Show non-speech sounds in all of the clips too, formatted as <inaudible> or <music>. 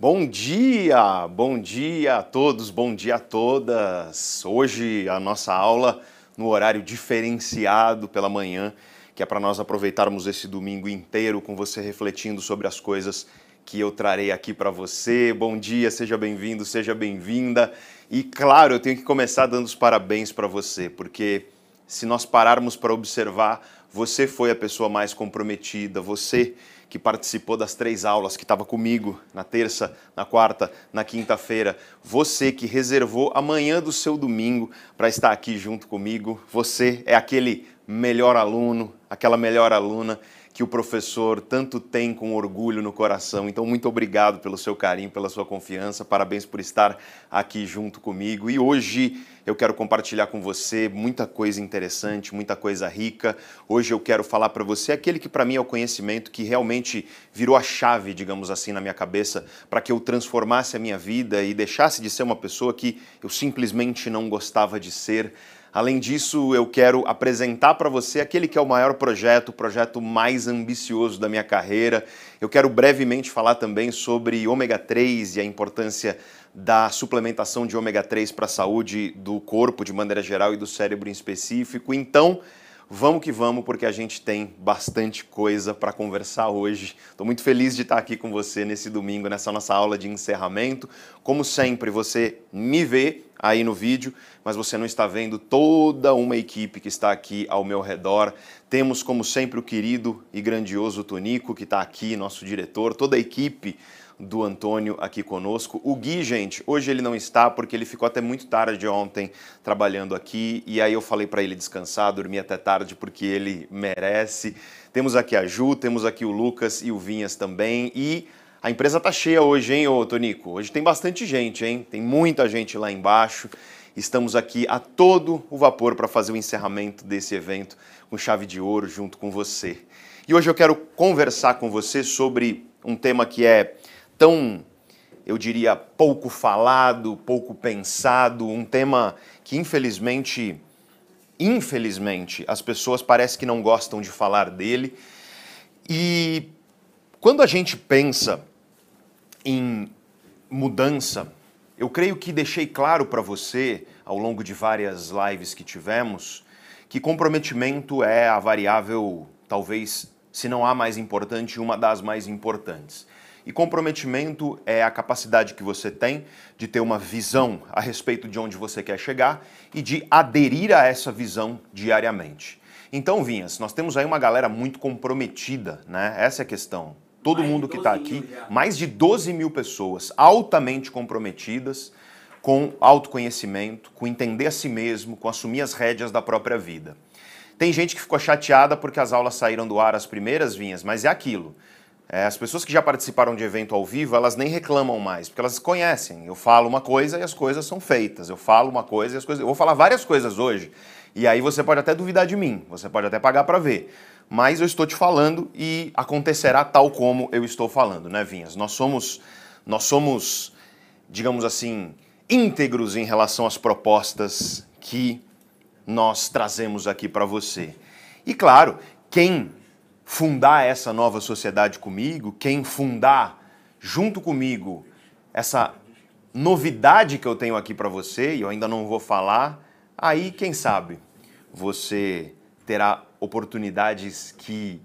Bom dia, bom dia a todos, bom dia a todas. Hoje a nossa aula no horário diferenciado pela manhã, que é para nós aproveitarmos esse domingo inteiro com você refletindo sobre as coisas que eu trarei aqui para você. Bom dia, seja bem-vindo, seja bem-vinda. E claro, eu tenho que começar dando os parabéns para você, porque se nós pararmos para observar, você foi a pessoa mais comprometida, você que participou das três aulas, que estava comigo na terça, na quarta, na quinta-feira, você que reservou a manhã do seu domingo para estar aqui junto comigo, você é aquele melhor aluno, aquela melhor aluna que o professor tanto tem com orgulho no coração. Então, muito obrigado pelo seu carinho, pela sua confiança. Parabéns por estar aqui junto comigo. E hoje eu quero compartilhar com você muita coisa interessante, muita coisa rica. Hoje eu quero falar para você aquele que para mim é o conhecimento que realmente virou a chave, digamos assim, na minha cabeça para que eu transformasse a minha vida e deixasse de ser uma pessoa que eu simplesmente não gostava de ser Além disso, eu quero apresentar para você aquele que é o maior projeto, o projeto mais ambicioso da minha carreira. Eu quero brevemente falar também sobre ômega 3 e a importância da suplementação de ômega 3 para a saúde do corpo de maneira geral e do cérebro em específico. Então, Vamos que vamos, porque a gente tem bastante coisa para conversar hoje. Estou muito feliz de estar aqui com você nesse domingo, nessa nossa aula de encerramento. Como sempre, você me vê aí no vídeo, mas você não está vendo toda uma equipe que está aqui ao meu redor. Temos, como sempre, o querido e grandioso Tonico, que está aqui, nosso diretor, toda a equipe do Antônio aqui conosco. O Gui, gente, hoje ele não está porque ele ficou até muito tarde ontem trabalhando aqui e aí eu falei para ele descansar, dormir até tarde porque ele merece. Temos aqui a Ju, temos aqui o Lucas e o Vinhas também e a empresa tá cheia hoje, hein, ô Tonico? Hoje tem bastante gente, hein? Tem muita gente lá embaixo. Estamos aqui a todo o vapor para fazer o encerramento desse evento com chave de ouro junto com você. E hoje eu quero conversar com você sobre um tema que é tão, eu diria, pouco falado, pouco pensado, um tema que infelizmente, infelizmente, as pessoas parece que não gostam de falar dele. E quando a gente pensa em mudança, eu creio que deixei claro para você, ao longo de várias lives que tivemos, que comprometimento é a variável, talvez, se não a mais importante, uma das mais importantes. E comprometimento é a capacidade que você tem de ter uma visão a respeito de onde você quer chegar e de aderir a essa visão diariamente. Então, Vinhas, nós temos aí uma galera muito comprometida, né? Essa é a questão. Todo mais mundo que está aqui, mais de 12 mil pessoas altamente comprometidas com autoconhecimento, com entender a si mesmo, com assumir as rédeas da própria vida. Tem gente que ficou chateada porque as aulas saíram do ar as primeiras vinhas, mas é aquilo. É, as pessoas que já participaram de evento ao vivo, elas nem reclamam mais, porque elas conhecem. Eu falo uma coisa e as coisas são feitas. Eu falo uma coisa e as coisas. Eu vou falar várias coisas hoje. E aí você pode até duvidar de mim, você pode até pagar para ver. Mas eu estou te falando e acontecerá tal como eu estou falando, né, Vinhas? Nós somos, nós somos, digamos assim, íntegros em relação às propostas que nós trazemos aqui para você. E claro, quem fundar essa nova sociedade comigo, quem fundar junto comigo essa novidade que eu tenho aqui para você, e eu ainda não vou falar, aí quem sabe você terá oportunidades que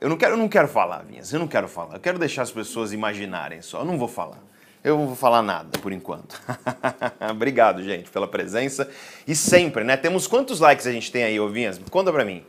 eu não quero, eu não quero falar, Vinhas, eu não quero falar. Eu quero deixar as pessoas imaginarem só, eu não vou falar. Eu não vou falar nada por enquanto. <laughs> Obrigado, gente, pela presença. E sempre, né? Temos quantos likes a gente tem aí, Vinhas? Conta pra mim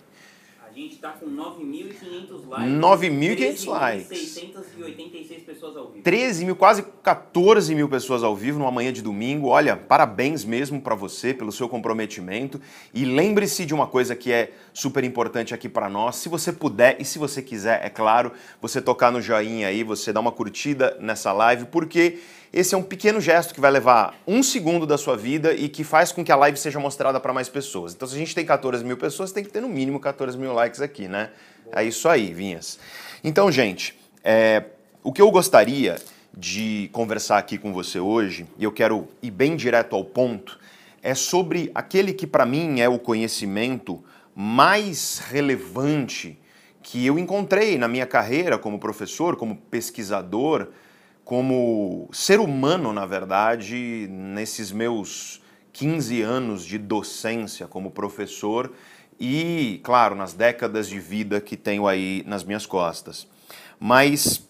gente tá com 9.500 likes. 9.500 likes. 686 pessoas ao vivo. 13 mil, quase 14 mil pessoas ao vivo numa manhã de domingo. Olha, parabéns mesmo para você pelo seu comprometimento. E lembre-se de uma coisa que é super importante aqui para nós. Se você puder e se você quiser, é claro, você tocar no joinha aí, você dar uma curtida nessa live, porque esse é um pequeno gesto que vai levar um segundo da sua vida e que faz com que a live seja mostrada para mais pessoas. Então, se a gente tem 14 mil pessoas, tem que ter no mínimo 14 mil likes aqui, né? É isso aí, Vinhas. Então, gente, é, o que eu gostaria de conversar aqui com você hoje, e eu quero ir bem direto ao ponto, é sobre aquele que para mim é o conhecimento mais relevante que eu encontrei na minha carreira como professor, como pesquisador, como ser humano, na verdade, nesses meus 15 anos de docência como professor e, claro, nas décadas de vida que tenho aí nas minhas costas. Mas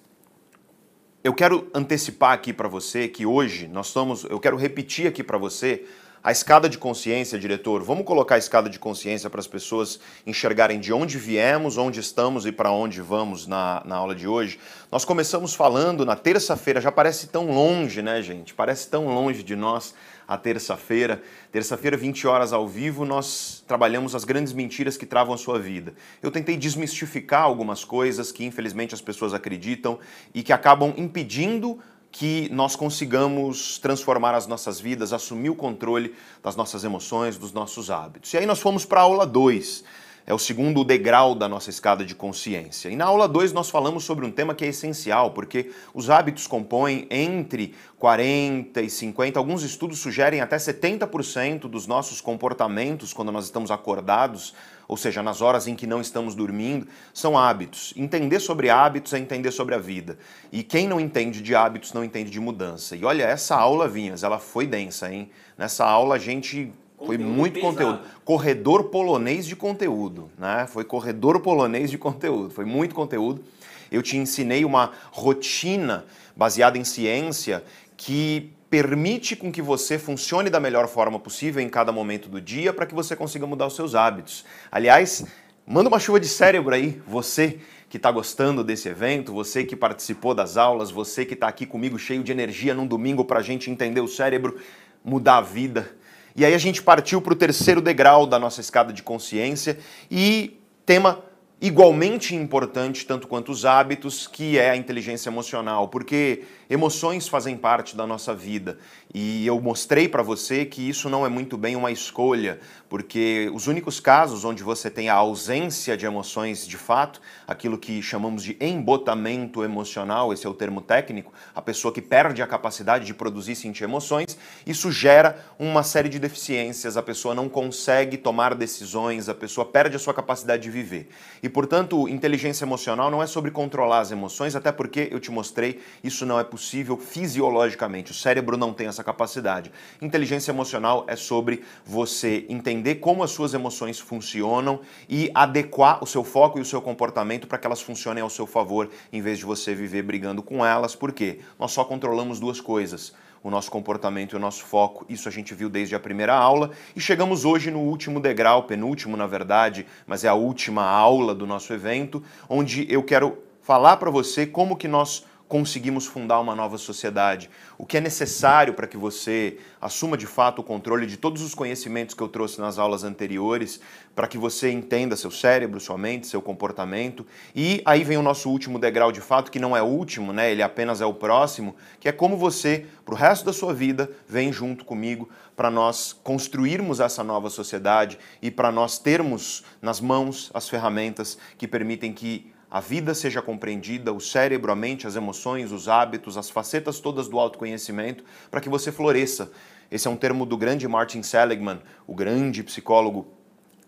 eu quero antecipar aqui para você que hoje nós estamos, eu quero repetir aqui para você a escada de consciência, diretor. Vamos colocar a escada de consciência para as pessoas enxergarem de onde viemos, onde estamos e para onde vamos na, na aula de hoje. Nós começamos falando na terça-feira, já parece tão longe, né, gente? Parece tão longe de nós a terça-feira. Terça-feira, 20 horas ao vivo, nós trabalhamos as grandes mentiras que travam a sua vida. Eu tentei desmistificar algumas coisas que infelizmente as pessoas acreditam e que acabam impedindo que nós consigamos transformar as nossas vidas, assumir o controle das nossas emoções, dos nossos hábitos. E aí nós fomos para a aula 2 é o segundo degrau da nossa escada de consciência. E na aula 2 nós falamos sobre um tema que é essencial, porque os hábitos compõem entre 40 e 50, alguns estudos sugerem até 70% dos nossos comportamentos quando nós estamos acordados, ou seja, nas horas em que não estamos dormindo, são hábitos. Entender sobre hábitos é entender sobre a vida. E quem não entende de hábitos não entende de mudança. E olha, essa aula, Vinhas, ela foi densa, hein? Nessa aula a gente foi muito pesado. conteúdo. Corredor polonês de conteúdo, né? Foi corredor polonês de conteúdo. Foi muito conteúdo. Eu te ensinei uma rotina baseada em ciência que permite com que você funcione da melhor forma possível em cada momento do dia para que você consiga mudar os seus hábitos. Aliás, manda uma chuva de cérebro aí, você que está gostando desse evento, você que participou das aulas, você que está aqui comigo cheio de energia num domingo para a gente entender o cérebro, mudar a vida e aí a gente partiu para o terceiro degrau da nossa escada de consciência e tema igualmente importante, tanto quanto os hábitos, que é a inteligência emocional, porque emoções fazem parte da nossa vida e eu mostrei para você que isso não é muito bem uma escolha, porque os únicos casos onde você tem a ausência de emoções de fato, aquilo que chamamos de embotamento emocional, esse é o termo técnico, a pessoa que perde a capacidade de produzir e sentir emoções, isso gera uma série de deficiências, a pessoa não consegue tomar decisões, a pessoa perde a sua capacidade de viver. E portanto, inteligência emocional não é sobre controlar as emoções, até porque eu te mostrei, isso não é possível fisiologicamente. O cérebro não tem essa capacidade. Inteligência emocional é sobre você entender como as suas emoções funcionam e adequar o seu foco e o seu comportamento para que elas funcionem ao seu favor, em vez de você viver brigando com elas. Por quê? Nós só controlamos duas coisas o nosso comportamento e o nosso foco. Isso a gente viu desde a primeira aula e chegamos hoje no último degrau, penúltimo na verdade, mas é a última aula do nosso evento, onde eu quero falar para você como que nós conseguimos fundar uma nova sociedade. O que é necessário para que você assuma de fato o controle de todos os conhecimentos que eu trouxe nas aulas anteriores, para que você entenda seu cérebro, sua mente, seu comportamento. E aí vem o nosso último degrau de fato, que não é o último, né? ele apenas é o próximo, que é como você, para o resto da sua vida, vem junto comigo para nós construirmos essa nova sociedade e para nós termos nas mãos as ferramentas que permitem que a vida seja compreendida, o cérebro, a mente, as emoções, os hábitos, as facetas todas do autoconhecimento, para que você floresça. Esse é um termo do grande Martin Seligman, o grande psicólogo,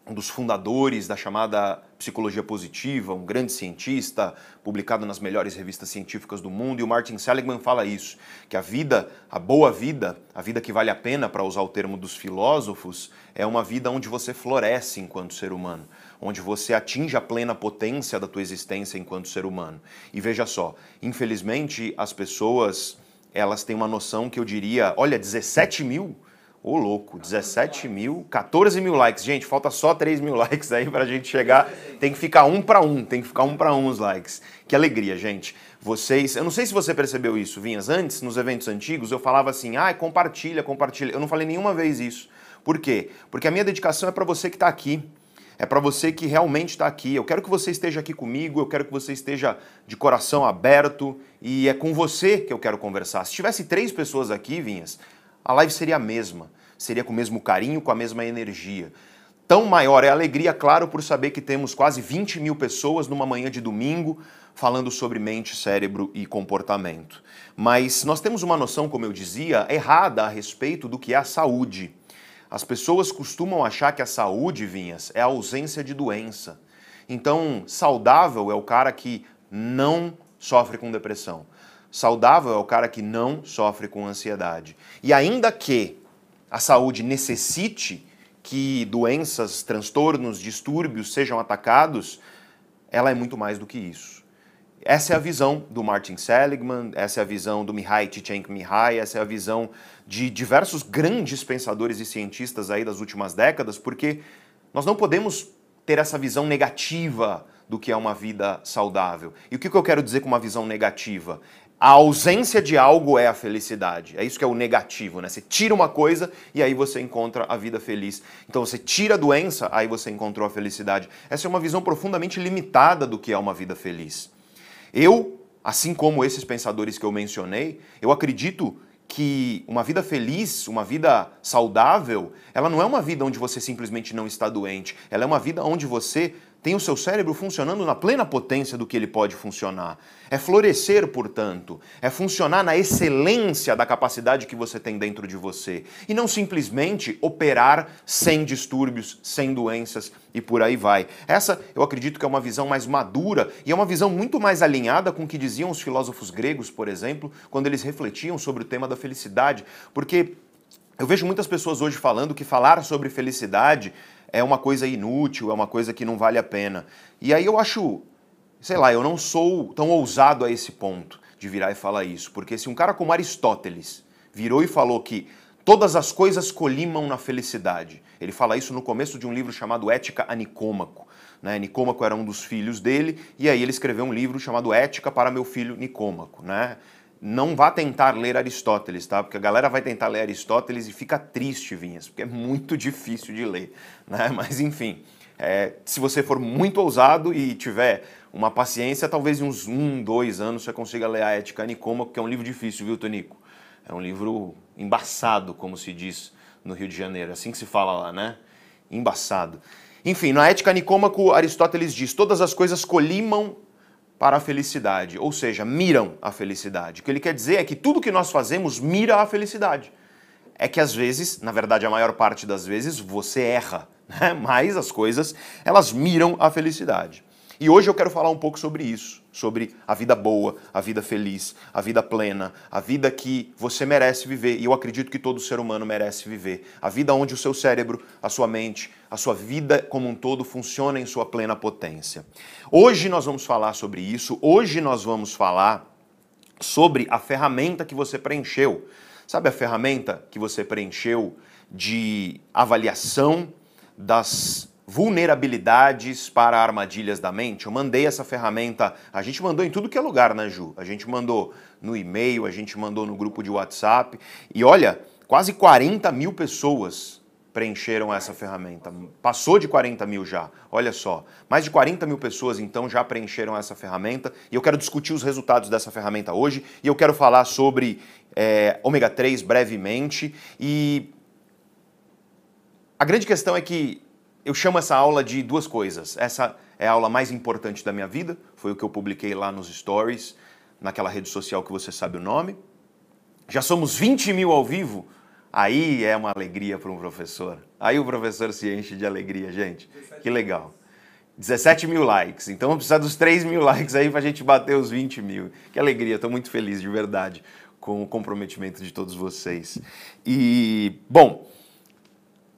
um dos fundadores da chamada psicologia positiva, um grande cientista, publicado nas melhores revistas científicas do mundo, e o Martin Seligman fala isso, que a vida, a boa vida, a vida que vale a pena, para usar o termo dos filósofos, é uma vida onde você floresce enquanto ser humano onde você atinge a plena potência da tua existência enquanto ser humano. E veja só, infelizmente as pessoas elas têm uma noção que eu diria, olha, 17 mil, ô louco, 17 mil, 14 mil likes. Gente, falta só 3 mil <laughs> likes aí pra gente chegar. Tem que ficar um para um, tem que ficar um para um os likes. Que alegria, gente. Vocês, eu não sei se você percebeu isso, Vinhas, antes, nos eventos antigos, eu falava assim, ah, compartilha, compartilha. Eu não falei nenhuma vez isso. Por quê? Porque a minha dedicação é para você que está aqui é para você que realmente está aqui. Eu quero que você esteja aqui comigo, eu quero que você esteja de coração aberto e é com você que eu quero conversar. Se tivesse três pessoas aqui, Vinhas, a live seria a mesma. Seria com o mesmo carinho, com a mesma energia. Tão maior é a alegria, claro, por saber que temos quase 20 mil pessoas numa manhã de domingo falando sobre mente, cérebro e comportamento. Mas nós temos uma noção, como eu dizia, errada a respeito do que é a saúde. As pessoas costumam achar que a saúde, Vinhas, é a ausência de doença. Então, saudável é o cara que não sofre com depressão. saudável é o cara que não sofre com ansiedade. E ainda que a saúde necessite que doenças, transtornos, distúrbios sejam atacados, ela é muito mais do que isso. Essa é a visão do Martin Seligman, essa é a visão do Mihai Csikszentmihalyi, essa é a visão de diversos grandes pensadores e cientistas aí das últimas décadas, porque nós não podemos ter essa visão negativa do que é uma vida saudável. E o que eu quero dizer com uma visão negativa? A ausência de algo é a felicidade. É isso que é o negativo, né? Você tira uma coisa e aí você encontra a vida feliz. Então você tira a doença, aí você encontrou a felicidade. Essa é uma visão profundamente limitada do que é uma vida feliz. Eu, assim como esses pensadores que eu mencionei, eu acredito que uma vida feliz, uma vida saudável, ela não é uma vida onde você simplesmente não está doente. Ela é uma vida onde você tem o seu cérebro funcionando na plena potência do que ele pode funcionar. É florescer, portanto, é funcionar na excelência da capacidade que você tem dentro de você e não simplesmente operar sem distúrbios, sem doenças e por aí vai. Essa, eu acredito que é uma visão mais madura e é uma visão muito mais alinhada com o que diziam os filósofos gregos, por exemplo, quando eles refletiam sobre o tema da felicidade, porque eu vejo muitas pessoas hoje falando que falar sobre felicidade é uma coisa inútil, é uma coisa que não vale a pena. E aí eu acho, sei lá, eu não sou tão ousado a esse ponto de virar e falar isso, porque se um cara como Aristóteles virou e falou que todas as coisas colimam na felicidade, ele fala isso no começo de um livro chamado Ética a Nicômaco. Né? Nicômaco era um dos filhos dele, e aí ele escreveu um livro chamado Ética para meu filho Nicômaco. Né? Não vá tentar ler Aristóteles, tá? Porque a galera vai tentar ler Aristóteles e fica triste, Vinhas, porque é muito difícil de ler, <laughs> né? Mas enfim, é, se você for muito ousado e tiver uma paciência, talvez em uns um, dois anos você consiga ler a Ética Nicômaco, que é um livro difícil, viu, Tonico? É um livro embaçado, como se diz no Rio de Janeiro, assim que se fala lá, né? Embaçado. Enfim, na Ética Nicômaco, Aristóteles diz: todas as coisas colimam para a felicidade, ou seja, miram a felicidade. O que ele quer dizer é que tudo que nós fazemos mira a felicidade. É que às vezes, na verdade a maior parte das vezes, você erra, <laughs> né? mas as coisas elas miram a felicidade. E hoje eu quero falar um pouco sobre isso, sobre a vida boa, a vida feliz, a vida plena, a vida que você merece viver, e eu acredito que todo ser humano merece viver. A vida onde o seu cérebro, a sua mente, a sua vida como um todo funciona em sua plena potência. Hoje nós vamos falar sobre isso, hoje nós vamos falar sobre a ferramenta que você preencheu. Sabe a ferramenta que você preencheu de avaliação das vulnerabilidades para armadilhas da mente. Eu mandei essa ferramenta, a gente mandou em tudo que é lugar, né, Ju? A gente mandou no e-mail, a gente mandou no grupo de WhatsApp. E olha, quase 40 mil pessoas preencheram essa ferramenta. Passou de 40 mil já, olha só. Mais de 40 mil pessoas então já preencheram essa ferramenta e eu quero discutir os resultados dessa ferramenta hoje e eu quero falar sobre é, ômega 3 brevemente. E a grande questão é que eu chamo essa aula de duas coisas. Essa é a aula mais importante da minha vida, foi o que eu publiquei lá nos stories, naquela rede social que você sabe o nome. Já somos 20 mil ao vivo, aí é uma alegria para um professor. Aí o professor se enche de alegria, gente. Que legal. 17 mil likes, então vamos precisar dos 3 mil <laughs> likes aí para a gente bater os 20 mil. Que alegria, estou muito feliz de verdade com o comprometimento de todos vocês. E, bom,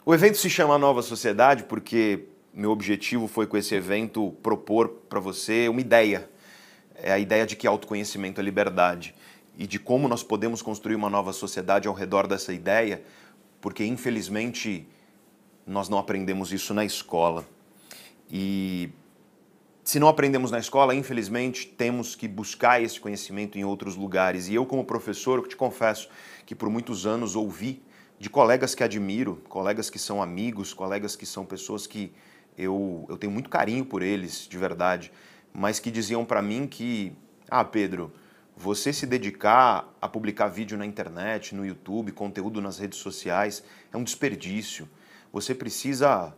o evento se chama Nova Sociedade porque meu objetivo foi com esse evento propor para você uma ideia. É a ideia de que autoconhecimento é liberdade e de como nós podemos construir uma nova sociedade ao redor dessa ideia, porque infelizmente nós não aprendemos isso na escola. E se não aprendemos na escola, infelizmente temos que buscar esse conhecimento em outros lugares. E eu, como professor, eu te confesso que por muitos anos ouvi de colegas que admiro, colegas que são amigos, colegas que são pessoas que eu, eu tenho muito carinho por eles, de verdade, mas que diziam para mim que, ah, Pedro, você se dedicar a publicar vídeo na internet, no YouTube, conteúdo nas redes sociais, é um desperdício. Você precisa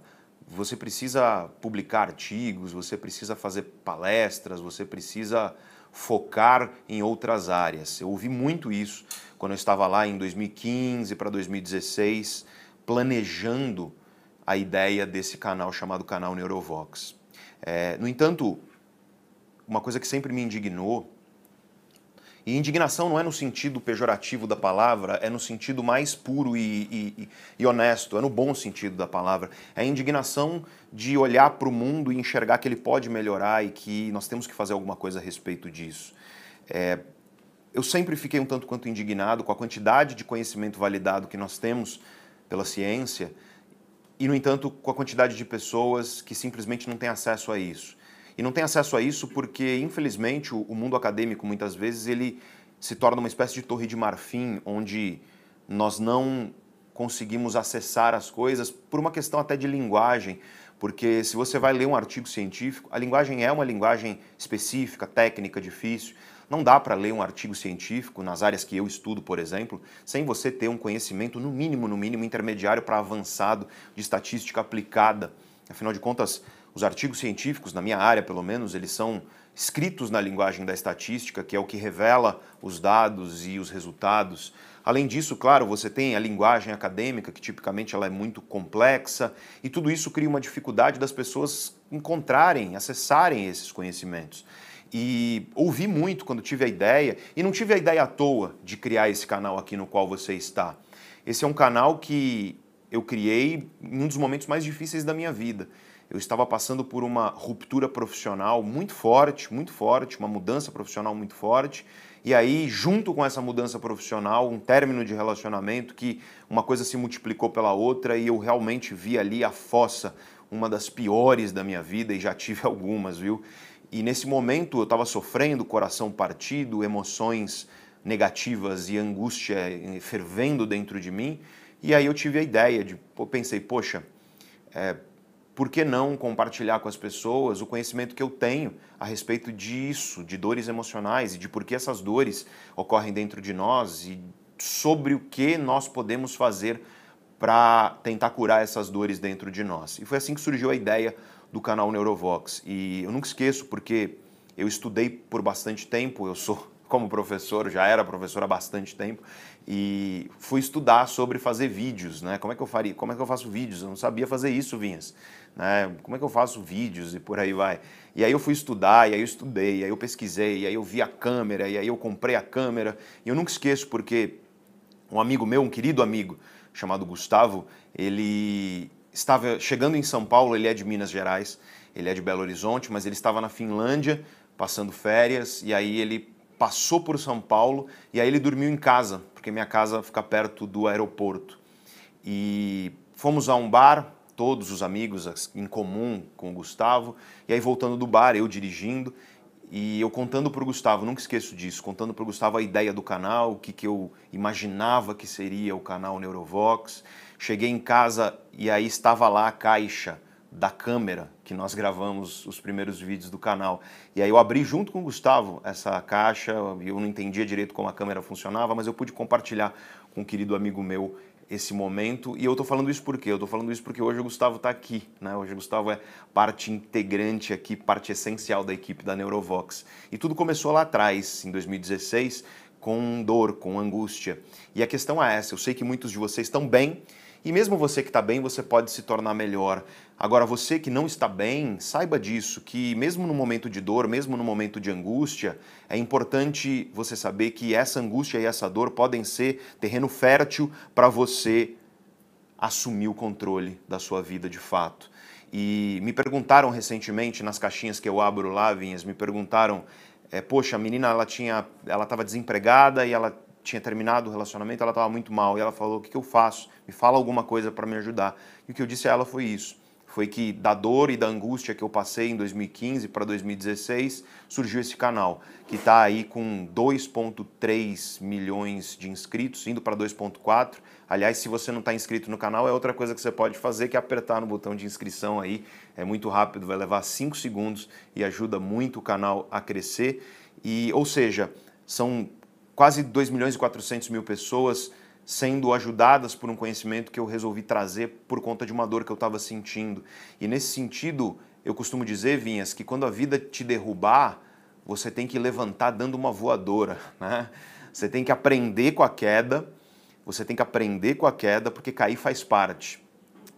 você precisa publicar artigos, você precisa fazer palestras, você precisa focar em outras áreas. Eu ouvi muito isso quando eu estava lá em 2015 para 2016, planejando a ideia desse canal chamado Canal Neurovox. É, no entanto, uma coisa que sempre me indignou, E indignação não é no sentido pejorativo da palavra, é no sentido mais puro e, e, e honesto, é no bom sentido da palavra. É a indignação de olhar para o mundo e enxergar que ele pode melhorar e que nós temos que fazer alguma coisa a respeito disso. É, eu sempre fiquei um tanto quanto indignado com a quantidade de conhecimento validado que nós temos pela ciência e, no entanto, com a quantidade de pessoas que simplesmente não têm acesso a isso. E não tem acesso a isso porque, infelizmente, o, mundo acadêmico, muitas vezes, ele se torna uma espécie de torre de marfim, onde nós não conseguimos acessar as coisas por uma questão até de linguagem, porque se você vai ler um artigo científico, a linguagem é uma linguagem específica, técnica, difícil. Não dá para ler um artigo científico nas áreas que eu estudo, por exemplo, sem você ter um conhecimento no mínimo, no mínimo intermediário para avançado de estatística aplicada. Afinal de contas, os artigos científicos, na minha área pelo menos, eles são escritos na linguagem da estatística, que é o que revela os dados e os resultados. Além disso, claro, você tem a linguagem acadêmica, que tipicamente ela é muito complexa, e tudo isso cria uma dificuldade das pessoas encontrarem, acessarem esses conhecimentos. E ouvi muito quando tive a ideia, e não tive a ideia à toa de criar esse canal aqui no qual você está. Esse é um canal que eu criei em um dos momentos mais difíceis da minha vida eu estava passando por uma ruptura profissional muito forte, muito forte, uma mudança profissional muito forte. E aí, junto com essa mudança profissional, um término de relacionamento que uma coisa se multiplicou pela outra e eu realmente vi ali a fossa, uma das piores da minha vida e já tive <laughs> algumas, viu? E nesse momento eu estava sofrendo, coração partido, emoções negativas e angústia eh, fervendo dentro de mim. E aí eu tive a ideia de, eu pensei, poxa, é, por que não compartilhar com as pessoas o conhecimento que eu tenho a respeito disso, de dores emocionais e de por que essas dores ocorrem dentro de nós e sobre o que nós podemos fazer para tentar curar essas dores dentro de nós. E foi assim que surgiu a ideia do canal Neurovox. E eu nunca esqueço porque eu estudei por bastante tempo, eu sou <laughs> como professor, já era professor há bastante tempo, e fui estudar sobre fazer vídeos, né? Como é que eu faria? Como é que eu faço vídeos? Eu não sabia fazer isso, Vinhas. Né? Como é que eu faço vídeos e por aí vai? E aí eu fui estudar, e aí eu estudei, e aí eu pesquisei, e aí eu vi a câmera, e aí eu comprei a câmera. E eu nunca esqueço porque um amigo meu, um querido amigo chamado Gustavo, ele estava chegando em São Paulo, ele é de Minas Gerais, ele é de Belo Horizonte, mas ele estava na Finlândia passando férias, e aí ele passou por São Paulo e aí ele dormiu em casa, porque minha casa fica perto do aeroporto. E fomos a um bar, todos os amigos em comum com o Gustavo, e aí voltando do bar, eu dirigindo, e eu contando para o Gustavo, nunca esqueço disso, contando para o Gustavo a ideia do canal, o que, que eu imaginava que seria o canal Neurovox. Cheguei em casa e aí estava lá a caixa da câmera que nós gravamos os primeiros vídeos do canal. E aí eu abri junto com o Gustavo essa caixa, eu não entendia direito como a câmera funcionava, mas eu pude compartilhar com um querido amigo meu esse momento. E eu estou falando isso por quê? Eu estou falando isso porque hoje o Gustavo está aqui. Né? Hoje o Gustavo é parte integrante aqui, parte essencial da equipe da Neurovox. E tudo começou lá atrás, em 2016, com dor, com angústia. E a questão é essa, eu sei que muitos de vocês estão bem, e mesmo você que está bem, você pode se tornar melhor. Agora, você que não está bem, saiba disso, que mesmo no momento de dor, mesmo no momento de angústia, é importante você saber que essa angústia e essa dor podem ser terreno fértil para você assumir o controle da sua vida de fato. E me perguntaram recentemente nas caixinhas que eu abro lá, Vinhas, me perguntaram, é, poxa, a menina ela tinha, ela estava desempregada e ela tinha terminado o relacionamento, ela estava muito mal e ela falou: o que, que eu faço? Me fala alguma coisa para me ajudar. E o que eu disse a ela foi isso foi que da dor e da angústia que eu passei em 2015 para 2016 surgiu esse canal, que está aí com 2,3 milhões de inscritos, indo para 2,4. Aliás, se você não está inscrito no canal, é outra coisa que você pode fazer, que é apertar no botão de inscrição aí. É muito rápido, vai levar 5 segundos e ajuda muito o canal a crescer. E, ou seja, são quase 2 milhões e 400 mil pessoas sendo ajudadas por um conhecimento que eu resolvi trazer por conta de uma dor que eu estava sentindo. E nesse sentido, eu costumo dizer, Vinhas, que quando a vida te derrubar, você tem que levantar dando uma voadora, <laughs> né? Você tem que aprender com a queda, você tem que aprender com a queda, porque cair faz parte.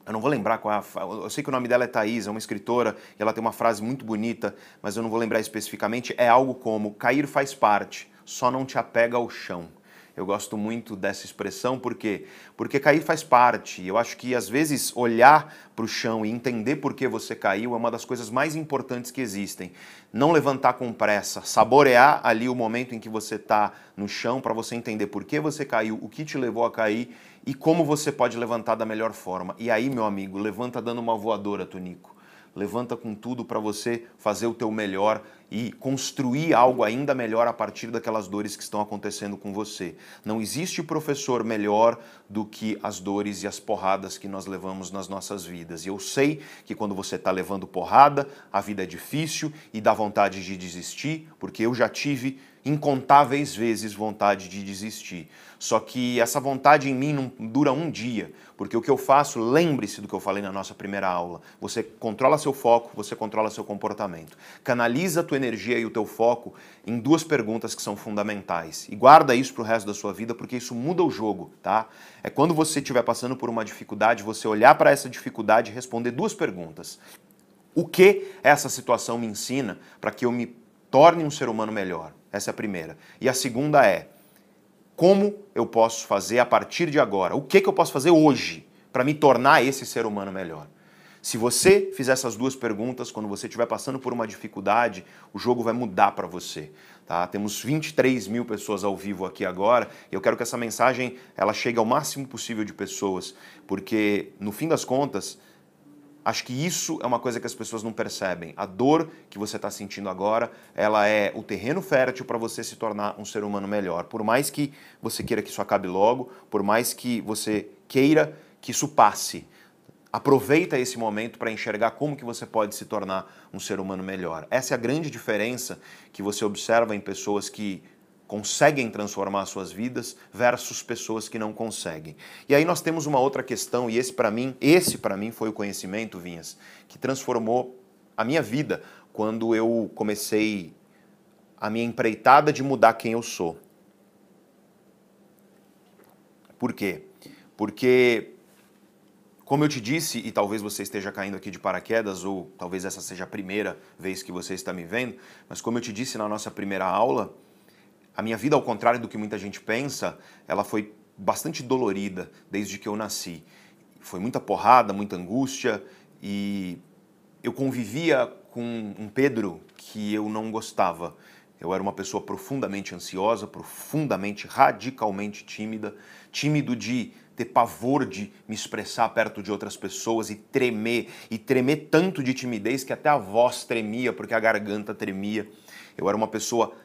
Eu não vou lembrar qual é a. Eu sei que o nome dela é Thaís, é uma escritora, e ela tem uma frase muito bonita, mas eu não vou lembrar especificamente. É algo como: cair faz parte só não te apega ao chão. Eu gosto muito dessa expressão porque porque cair faz parte. Eu acho que às vezes olhar para o chão e entender por que você caiu é uma das coisas mais importantes que existem. Não levantar com pressa, saborear ali o momento em que você está no chão para você entender por que você caiu, o que te levou a cair e como você pode levantar da melhor forma. E aí, meu amigo, levanta dando uma voadora, Tonico levanta com tudo para você fazer o teu melhor e construir algo ainda melhor a partir daquelas dores que estão acontecendo com você. Não existe professor melhor do que as dores e as porradas que nós levamos nas nossas vidas. E eu sei que quando você está levando porrada, a vida é difícil e dá vontade de desistir, porque eu já tive incontáveis vezes vontade de desistir. Só que essa vontade em mim não dura um dia, porque o que eu faço, lembre-se do que eu falei na nossa primeira aula. Você controla seu foco, você controla seu comportamento. Canaliza a tua energia e o teu foco em duas perguntas que são fundamentais. E guarda isso para o resto da sua vida, porque isso muda o jogo, tá? É quando você estiver passando por uma dificuldade, você olhar para essa dificuldade e responder duas perguntas. O que essa situação me ensina para que eu me torne um ser humano melhor? Essa é a primeira. E a segunda é: como eu posso fazer a partir de agora? O que, que eu posso fazer hoje para me tornar esse ser humano melhor? Se você fizer essas duas perguntas, quando você estiver passando por uma dificuldade, o jogo vai mudar para você. Tá? Temos 23 mil pessoas ao vivo aqui agora e eu quero que essa mensagem ela chegue ao máximo possível de pessoas, porque no fim das contas, Acho que isso é uma coisa que as pessoas não percebem. A dor que você está sentindo agora, ela é o terreno fértil para você se tornar um ser humano melhor. Por mais que você queira que isso acabe logo, por mais que você queira que isso passe, aproveita esse momento para enxergar como que você pode se tornar um ser humano melhor. Essa é a grande diferença que você observa em pessoas que conseguem transformar suas vidas versus pessoas que não conseguem. E aí nós temos uma outra questão e esse para mim, esse para mim foi o conhecimento, Vinhas, que transformou a minha vida quando eu comecei a minha empreitada de mudar quem eu sou. Por quê? Porque como eu te disse, e talvez você esteja caindo aqui de paraquedas, ou talvez essa seja a primeira vez que você está me vendo, mas como eu te disse na nossa primeira aula, a minha vida, ao contrário do que muita gente pensa, ela foi bastante dolorida desde que eu nasci. Foi muita porrada, muita angústia e eu convivia com um Pedro que eu não gostava. Eu era uma pessoa profundamente ansiosa, profundamente, radicalmente tímida, tímido de ter pavor de me expressar perto de outras pessoas e tremer, e tremer tanto de timidez que até a voz tremia porque a garganta tremia. Eu era uma pessoa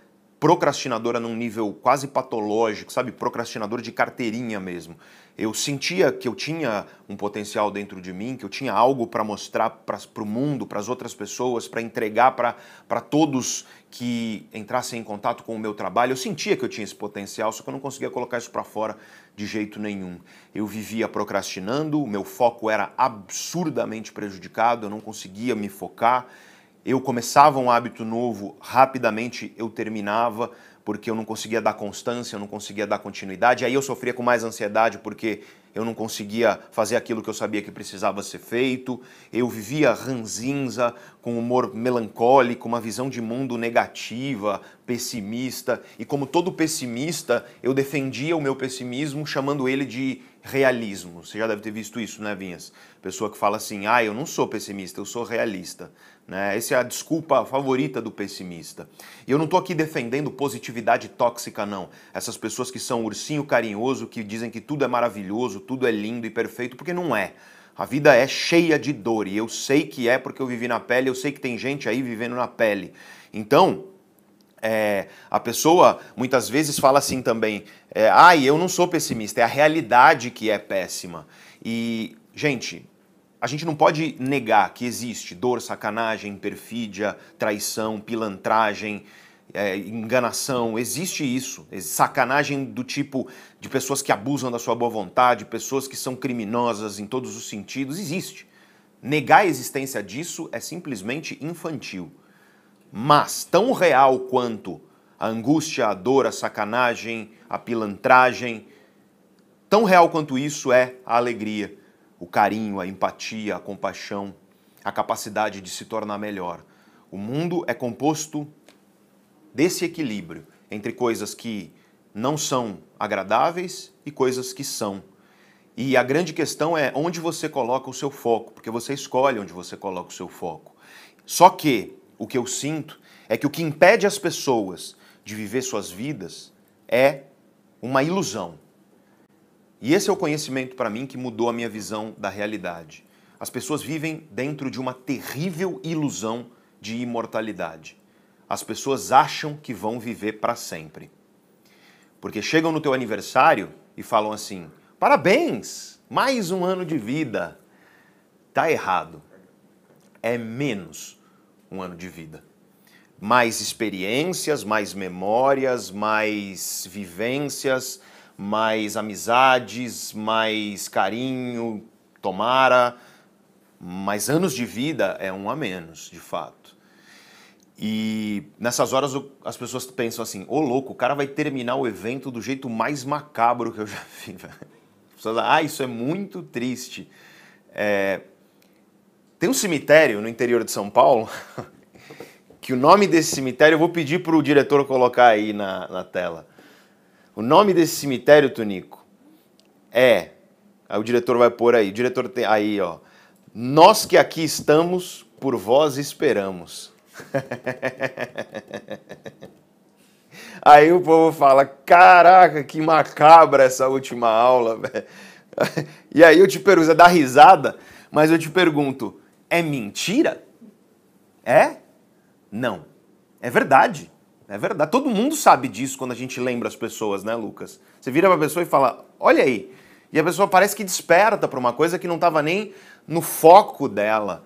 procrastinadora num nível quase patológico, sabe? Procrastinador de carteirinha mesmo. Eu sentia que eu tinha um potencial dentro de mim, que eu tinha algo para mostrar para o mundo, para as outras pessoas, para entregar para todos que entrassem em contato com o meu trabalho. Eu sentia que eu tinha esse potencial, só que eu não conseguia colocar isso para fora de jeito nenhum. Eu vivia procrastinando, o meu foco era absurdamente prejudicado, eu não conseguia me focar eu começava um hábito novo, rapidamente eu terminava, porque eu não conseguia dar constância, eu não conseguia dar continuidade. Aí eu sofria com mais ansiedade porque eu não conseguia fazer aquilo que eu sabia que precisava ser feito. Eu vivia ranzinza, com humor melancólico, uma visão de mundo negativa, pessimista. E como todo pessimista, eu defendia o meu pessimismo chamando ele de realismo. Você já deve ter visto isso, né, Vinhas? Pessoa que fala assim: ah, eu não sou pessimista, eu sou realista. Né? Essa é a desculpa favorita do pessimista. E eu não estou aqui defendendo positividade tóxica, não. Essas pessoas que são ursinho carinhoso, que dizem que tudo é maravilhoso, tudo é lindo e perfeito, porque não é. A vida é cheia de dor e eu sei que é porque eu vivi na pele, eu sei que tem gente aí vivendo na pele. Então, é, a pessoa muitas vezes fala assim também: é, ai, eu não sou pessimista, é a realidade que é péssima. E, gente, a gente não pode negar que existe dor, sacanagem, perfídia, traição, pilantragem, é, enganação, existe isso. Sacanagem do tipo de pessoas que abusam da sua boa vontade, pessoas que são criminosas em todos os sentidos, existe. Negar a existência disso é simplesmente infantil. Mas tão real quanto a angústia, a dor, a sacanagem, a pilantragem, tão real quanto isso é a alegria o carinho, a empatia, a compaixão, a capacidade de se tornar melhor. O mundo é composto desse equilíbrio entre coisas que não são agradáveis e coisas que são. E a grande questão é onde você coloca o seu foco, porque você escolhe onde você coloca o seu foco. Só que o que eu sinto é que o que impede as pessoas de viver suas vidas é uma ilusão. E esse é o conhecimento para mim que mudou a minha visão da realidade. As pessoas vivem dentro de uma terrível ilusão de imortalidade. As pessoas acham que vão viver para sempre. Porque chegam no teu aniversário e falam assim: "Parabéns, mais um ano de vida". Tá errado. É menos um ano de vida. Mais experiências, mais memórias, mais vivências, mais amizades, mais carinho, tomara, mas anos de vida é um a menos, de fato. E nessas horas as pessoas pensam assim: ô oh, louco, o cara vai terminar o evento do jeito mais macabro que eu já <laughs> vi. Pessoas, ah, isso é muito triste. É... Tem um cemitério no interior de São Paulo, <laughs> que o nome desse cemitério, eu vou pedir para o diretor colocar aí na, na tela. O nome desse cemitério, Tonico, é. Aí o diretor vai pôr aí. O diretor tem aí, ó. Nós que aqui estamos, por vós esperamos. <laughs> Aí o povo fala: Caraca, que macabra essa última aula. <laughs> E aí eu te pergunto, é dá risada, mas eu te pergunto: é mentira? É? Não. É verdade. É verdade. Todo mundo sabe disso quando a gente lembra as pessoas, né, Lucas? Você vira pra pessoa e fala: Olha aí. E a pessoa parece que desperta para uma coisa que não estava nem no foco dela.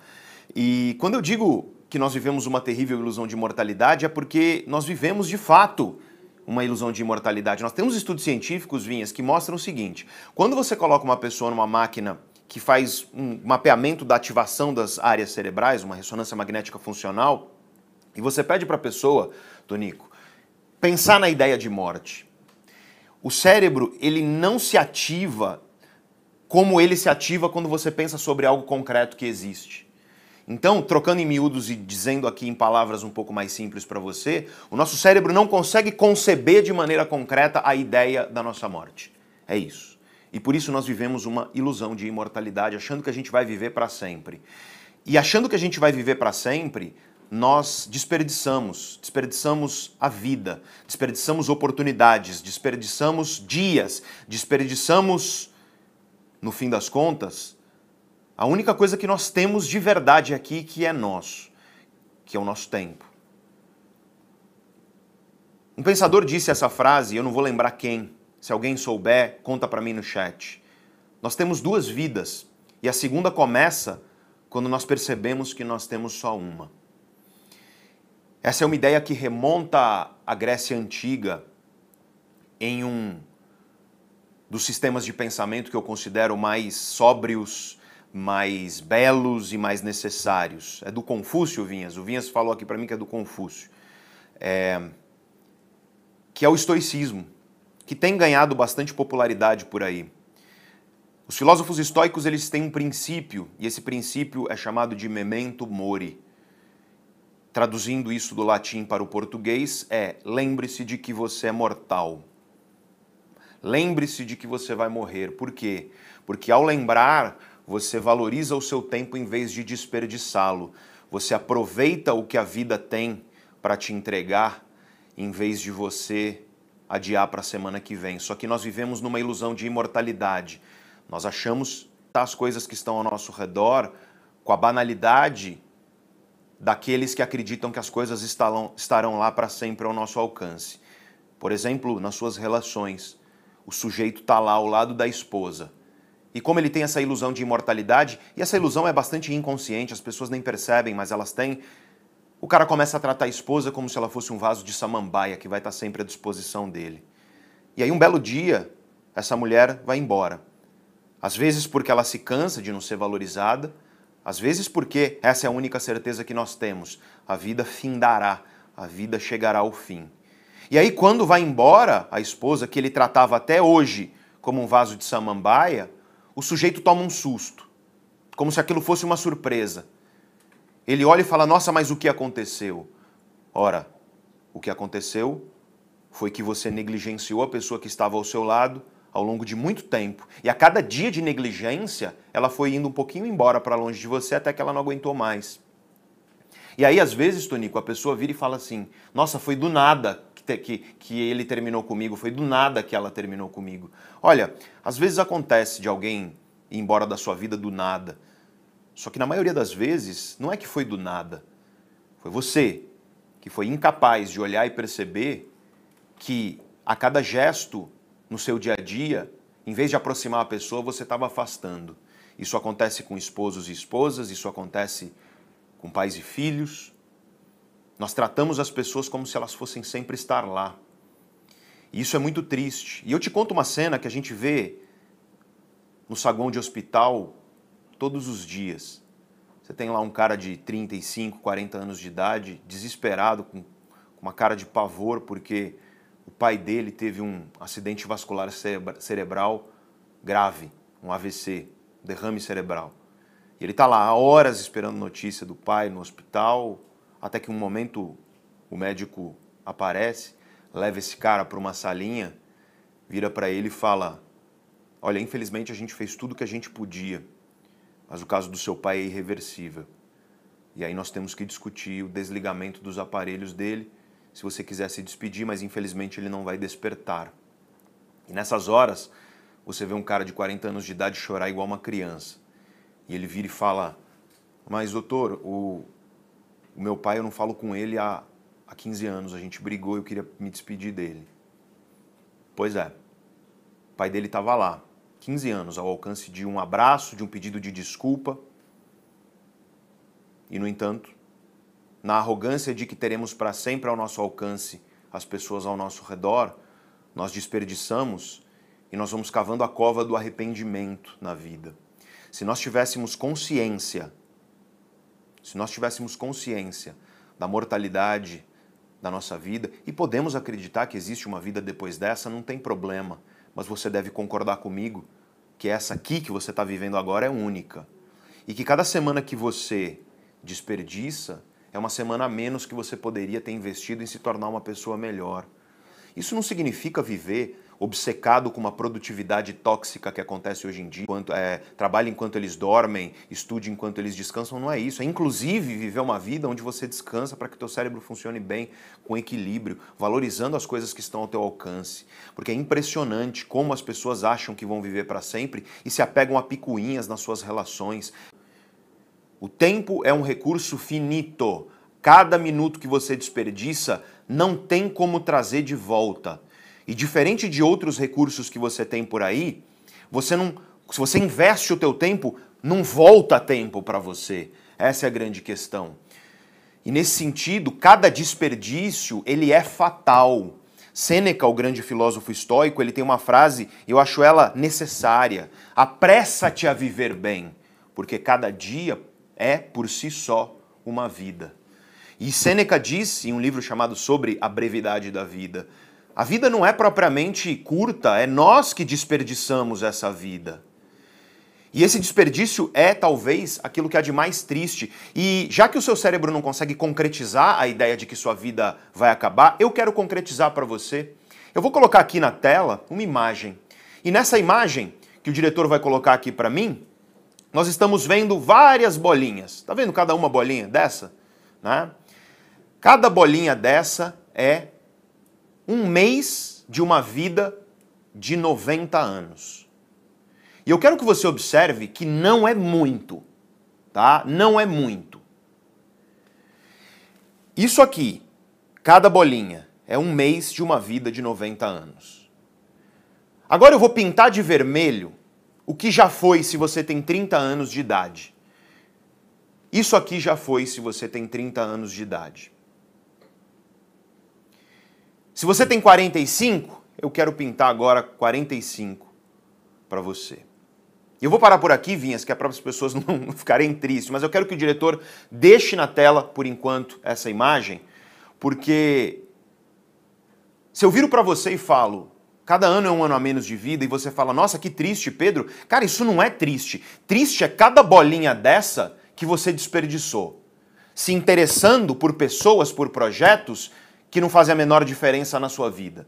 E quando eu digo que nós vivemos uma terrível ilusão de imortalidade, é porque nós vivemos de fato uma ilusão de imortalidade. Nós temos estudos científicos, Vinhas, que mostram o seguinte: quando você coloca uma pessoa numa máquina que faz um mapeamento da ativação das áreas cerebrais, uma ressonância magnética funcional, e você pede para a pessoa, Tonico, pensar na ideia de morte. O cérebro, ele não se ativa como ele se ativa quando você pensa sobre algo concreto que existe. Então, trocando em miúdos e dizendo aqui em palavras um pouco mais simples para você, o nosso cérebro não consegue conceber de maneira concreta a ideia da nossa morte. É isso. E por isso nós vivemos uma ilusão de imortalidade, achando que a gente vai viver para sempre. E achando que a gente vai viver para sempre, nós desperdiçamos, desperdiçamos a vida, desperdiçamos oportunidades, desperdiçamos dias, desperdiçamos no fim das contas, a única coisa que nós temos de verdade aqui que é nosso, que é o nosso tempo. Um pensador disse essa frase, eu não vou lembrar quem. Se alguém souber, conta para mim no chat. Nós temos duas vidas e a segunda começa quando nós percebemos que nós temos só uma. Essa é uma ideia que remonta à Grécia antiga em um dos sistemas de pensamento que eu considero mais sóbrios, mais belos e mais necessários. É do Confúcio, Vinhas. O Vinhas falou aqui para mim que é do Confúcio. É... Que é o estoicismo, que tem ganhado bastante popularidade por aí. Os filósofos estoicos eles têm um princípio, e esse princípio é chamado de memento mori. Traduzindo isso do latim para o português, é lembre-se de que você é mortal. Lembre-se de que você vai morrer. Por quê? Porque ao lembrar, você valoriza o seu tempo em vez de desperdiçá-lo. Você aproveita o que a vida tem para te entregar em vez de você adiar para a semana que vem. Só que nós vivemos numa ilusão de imortalidade. Nós achamos as coisas que estão ao nosso redor com a banalidade daqueles que acreditam que as coisas estarão, estarão lá para sempre ao nosso alcance. Por exemplo, nas suas relações o sujeito está lá ao lado da esposa. E como ele tem essa ilusão de imortalidade, e essa ilusão é bastante inconsciente, as pessoas nem percebem, mas elas têm, o cara começa a tratar a esposa como se ela fosse um vaso de samambaia que vai estar sempre à disposição dele. E aí um belo dia, essa mulher vai embora. Às vezes porque ela se cansa de não ser valorizada, às vezes porque essa é a única certeza que nós temos: a vida findará, a vida chegará ao fim. E aí, quando vai embora a esposa, que ele tratava até hoje como um vaso de samambaia, o sujeito toma um susto, como se aquilo fosse uma surpresa. Ele olha e fala: Nossa, mas o que aconteceu? Ora, o que aconteceu foi que você negligenciou a pessoa que estava ao seu lado ao longo de muito tempo. E a cada dia de negligência, ela foi indo um pouquinho embora para longe de você até que ela não aguentou mais. E aí, às vezes, Tonico, a pessoa vira e fala assim: Nossa, foi do nada que, que, que ele terminou comigo, foi do nada que ela terminou comigo. Olha, às vezes acontece de alguém ir embora da sua vida do nada. Só que na maioria das vezes, não é que foi do nada. Foi você que foi incapaz de olhar e perceber que a cada gesto no seu dia a dia, em vez de aproximar a pessoa, você estava afastando. Isso acontece com esposos e esposas, isso acontece com pais e filhos. Nós tratamos as pessoas como se elas fossem sempre estar lá. E isso é muito triste. E eu te conto uma cena que a gente vê no saguão de hospital todos os dias. Você tem lá um cara de 35, 40 anos de idade, desesperado, com uma cara de pavor, porque o pai dele teve um acidente vascular cerebral grave, um AVC, derrame cerebral. E ele está lá há horas esperando notícia do pai no hospital, até que um momento o médico aparece, leva esse cara para uma salinha, vira para ele e fala: Olha, infelizmente a gente fez tudo o que a gente podia, mas o caso do seu pai é irreversível. E aí nós temos que discutir o desligamento dos aparelhos dele se você quiser se despedir, mas infelizmente ele não vai despertar. E nessas horas, você vê um cara de 40 anos de idade chorar igual uma criança. E ele vira e fala: Mas, doutor, o, o meu pai, eu não falo com ele há, há 15 anos, a gente brigou eu queria me despedir dele. Pois é, o pai dele estava lá, 15 anos, ao alcance de um abraço, de um pedido de desculpa. E, no entanto, na arrogância de que teremos para sempre ao nosso alcance as pessoas ao nosso redor, nós desperdiçamos e nós vamos cavando a cova do arrependimento na vida. Se nós tivéssemos consciência, se nós tivéssemos consciência da mortalidade da nossa vida, e podemos acreditar que existe uma vida depois dessa, não tem problema, mas você deve concordar comigo que essa aqui que você está vivendo agora é única. E que cada semana que você desperdiça, é uma semana a menos que você poderia ter investido em se tornar uma pessoa melhor. Isso não significa viver obcecado com uma produtividade tóxica que acontece hoje em dia, enquanto, é, trabalhe enquanto eles dormem, estude enquanto eles descansam, não é isso. É inclusive viver uma vida onde você descansa para que teu cérebro funcione bem, com equilíbrio, valorizando as coisas que estão ao teu alcance. Porque é impressionante como as pessoas acham que vão viver para sempre e se apegam a picuinhas nas suas relações. O tempo é um recurso finito. Cada minuto que você desperdiça não tem como trazer de volta. E diferente de outros recursos que você tem por aí, você não, se você investe o teu tempo, não volta tempo para você. Essa é a grande questão. E nesse sentido, cada desperdício, ele é fatal. Sêneca, o grande filósofo estoico, ele tem uma frase, eu acho ela necessária: apressa-te a viver bem, porque cada dia é por si só uma vida. E Sêneca diz em um livro chamado Sobre a Brevidade da Vida: a vida não é propriamente curta, é nós que desperdiçamos essa vida. E esse desperdício é talvez aquilo que há de mais triste. E já que o seu cérebro não consegue concretizar a ideia de que sua vida vai acabar, eu quero concretizar para você. Eu vou colocar aqui na tela uma imagem. E nessa imagem que o diretor vai colocar aqui para mim, nós estamos vendo várias bolinhas. Está vendo cada uma bolinha dessa? Né? Cada bolinha dessa é um mês de uma vida de 90 anos. E eu quero que você observe que não é muito, tá? Não é muito. Isso aqui, cada bolinha, é um mês de uma vida de 90 anos. Agora eu vou pintar de vermelho o que já foi se você tem 30 anos de idade. Isso aqui já foi se você tem 30 anos de idade. Se você tem 45, eu quero pintar agora 45 para você. Eu vou parar por aqui, Vinhas, que é para as pessoas <laughs> não ficarem tristes, mas eu quero que o diretor deixe na tela, por enquanto, essa imagem, porque se eu viro para você e falo, Cada ano é um ano a menos de vida e você fala, nossa, que triste, Pedro. Cara, isso não é triste. Triste é cada bolinha dessa que você desperdiçou. Se interessando por pessoas, por projetos que não fazem a menor diferença na sua vida.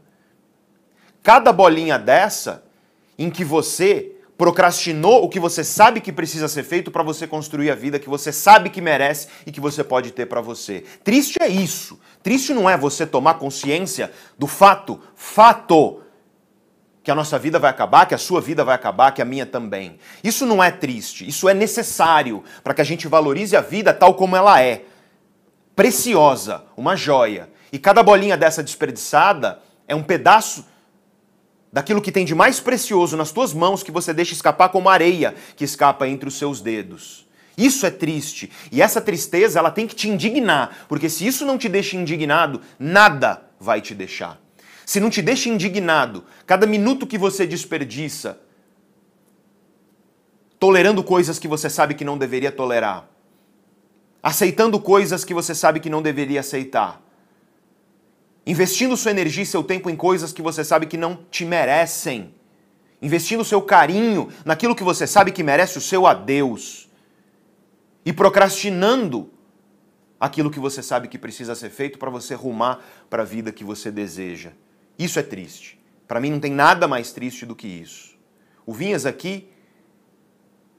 Cada bolinha dessa em que você procrastinou o que você sabe que precisa ser feito para você construir a vida que você sabe que merece e que você pode ter para você. Triste é isso. Triste não é você tomar consciência do fato, fato, que a nossa vida vai acabar, que a sua vida vai acabar, que a minha também. Isso não é triste, isso é necessário para que a gente valorize a vida tal como ela é. Preciosa, uma joia. E cada bolinha dessa desperdiçada é um pedaço daquilo que tem de mais precioso nas tuas mãos que você deixa escapar como areia que escapa entre os seus dedos. Isso é triste. E essa tristeza, ela tem que te indignar, porque se isso não te deixa indignado, nada vai te deixar. Se não te deixa indignado, cada minuto que você desperdiça tolerando coisas que você sabe que não deveria tolerar, aceitando coisas que você sabe que não deveria aceitar, investindo sua energia e seu tempo em coisas que você sabe que não te merecem, investindo seu carinho naquilo que você sabe que merece o seu adeus e procrastinando aquilo que você sabe que precisa ser feito para você rumar para a vida que você deseja. Isso é triste. Para mim não tem nada mais triste do que isso. O Vinhas aqui,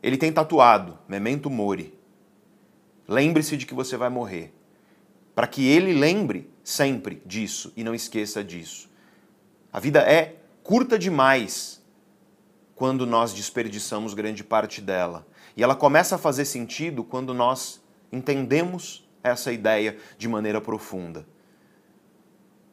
ele tem tatuado Memento Mori. Lembre-se de que você vai morrer. Para que ele lembre sempre disso e não esqueça disso. A vida é curta demais quando nós desperdiçamos grande parte dela. E ela começa a fazer sentido quando nós entendemos essa ideia de maneira profunda.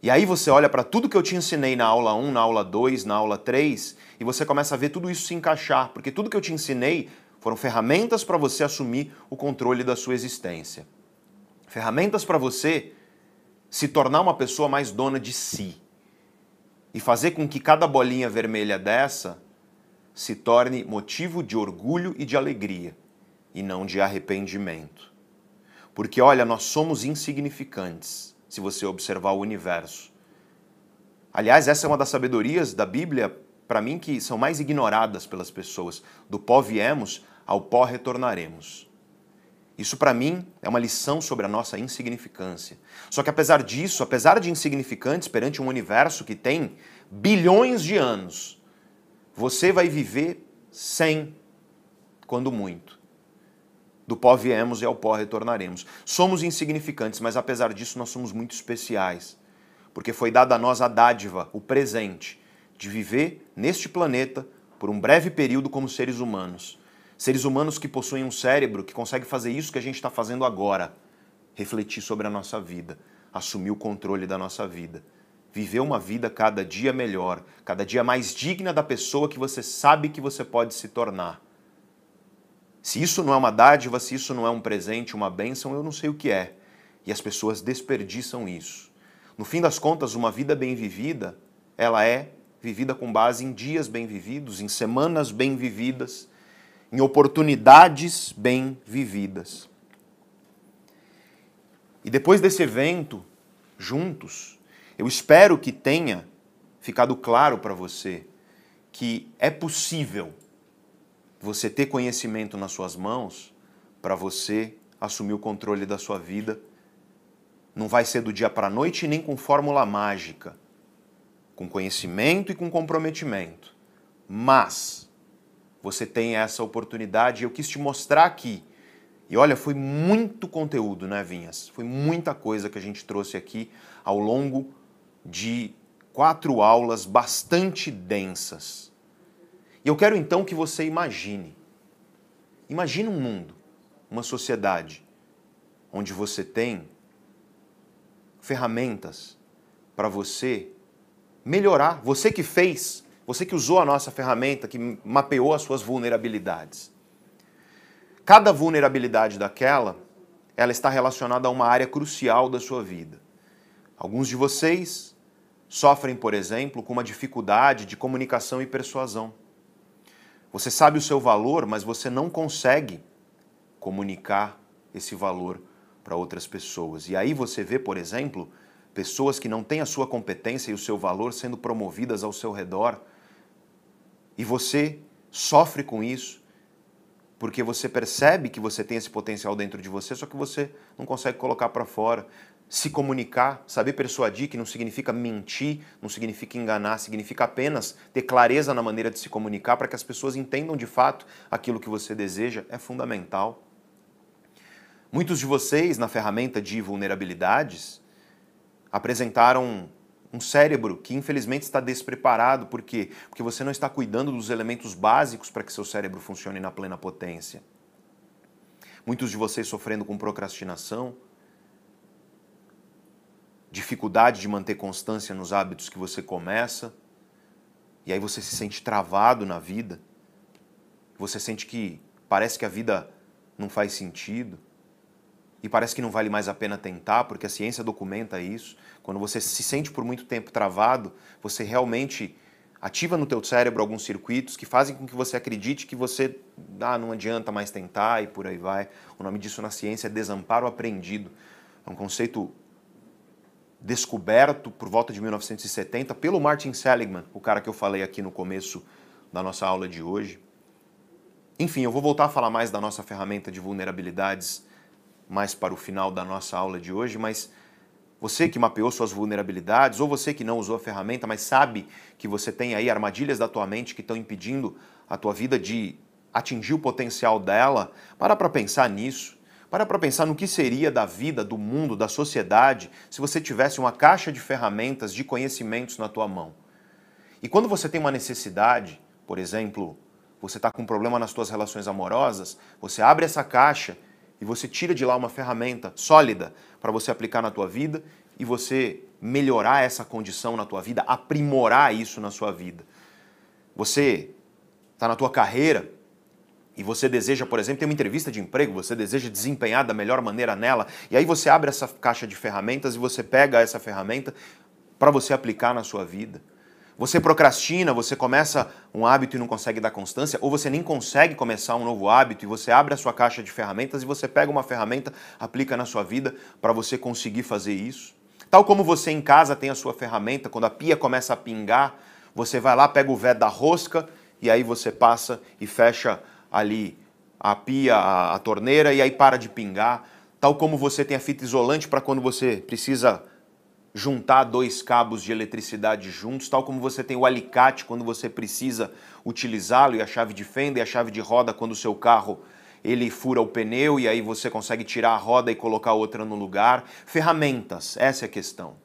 E aí você olha para tudo que eu te ensinei na aula 1, na aula 2, na aula 3, e você começa a ver tudo isso se encaixar, porque tudo que eu te ensinei foram ferramentas para você assumir o controle da sua existência. Ferramentas para você se tornar uma pessoa mais dona de si e fazer com que cada bolinha vermelha dessa se torne motivo de orgulho e de alegria e não de arrependimento. Porque olha, nós somos insignificantes se você observar o universo. Aliás, essa é uma das sabedorias da Bíblia, para mim, que são mais ignoradas pelas pessoas. Do pó viemos, ao pó retornaremos. Isso para mim é uma lição sobre a nossa insignificância. Só que apesar disso, apesar de insignificantes perante um universo que tem bilhões de anos, você vai viver sem, quando muito. Do pó viemos e ao pó retornaremos. Somos insignificantes, mas apesar disso nós somos muito especiais, porque foi dada a nós a dádiva, o presente, de viver neste planeta por um breve período como seres humanos Seres humanos que possuem um cérebro que consegue fazer isso que a gente está fazendo agora. Refletir sobre a nossa vida, assumir o controle da nossa vida. Viver uma vida cada dia melhor, cada dia mais digna da pessoa que você sabe que você pode se tornar. Se isso não é uma dádiva, se isso não é um presente, uma bênção, eu não sei o que é. E as pessoas desperdiçam isso. No fim das contas, uma vida bem vivida, ela é vivida com base em dias bem vividos, em semanas bem vividas, em oportunidades bem vividas. E depois desse evento, juntos, eu espero que tenha ficado claro para você que é possível você ter conhecimento nas suas mãos para você assumir o controle da sua vida. Não vai ser do dia para a noite nem com fórmula mágica, com conhecimento e com comprometimento. Mas você tem essa oportunidade. Eu quis te mostrar aqui. E olha, foi muito conteúdo, né, Vinhas? Foi muita coisa que a gente trouxe aqui ao longo de quatro aulas bastante densas. E eu quero então que você imagine. Imagine um mundo, uma sociedade, onde você tem ferramentas para você melhorar. Você que fez você que usou a nossa ferramenta, que mapeou as suas vulnerabilidades. Cada vulnerabilidade daquela, ela está relacionada a uma área crucial da sua vida. Alguns de vocês sofrem, por exemplo, com uma dificuldade de comunicação e persuasão. Você sabe o seu valor, mas você não consegue comunicar esse valor para outras pessoas. E aí você vê, por exemplo, pessoas que não têm a sua competência e o seu valor sendo promovidas ao seu redor e você sofre com isso porque você percebe que você tem esse potencial dentro de você, só que você não consegue colocar para fora. se comunicar, saber persuadir, que não significa mentir, não significa enganar, significa apenas ter clareza na maneira de se comunicar para que as pessoas entendam de fato aquilo que você deseja, é fundamental. Muitos de vocês, na ferramenta de vulnerabilidades, apresentaram um cérebro que infelizmente está despreparado. Por quê? Porque você não está cuidando dos elementos básicos para que seu cérebro funcione na plena potência. Muitos de vocês sofrendo com procrastinação, dificuldade de manter constância nos hábitos que você começa, e aí você se sente travado na vida, você sente que parece que a vida não faz sentido, e parece que não vale mais a pena tentar, porque a ciência documenta isso. Quando você se sente por muito tempo travado, você realmente ativa no teu cérebro alguns circuitos que fazem com que você acredite que você ah, não adianta mais tentar e por aí vai. O nome disso na ciência é desamparo aprendido. É um conceito descoberto por volta de 1970 pelo Martin Seligman, o cara que eu falei aqui no começo da nossa aula de hoje. Enfim, eu vou voltar a falar mais da nossa ferramenta de vulnerabilidades mais para o final da nossa aula de hoje, mas você que mapeou suas vulnerabilidades, ou você que não usou a ferramenta, mas sabe que você tem aí armadilhas da tua mente que estão impedindo a tua vida de atingir o potencial dela, para para pensar nisso. Para para pensar no que seria da vida, do mundo, da sociedade, se você tivesse uma caixa de ferramentas, de conhecimentos na tua mão. E quando você tem uma necessidade, por exemplo, você está com um problema nas suas relações amorosas, você abre essa caixa e você tira de lá uma ferramenta sólida para você aplicar na tua vida e você melhorar essa condição na tua vida, aprimorar isso na sua vida. Você está na tua carreira, e você deseja, por exemplo, ter uma entrevista de emprego, você deseja desempenhar da melhor maneira nela, e aí você abre essa caixa de ferramentas e você pega essa ferramenta para você aplicar na sua vida. Você procrastina, você começa um hábito e não consegue dar constância, ou você nem consegue começar um novo hábito e você abre a sua caixa de ferramentas e você pega uma ferramenta, aplica na sua vida para você conseguir fazer isso. Tal como você em casa tem a sua ferramenta, quando a pia começa a pingar, você vai lá, pega o vé da rosca e aí você passa e fecha ali a pia, a, a torneira e aí para de pingar. Tal como você tem a fita isolante para quando você precisa juntar dois cabos de eletricidade juntos, tal como você tem o alicate quando você precisa utilizá-lo e a chave de fenda e a chave de roda quando o seu carro ele fura o pneu e aí você consegue tirar a roda e colocar outra no lugar. Ferramentas, essa é a questão.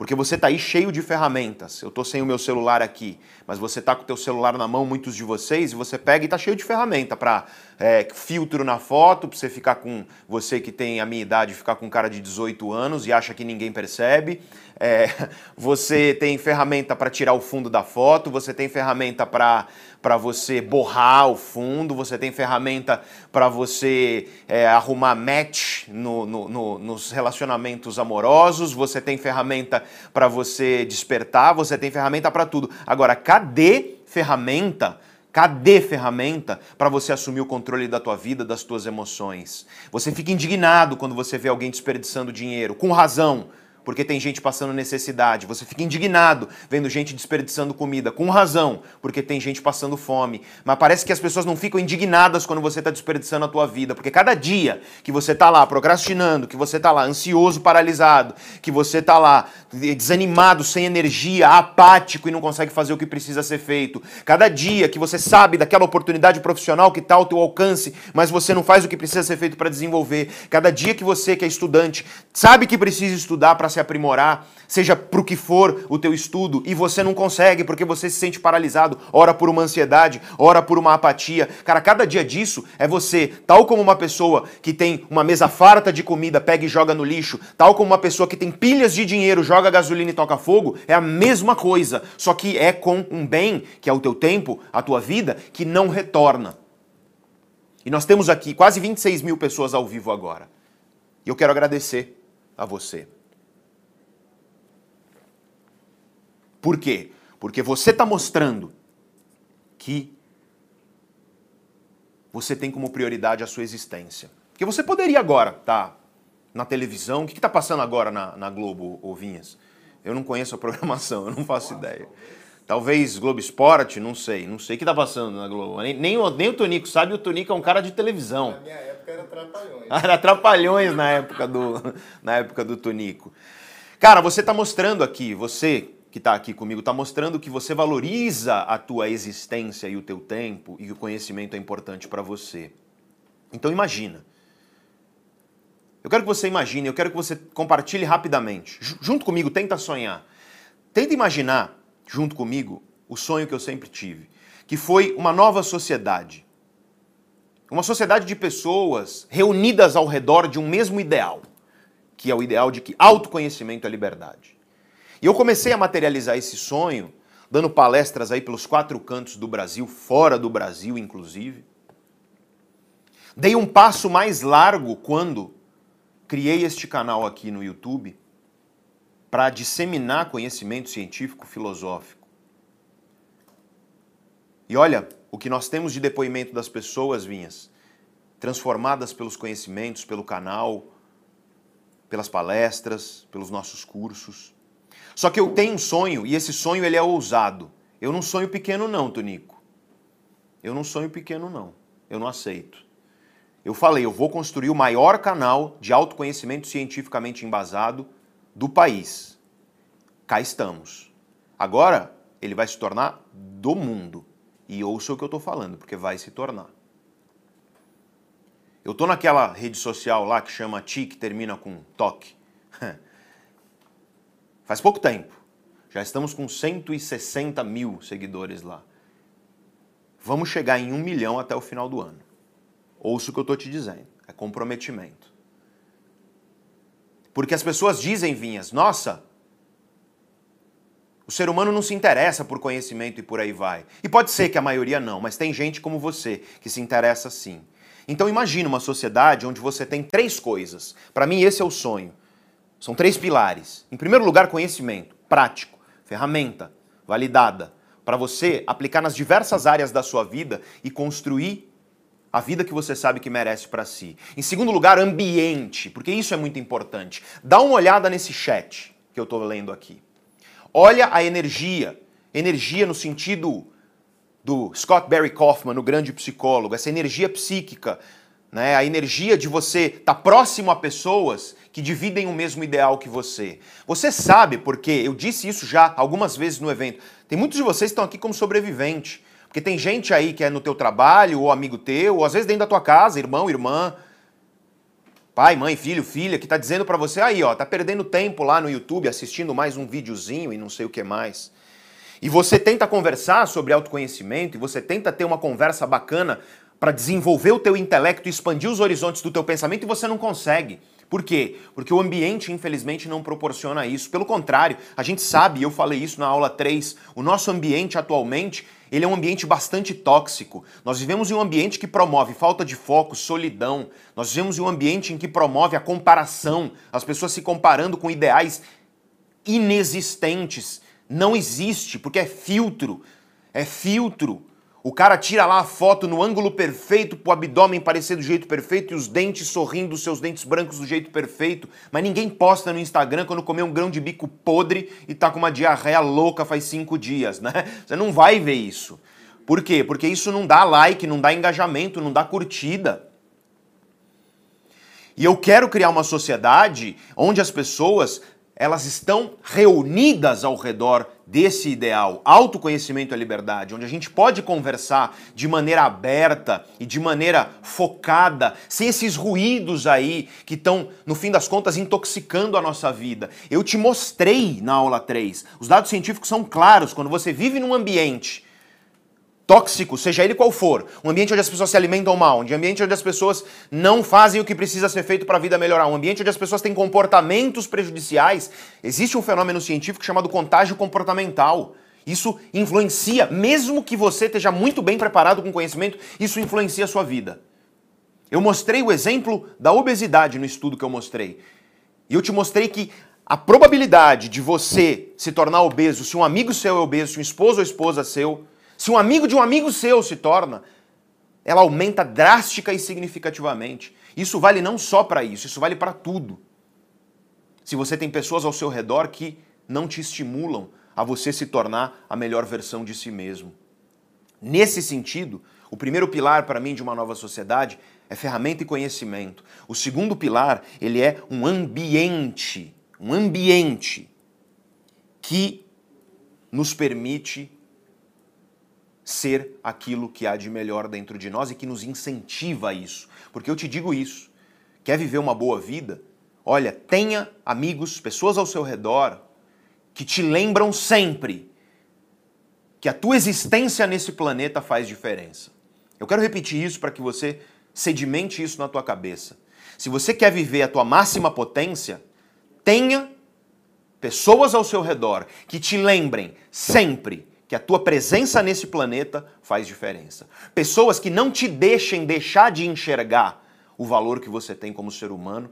Porque você está aí cheio de ferramentas. Eu estou sem o meu celular aqui, mas você está com o teu celular na mão, muitos de vocês, e você pega e está cheio de ferramenta para é, filtro na foto, para você ficar com você que tem a minha idade, ficar com cara de 18 anos e acha que ninguém percebe. É, <laughs> você tem ferramenta para tirar o fundo da foto, você tem ferramenta para para você borrar o fundo, você tem ferramenta para você é, arrumar match no, no, no, nos relacionamentos amorosos, você tem ferramenta para você despertar, você tem ferramenta para tudo. Agora, cadê ferramenta? Cadê ferramenta para você assumir o controle da tua vida, das tuas emoções? Você fica indignado quando você vê alguém desperdiçando dinheiro, com razão porque tem gente passando necessidade. Você fica indignado vendo gente desperdiçando comida, com razão, porque tem gente passando fome. Mas parece que as pessoas não ficam indignadas quando você está desperdiçando a tua vida, porque cada dia que você está lá procrastinando, que você está lá ansioso, paralisado, que você está lá desanimado, sem energia, apático e não consegue fazer o que precisa ser feito, cada dia que você sabe daquela oportunidade profissional que está ao teu alcance, mas você não faz o que precisa ser feito para desenvolver, cada dia que você que é estudante sabe que precisa estudar para se aprimorar, seja para o que for o teu estudo, e você não consegue porque você se sente paralisado, ora por uma ansiedade, ora por uma apatia. Cara, cada dia disso é você, tal como uma pessoa que tem uma mesa farta de comida, pega e joga no lixo, tal como uma pessoa que tem pilhas de dinheiro, joga gasolina e toca fogo, é a mesma coisa, só que é com um bem, que é o teu tempo, a tua vida, que não retorna. E nós temos aqui quase 26 mil pessoas ao vivo agora. E eu quero agradecer a você. Por quê? Porque você está mostrando que você tem como prioridade a sua existência. Porque você poderia agora estar tá, na televisão. O que está passando agora na, na Globo, Ovinhas? Eu não conheço a programação, <laughs> eu não faço ideia. Talvez Globo Esporte, não sei. Não sei o que tá passando na Globo. Nem, nem, o, nem o Tonico sabe, o Tonico é um cara de televisão. Na minha época era Trapalhões. <laughs> Era Trapalhões na época do, na época do Tonico. Cara, você tá mostrando aqui, você que está aqui comigo, está mostrando que você valoriza a tua existência e o teu tempo e que o conhecimento é importante para você. Então imagina. Eu quero que você imagine, eu quero que você compartilhe rapidamente. Junto comigo, tenta sonhar. Tenta imaginar, junto comigo, o sonho que eu sempre tive, que foi uma nova sociedade. Uma sociedade de pessoas reunidas ao redor de um mesmo ideal, que é o ideal de que autoconhecimento é liberdade. E eu comecei a materializar esse sonho, dando palestras aí pelos quatro cantos do Brasil, fora do Brasil, inclusive. Dei um passo mais largo quando criei este canal aqui no YouTube para disseminar conhecimento científico filosófico. E olha, o que nós temos de depoimento das pessoas, Vinhas, transformadas pelos conhecimentos, pelo canal, pelas palestras, pelos nossos cursos. Só que eu tenho um sonho e esse sonho ele é ousado. Eu não sonho pequeno não, Tonico. Eu não sonho pequeno não. Eu não aceito. Eu falei, eu vou construir o maior canal de autoconhecimento cientificamente embasado do país. Cá estamos. Agora, ele vai se tornar do mundo. E ouça o que eu estou falando, porque vai se tornar. Eu estou naquela rede social lá que chama TI, que termina com toque. <laughs> Faz pouco tempo. Já estamos com 160 mil seguidores lá. Vamos chegar em um milhão até o final do ano. Ouça o que eu estou te dizendo. É comprometimento. Porque as pessoas dizem, Vinhas, nossa, o ser humano não se interessa por conhecimento e por aí vai. E pode ser que a maioria não, mas tem gente como você que se interessa sim. Então imagine uma sociedade onde você tem três coisas. Para mim esse é o sonho. São três pilares. Em primeiro lugar, conhecimento prático, ferramenta validada para você aplicar nas diversas áreas da sua vida e construir a vida que você sabe que merece para si. Em segundo lugar, ambiente, porque isso é muito importante. Dá uma olhada nesse chat que eu estou lendo aqui. Olha a energia, energia no sentido do Scott Barry Kaufman, o grande psicólogo, essa energia psíquica, né? a energia de você estar tá próximo a pessoas que dividem o mesmo ideal que você. Você sabe, porque eu disse isso já algumas vezes no evento, tem muitos de vocês que estão aqui como sobrevivente. Porque tem gente aí que é no teu trabalho, ou amigo teu, ou às vezes dentro da tua casa, irmão, irmã, pai, mãe, filho, filha, que está dizendo para você, aí ó, tá perdendo tempo lá no YouTube assistindo mais um videozinho e não sei o que mais. E você tenta conversar sobre autoconhecimento, e você tenta ter uma conversa bacana para desenvolver o teu intelecto expandir os horizontes do teu pensamento e você não consegue. Por quê? Porque o ambiente, infelizmente, não proporciona isso. Pelo contrário, a gente sabe, e eu falei isso na aula 3, o nosso ambiente atualmente, ele é um ambiente bastante tóxico. Nós vivemos em um ambiente que promove falta de foco, solidão. Nós vivemos em um ambiente em que promove a comparação, as pessoas se comparando com ideais inexistentes. Não existe, porque é filtro. É filtro. O cara tira lá a foto no ângulo perfeito, pro abdômen parecer do jeito perfeito e os dentes sorrindo, seus dentes brancos do jeito perfeito. Mas ninguém posta no Instagram quando comeu um grão de bico podre e tá com uma diarreia louca faz cinco dias, né? <laughs> Você não vai ver isso. Por quê? Porque isso não dá like, não dá engajamento, não dá curtida. E eu quero criar uma sociedade onde as pessoas elas estão reunidas ao redor desse ideal, autoconhecimento e liberdade, onde a gente pode conversar de maneira aberta e de maneira focada, sem esses ruídos aí que estão, no fim das contas, intoxicando a nossa vida. Eu te mostrei na aula 3. Os dados científicos são claros. Quando você vive num ambiente tóxico, seja ele qual for, um ambiente onde as pessoas se alimentam mal, um ambiente onde as pessoas não fazem o que precisa ser feito para a vida melhorar, um ambiente onde as pessoas têm comportamentos prejudiciais, existe um fenômeno científico chamado contágio comportamental. Isso influencia, mesmo que você esteja muito bem preparado com conhecimento, isso influencia a sua vida. Eu mostrei o exemplo da obesidade no estudo que eu mostrei. E eu te mostrei que a probabilidade de você se tornar obeso, se um amigo seu é obeso, se um esposo ou esposa seu, se um amigo de um amigo seu se torna, ela aumenta drástica e significativamente. Isso vale não só para isso, isso vale para tudo. Se você tem pessoas ao seu redor que não te estimulam a você se tornar a melhor versão de si mesmo. Nesse sentido, o primeiro pilar para mim de uma nova sociedade é ferramenta e conhecimento. O segundo pilar, ele é um ambiente, um ambiente que nos permite ser aquilo que há de melhor dentro de nós e que nos incentiva a isso. Porque eu te digo isso, quer viver uma boa vida? Olha, tenha amigos, pessoas ao seu redor que te lembram sempre que a tua existência nesse planeta faz diferença. Eu quero repetir isso para que você sedimente isso na tua cabeça. Se você quer viver a tua máxima potência, tenha pessoas ao seu redor que te lembrem sempre que a tua presença nesse planeta faz diferença. Pessoas que não te deixem deixar de enxergar o valor que você tem como ser humano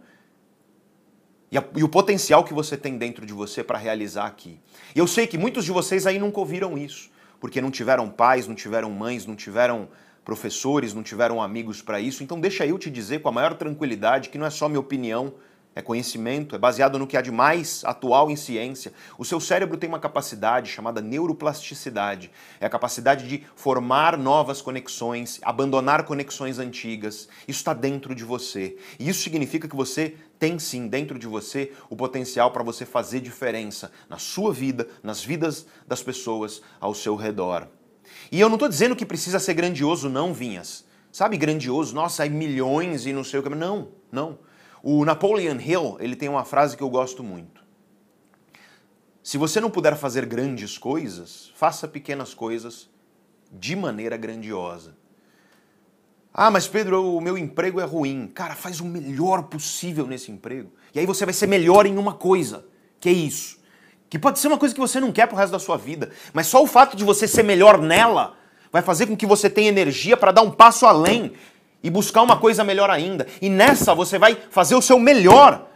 e, a, e o potencial que você tem dentro de você para realizar aqui. E eu sei que muitos de vocês aí nunca ouviram isso, porque não tiveram pais, não tiveram mães, não tiveram professores, não tiveram amigos para isso. Então deixa eu te dizer com a maior tranquilidade que não é só minha opinião, é conhecimento, é baseado no que há de mais atual em ciência. O seu cérebro tem uma capacidade chamada neuroplasticidade. É a capacidade de formar novas conexões, abandonar conexões antigas. Isso está dentro de você. E isso significa que você tem sim dentro de você o potencial para você fazer diferença na sua vida, nas vidas das pessoas ao seu redor. E eu não estou dizendo que precisa ser grandioso, não, Vinhas. Sabe, grandioso, nossa, aí milhões e não sei o que. Não, não. O Napoleon Hill, ele tem uma frase que eu gosto muito. Se você não puder fazer grandes coisas, faça pequenas coisas de maneira grandiosa. Ah, mas Pedro, o meu emprego é ruim. Cara, faz o melhor possível nesse emprego. E aí você vai ser melhor em uma coisa, que é isso. Que pode ser uma coisa que você não quer pro resto da sua vida, mas só o fato de você ser melhor nela vai fazer com que você tenha energia para dar um passo além e buscar uma coisa melhor ainda. E nessa você vai fazer o seu melhor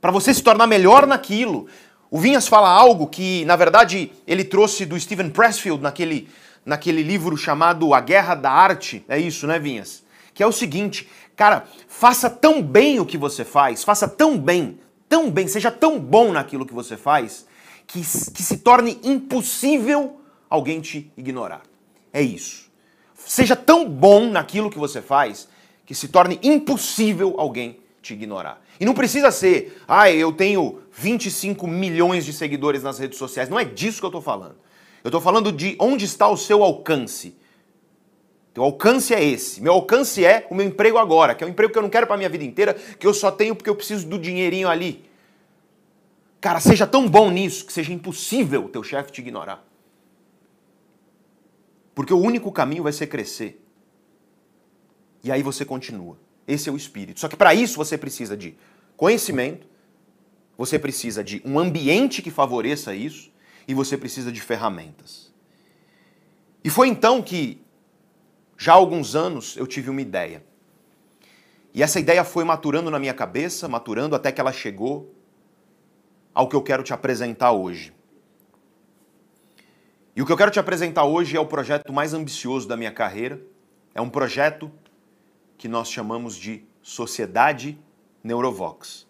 para você se tornar melhor naquilo. O Vinhas fala algo que, na verdade, ele trouxe do Steven Pressfield naquele, naquele livro chamado A Guerra da Arte. É isso, né, Vinhas? Que é o seguinte, cara, faça tão bem o que você faz, faça tão bem, tão bem, seja tão bom naquilo que você faz, que, que se torne impossível alguém te ignorar. É isso. Seja tão bom naquilo que você faz que se torne impossível alguém te ignorar. E não precisa ser, ah, eu tenho 25 milhões de seguidores nas redes sociais. Não é disso que eu estou falando. Eu estou falando de onde está o seu alcance. Teu alcance é esse. Meu alcance é o meu emprego agora, que é um emprego que eu não quero para minha vida inteira, que eu só tenho porque eu preciso do dinheirinho ali. Cara, seja tão bom nisso que seja impossível o teu chefe te ignorar. Porque o único caminho vai ser crescer. E aí você continua. Esse é o espírito. Só que para isso você precisa de conhecimento, você precisa de um ambiente que favoreça isso e você precisa de ferramentas. E foi então que, já há alguns anos, eu tive uma ideia. E essa ideia foi maturando na minha cabeça, maturando até que ela chegou ao que eu quero te apresentar hoje. E o que eu quero te apresentar hoje é o projeto mais ambicioso da minha carreira. É um projeto que nós chamamos de Sociedade Neurovox.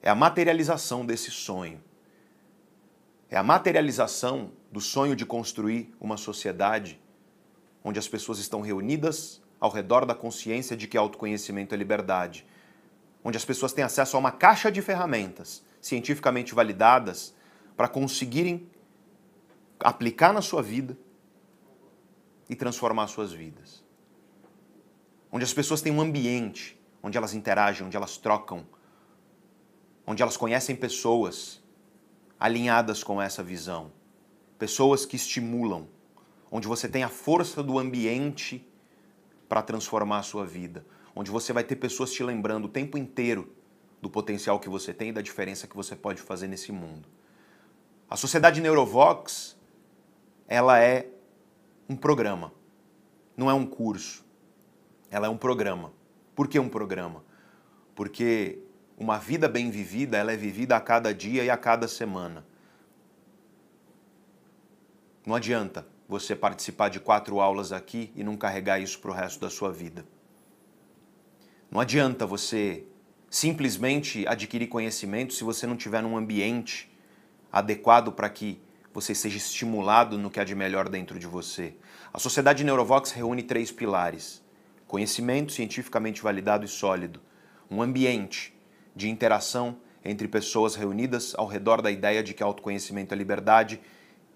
É a materialização desse sonho. É a materialização do sonho de construir uma sociedade onde as pessoas estão reunidas ao redor da consciência de que autoconhecimento é liberdade, onde as pessoas têm acesso a uma caixa de ferramentas cientificamente validadas para conseguirem aplicar na sua vida e transformar suas vidas. Onde as pessoas têm um ambiente onde elas interagem, onde elas trocam, onde elas conhecem pessoas alinhadas com essa visão, pessoas que estimulam, onde você tem a força do ambiente para transformar a sua vida, onde você vai ter pessoas te lembrando o tempo inteiro do potencial que você tem e da diferença que você pode fazer nesse mundo. A Sociedade Neurovox, ela é um programa, não é um curso. Ela é um programa. Por que um programa? Porque uma vida bem vivida, ela é vivida a cada dia e a cada semana. Não adianta você participar de quatro aulas aqui e não carregar isso para o resto da sua vida. Não adianta você simplesmente adquirir conhecimento se você não tiver num ambiente adequado para que você seja estimulado no que há de melhor dentro de você. A Sociedade Neurovox reúne três pilares: conhecimento cientificamente validado e sólido, um ambiente de interação entre pessoas reunidas ao redor da ideia de que autoconhecimento é liberdade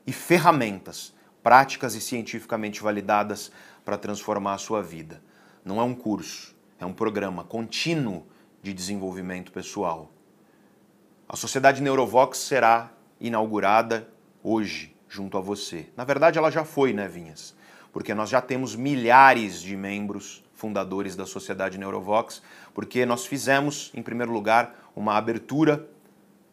e ferramentas práticas e cientificamente validadas para transformar a sua vida. Não é um curso, é um programa contínuo de desenvolvimento pessoal. A Sociedade Neurovox será inaugurada hoje, junto a você. Na verdade, ela já foi, né, Vinhas? Porque nós já temos milhares de membros fundadores da Sociedade Neurovox, porque nós fizemos, em primeiro lugar, uma abertura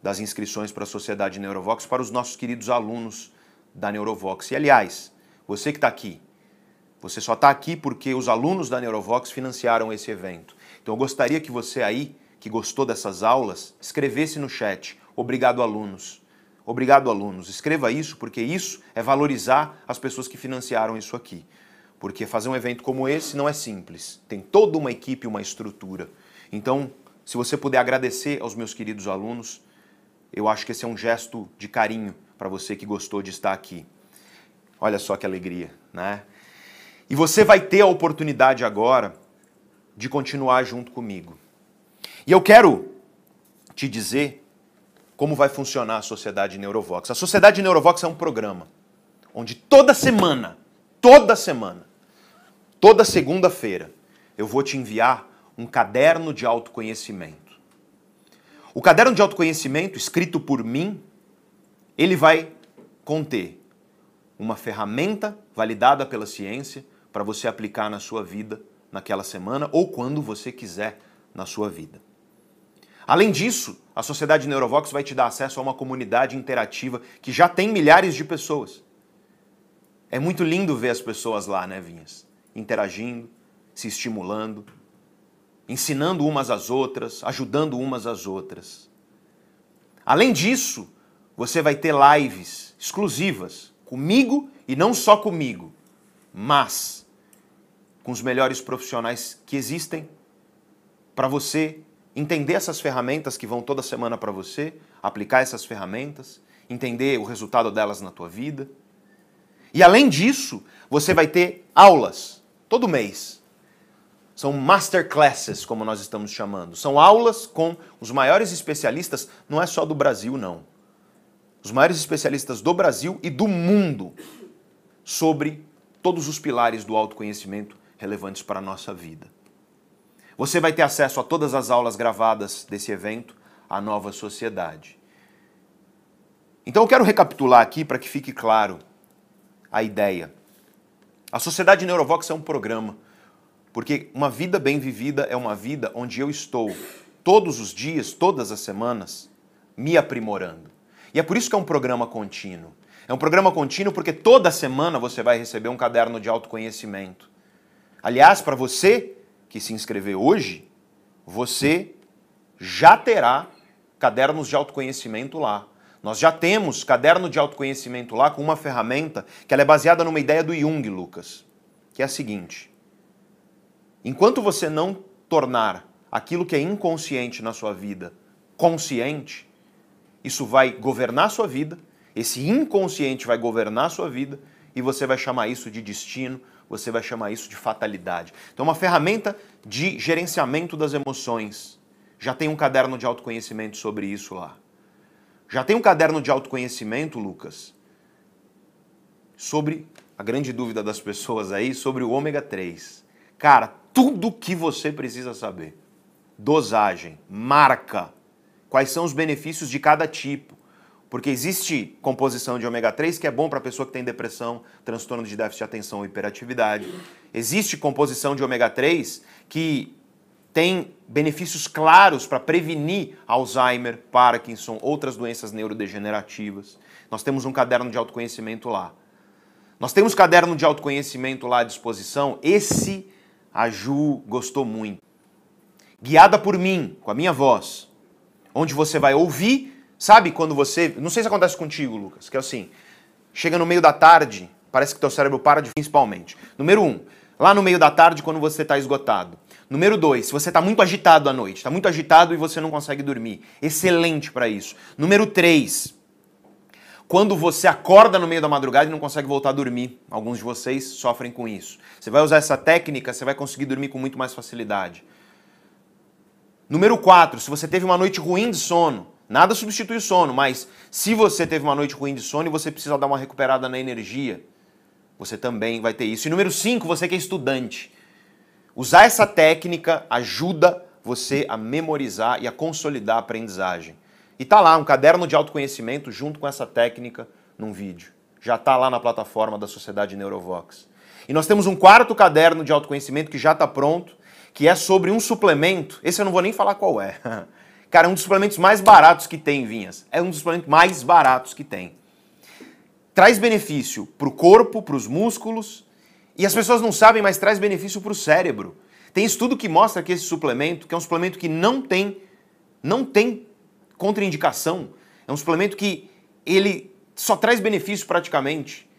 das inscrições para a Sociedade Neurovox para os nossos queridos alunos da Neurovox. E, aliás, você que está aqui, você só está aqui porque os alunos da Neurovox financiaram esse evento. Então, eu gostaria que você aí, que gostou dessas aulas, escrevesse no chat. Obrigado, alunos. Obrigado, alunos. Escreva isso, porque isso é valorizar as pessoas que financiaram isso aqui. Porque fazer um evento como esse não é simples. Tem toda uma equipe, uma estrutura. Então, se você puder agradecer aos meus queridos alunos, eu acho que esse é um gesto de carinho para você que gostou de estar aqui. Olha só que alegria, né? E você vai ter a oportunidade agora de continuar junto comigo. E eu quero te dizer como vai funcionar a Sociedade Neurovox. A Sociedade Neurovox é um programa onde toda semana, toda semana, toda segunda-feira, eu vou te enviar um caderno de autoconhecimento. O caderno de autoconhecimento, escrito por mim, ele vai conter uma ferramenta validada pela ciência para você aplicar na sua vida naquela semana ou quando você quiser na sua vida. Além disso, a Sociedade Neurovox vai te dar acesso a uma comunidade interativa que já tem milhares de pessoas. É muito lindo ver as pessoas lá, né, Vinhas? Interagindo, se estimulando, ensinando umas às outras, ajudando umas às outras. Além disso, você vai ter lives exclusivas comigo e não só comigo, mas com os melhores profissionais que existem para você entender essas ferramentas que vão toda semana para você, aplicar essas ferramentas, entender o resultado delas na tua vida. E além disso, você vai ter aulas todo mês. São masterclasses, como nós estamos chamando. São aulas com os maiores especialistas, não é só do Brasil, não. Os maiores especialistas do Brasil e do mundo sobre todos os pilares do autoconhecimento relevantes para a nossa vida. Você vai ter acesso a todas as aulas gravadas desse evento, a nova sociedade. Então eu quero recapitular aqui para que fique claro a ideia. A Sociedade Neurovox é um programa, porque uma vida bem vivida é uma vida onde eu estou todos os dias, todas as semanas, me aprimorando. E é por isso que é um programa contínuo. É um programa contínuo porque toda semana você vai receber um caderno de autoconhecimento. Aliás, para você que se inscrever hoje, você já terá cadernos de autoconhecimento lá. Nós já temos caderno de autoconhecimento lá com uma ferramenta que é baseada numa ideia do Jung, Lucas, que é a seguinte: enquanto você não tornar aquilo que é inconsciente na sua vida consciente, isso vai governar a sua vida, esse inconsciente vai governar a sua vida e você vai chamar isso de destino, você vai chamar isso de fatalidade. Então, uma ferramenta de gerenciamento das emoções. Já tem um caderno de autoconhecimento sobre isso lá. Já tem um caderno de autoconhecimento, Lucas, sobre a grande dúvida das pessoas aí, sobre o ômega 3. Cara, tudo que você precisa saber. Dosagem, marca, quais são os benefícios de cada tipo porque existe composição de ômega 3 que é bom para a pessoa que tem depressão, transtorno de déficit de atenção ou hiperatividade. Existe composição de ômega 3 que tem benefícios claros para prevenir Alzheimer, Parkinson, outras doenças neurodegenerativas. Nós temos um caderno de autoconhecimento lá. Nós temos caderno de autoconhecimento lá à disposição. Esse a Ju gostou muito. Guiada por mim, com a minha voz, onde você vai ouvir Sabe quando você. Não sei se acontece contigo, Lucas, que é assim. Chega no meio da tarde, parece que teu cérebro para de. Principalmente. Número um, lá no meio da tarde, quando você está esgotado. Número dois, se você está muito agitado à noite, está muito agitado e você não consegue dormir. Excelente para isso. Número três, quando você acorda no meio da madrugada e não consegue voltar a dormir. Alguns de vocês sofrem com isso. Você vai usar essa técnica, você vai conseguir dormir com muito mais facilidade. Número 4, se você teve uma noite ruim de sono, nada substitui o sono, mas se você teve uma noite ruim de sono e você precisa dar uma recuperada na energia, você também vai ter isso. E número 5, você que é estudante. Usar essa técnica ajuda você a memorizar e a consolidar a aprendizagem. E tá lá um caderno de autoconhecimento junto com essa técnica num vídeo. Já tá lá na plataforma da Sociedade Neurovox. E nós temos um quarto caderno de autoconhecimento que já está pronto, que é sobre um suplemento. Esse eu não vou nem falar qual é. <laughs> Cara, é um dos suplementos mais baratos que tem, Vinhas. É um dos suplementos mais baratos que tem. Traz benefício para o corpo, para os músculos, e as pessoas não sabem, mas traz benefício para o cérebro. Tem estudo que mostra que esse suplemento, que é um suplemento que não tem, não tem contraindicação, é um suplemento que ele só traz benefício praticamente.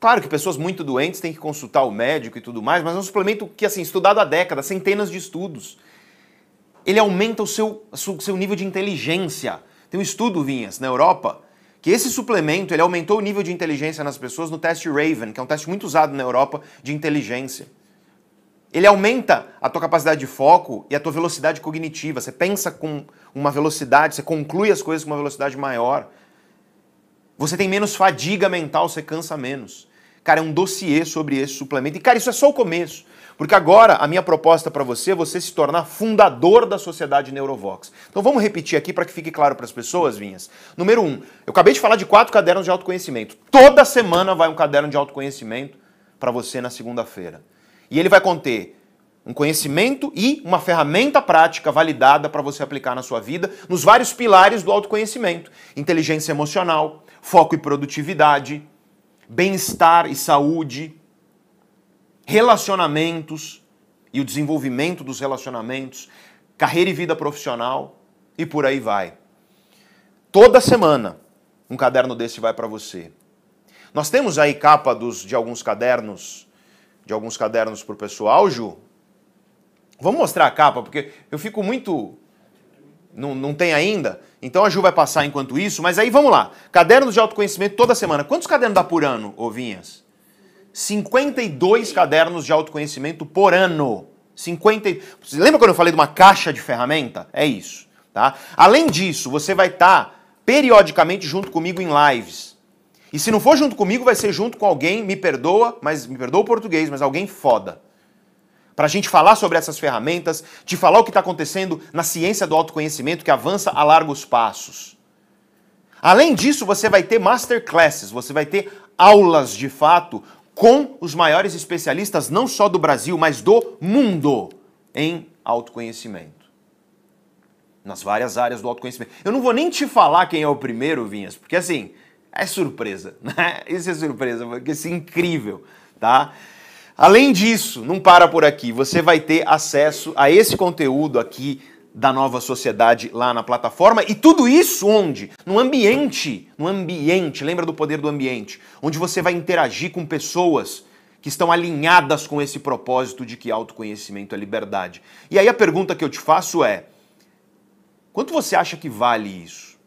Claro que pessoas muito doentes têm que consultar o médico e tudo mais, mas é um suplemento que, assim, estudado há décadas, centenas de estudos. Ele aumenta o seu, o seu nível de inteligência. Tem um estudo, Vinhas, na Europa, que esse suplemento ele aumentou o nível de inteligência nas pessoas no teste Raven, que é um teste muito usado na Europa de inteligência. Ele aumenta a tua capacidade de foco e a tua velocidade cognitiva. Você pensa com uma velocidade, você conclui as coisas com uma velocidade maior. Você tem menos fadiga mental, você cansa menos. Cara, é um dossiê sobre esse suplemento. E, cara, isso é só o começo. Porque agora a minha proposta para você é você se tornar fundador da sociedade Neurovox. Então vamos repetir aqui para que fique claro para as pessoas, Vinhas. Número um, eu acabei de falar de quatro cadernos de autoconhecimento. Toda semana vai um caderno de autoconhecimento para você na segunda-feira. E ele vai conter um conhecimento e uma ferramenta prática validada para você aplicar na sua vida nos vários pilares do autoconhecimento: inteligência emocional, foco e produtividade, bem-estar e saúde, relacionamentos e o desenvolvimento dos relacionamentos, carreira e vida profissional e por aí vai. Toda semana um caderno desse vai para você. Nós temos aí capa dos, de alguns cadernos, de alguns cadernos para o pessoal, Ju. Vamos mostrar a capa, porque eu fico muito. Não, não tem ainda? Então a Ju vai passar enquanto isso, mas aí vamos lá. Cadernos de autoconhecimento toda semana. Quantos cadernos dá por ano, Ovinhas? 52 cadernos de autoconhecimento por ano. 50... Você lembra quando eu falei de uma caixa de ferramenta? É isso. Tá? Além disso, você vai estar tá periodicamente junto comigo em lives. E se não for junto comigo, vai ser junto com alguém, me perdoa, mas me perdoa o português, mas alguém foda para a gente falar sobre essas ferramentas, te falar o que está acontecendo na ciência do autoconhecimento que avança a largos passos. Além disso, você vai ter masterclasses, você vai ter aulas de fato com os maiores especialistas, não só do Brasil, mas do mundo em autoconhecimento. Nas várias áreas do autoconhecimento. Eu não vou nem te falar quem é o primeiro, Vinhas, porque assim, é surpresa, <laughs> né? Isso é surpresa, porque isso é incrível, tá? Além disso, não para por aqui, você vai ter acesso a esse conteúdo aqui da nova sociedade lá na plataforma e tudo isso onde? No ambiente, no ambiente, lembra do poder do ambiente, onde você vai interagir com pessoas que estão alinhadas com esse propósito de que autoconhecimento é liberdade. E aí a pergunta que eu te faço é: quanto você acha que vale isso?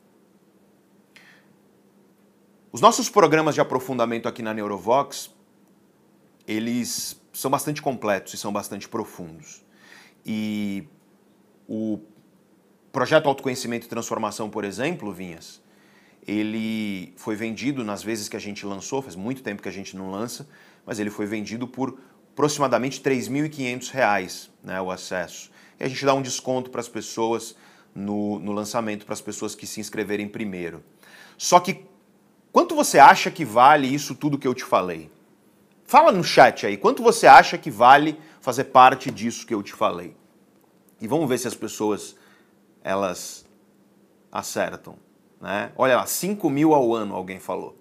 Os nossos programas de aprofundamento aqui na Neurovox eles são bastante completos e são bastante profundos. E o projeto Autoconhecimento e Transformação, por exemplo, Vinhas, ele foi vendido nas vezes que a gente lançou, faz muito tempo que a gente não lança, mas ele foi vendido por aproximadamente R$ 3.500 né, o acesso. E a gente dá um desconto para as pessoas no, no lançamento, para as pessoas que se inscreverem primeiro. Só que quanto você acha que vale isso tudo que eu te falei? Fala no chat aí, quanto você acha que vale fazer parte disso que eu te falei? E vamos ver se as pessoas, elas acertam. Né? Olha lá, 5 mil ao ano, alguém falou.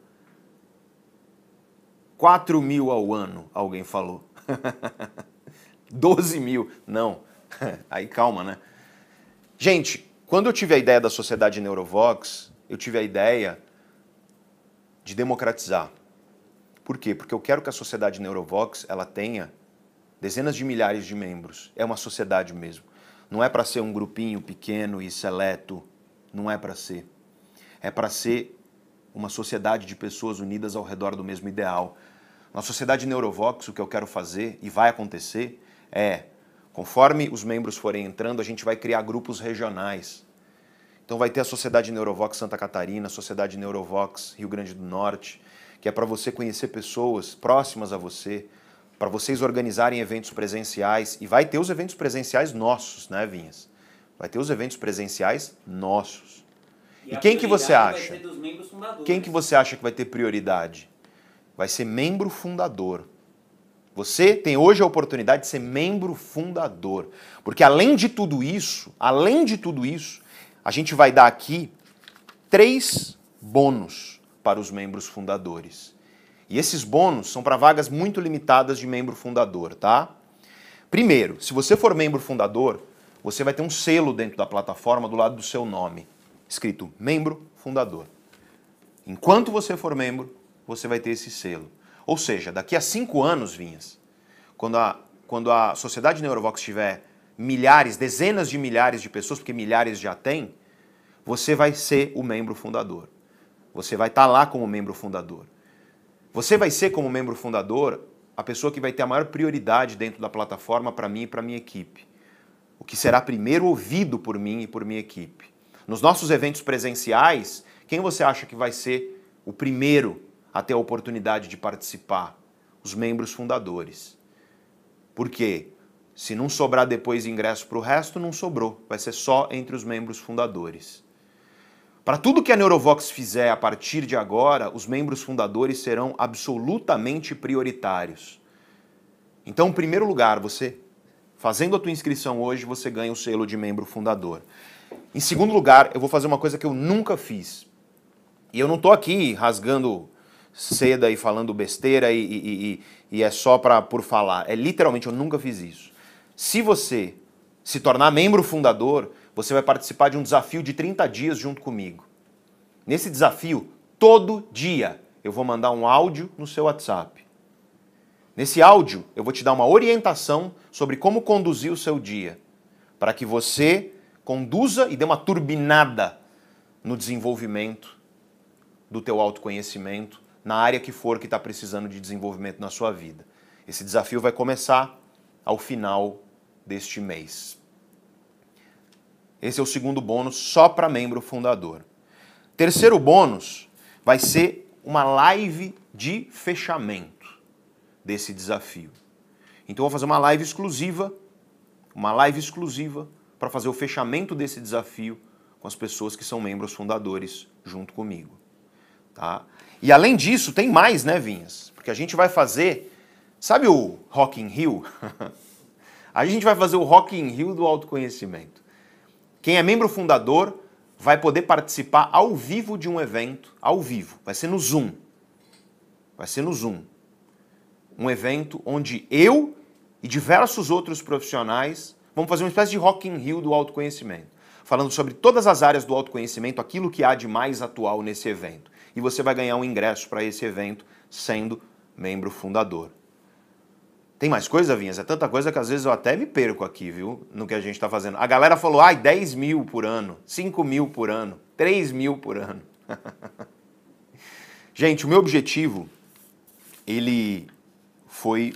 4 mil ao ano, alguém falou. <laughs> 12 mil, não. <laughs> Aí calma, né? Gente, quando eu tive a ideia da Sociedade Neurovox, eu tive a ideia de democratizar. Por quê? Porque eu quero que a sociedade Neurovox ela tenha dezenas de milhares de membros. É uma sociedade mesmo. Não é para ser um grupinho pequeno e seleto. Não é para ser. É para ser uma sociedade de pessoas unidas ao redor do mesmo ideal. Na sociedade Neurovox, o que eu quero fazer e vai acontecer é, conforme os membros forem entrando, a gente vai criar grupos regionais. Então vai ter a Sociedade Neurovox Santa Catarina, a Sociedade Neurovox Rio Grande do Norte, que é para você conhecer pessoas próximas a você, para vocês organizarem eventos presenciais. E vai ter os eventos presenciais nossos, né, Vinhas? Vai ter os eventos presenciais nossos. E, e quem que você acha? Quem que você acha que vai ter prioridade? Vai ser membro fundador. Você tem hoje a oportunidade de ser membro fundador. Porque além de tudo isso, além de tudo isso, a gente vai dar aqui três bônus para os membros fundadores. E esses bônus são para vagas muito limitadas de membro fundador, tá? Primeiro, se você for membro fundador, você vai ter um selo dentro da plataforma do lado do seu nome, escrito membro fundador. Enquanto você for membro, você vai ter esse selo. Ou seja, daqui a cinco anos, Vinhas, quando a, quando a Sociedade Neurovox tiver milhares, dezenas de milhares de pessoas, porque milhares já tem, você vai ser o membro fundador. Você vai estar tá lá como membro fundador. Você vai ser, como membro fundador, a pessoa que vai ter a maior prioridade dentro da plataforma para mim e para minha equipe. O que será primeiro ouvido por mim e por minha equipe. Nos nossos eventos presenciais, quem você acha que vai ser o primeiro a ter a oportunidade de participar? Os membros fundadores. Por quê? Se não sobrar depois ingresso para o resto, não sobrou. Vai ser só entre os membros fundadores. Para tudo que a Neurovox fizer a partir de agora, os membros fundadores serão absolutamente prioritários. Então, em primeiro lugar, você fazendo a tua inscrição hoje, você ganha o selo de membro fundador. Em segundo lugar, eu vou fazer uma coisa que eu nunca fiz. E eu não estou aqui rasgando seda e falando besteira e, e, e, e é só pra, por falar. É literalmente, eu nunca fiz isso. Se você se tornar membro fundador, você vai participar de um desafio de 30 dias junto comigo. Nesse desafio, todo dia, eu vou mandar um áudio no seu WhatsApp. Nesse áudio, eu vou te dar uma orientação sobre como conduzir o seu dia, para que você conduza e dê uma turbinada no desenvolvimento do teu autoconhecimento, na área que for que está precisando de desenvolvimento na sua vida. Esse desafio vai começar ao final deste mês. Esse é o segundo bônus só para membro fundador. Terceiro bônus vai ser uma live de fechamento desse desafio. Então eu vou fazer uma live exclusiva, uma live exclusiva para fazer o fechamento desse desafio com as pessoas que são membros fundadores junto comigo, tá? E além disso, tem mais, né, Vinhas? Porque a gente vai fazer, sabe o Rock in Rio? <laughs> a gente vai fazer o Rock in Rio do autoconhecimento. Quem é membro fundador vai poder participar ao vivo de um evento, ao vivo. Vai ser no Zoom. Vai ser no Zoom. Um evento onde eu e diversos outros profissionais vamos fazer uma espécie de Rock in Rio do autoconhecimento, falando sobre todas as áreas do autoconhecimento, aquilo que há de mais atual nesse evento. E você vai ganhar um ingresso para esse evento sendo membro fundador. Tem mais coisa, Vinhas? É tanta coisa que às vezes eu até me perco aqui, viu? No que a gente está fazendo. A galera falou, ai, 10 mil por ano, 5 mil por ano, 3 mil por ano. <laughs> gente, o meu objetivo, ele foi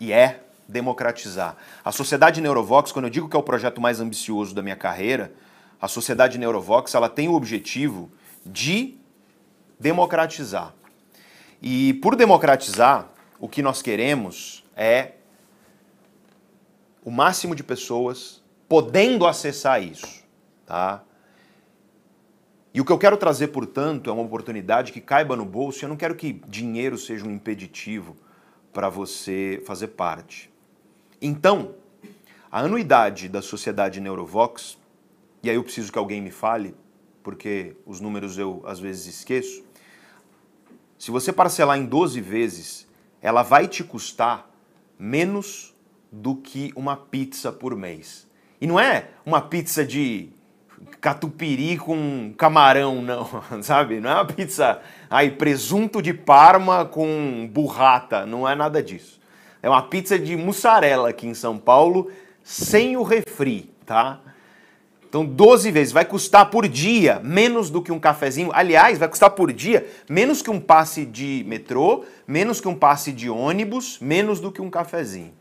e é democratizar. A Sociedade Neurovox, quando eu digo que é o projeto mais ambicioso da minha carreira, a Sociedade Neurovox, ela tem o objetivo de democratizar. E por democratizar, o que nós queremos é o máximo de pessoas podendo acessar isso, tá? E o que eu quero trazer, portanto, é uma oportunidade que caiba no bolso. Eu não quero que dinheiro seja um impeditivo para você fazer parte. Então, a anuidade da Sociedade Neurovox, e aí eu preciso que alguém me fale, porque os números eu às vezes esqueço. Se você parcelar em 12 vezes, ela vai te custar menos do que uma pizza por mês. E não é uma pizza de catupiry com camarão, não, <laughs> sabe? Não é uma pizza, aí, presunto de parma com burrata, não é nada disso. É uma pizza de mussarela aqui em São Paulo, sem o refri, tá? Então, 12 vezes vai custar por dia menos do que um cafezinho. Aliás, vai custar por dia menos que um passe de metrô, menos que um passe de ônibus, menos do que um cafezinho.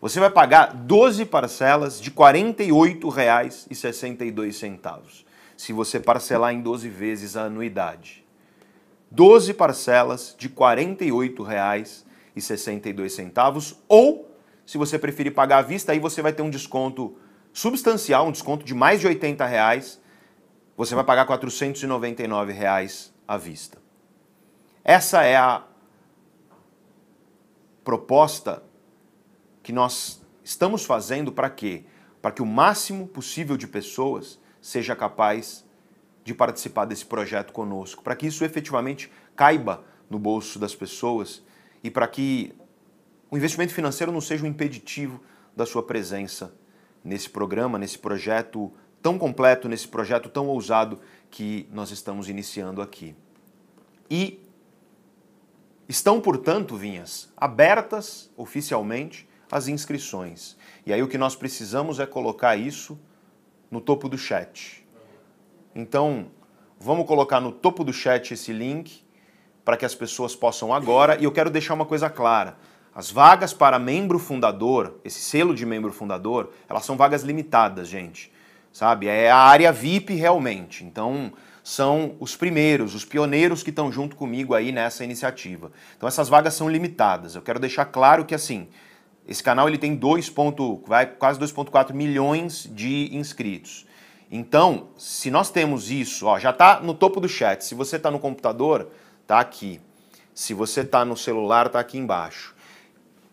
Você vai pagar 12 parcelas de R$ 48,62 se você parcelar em 12 vezes a anuidade. 12 parcelas de R$ 48,62 ou, se você preferir pagar à vista, aí você vai ter um desconto substancial, um desconto de mais de 80 reais, você vai pagar 499 reais à vista. Essa é a proposta que nós estamos fazendo para quê? Para que o máximo possível de pessoas seja capaz de participar desse projeto conosco, para que isso efetivamente caiba no bolso das pessoas e para que o investimento financeiro não seja um impeditivo da sua presença nesse programa, nesse projeto tão completo, nesse projeto tão ousado que nós estamos iniciando aqui. E estão, portanto, Vinhas, abertas oficialmente as inscrições. E aí o que nós precisamos é colocar isso no topo do chat. Então, vamos colocar no topo do chat esse link para que as pessoas possam agora. E eu quero deixar uma coisa clara. As vagas para membro fundador, esse selo de membro fundador, elas são vagas limitadas, gente. Sabe? É a área VIP realmente. Então, são os primeiros, os pioneiros que estão junto comigo aí nessa iniciativa. Então, essas vagas são limitadas. Eu quero deixar claro que assim, esse canal ele tem 2. vai quase 2.4 milhões de inscritos. Então, se nós temos isso, ó, já está no topo do chat. Se você está no computador, tá aqui. Se você está no celular, tá aqui embaixo.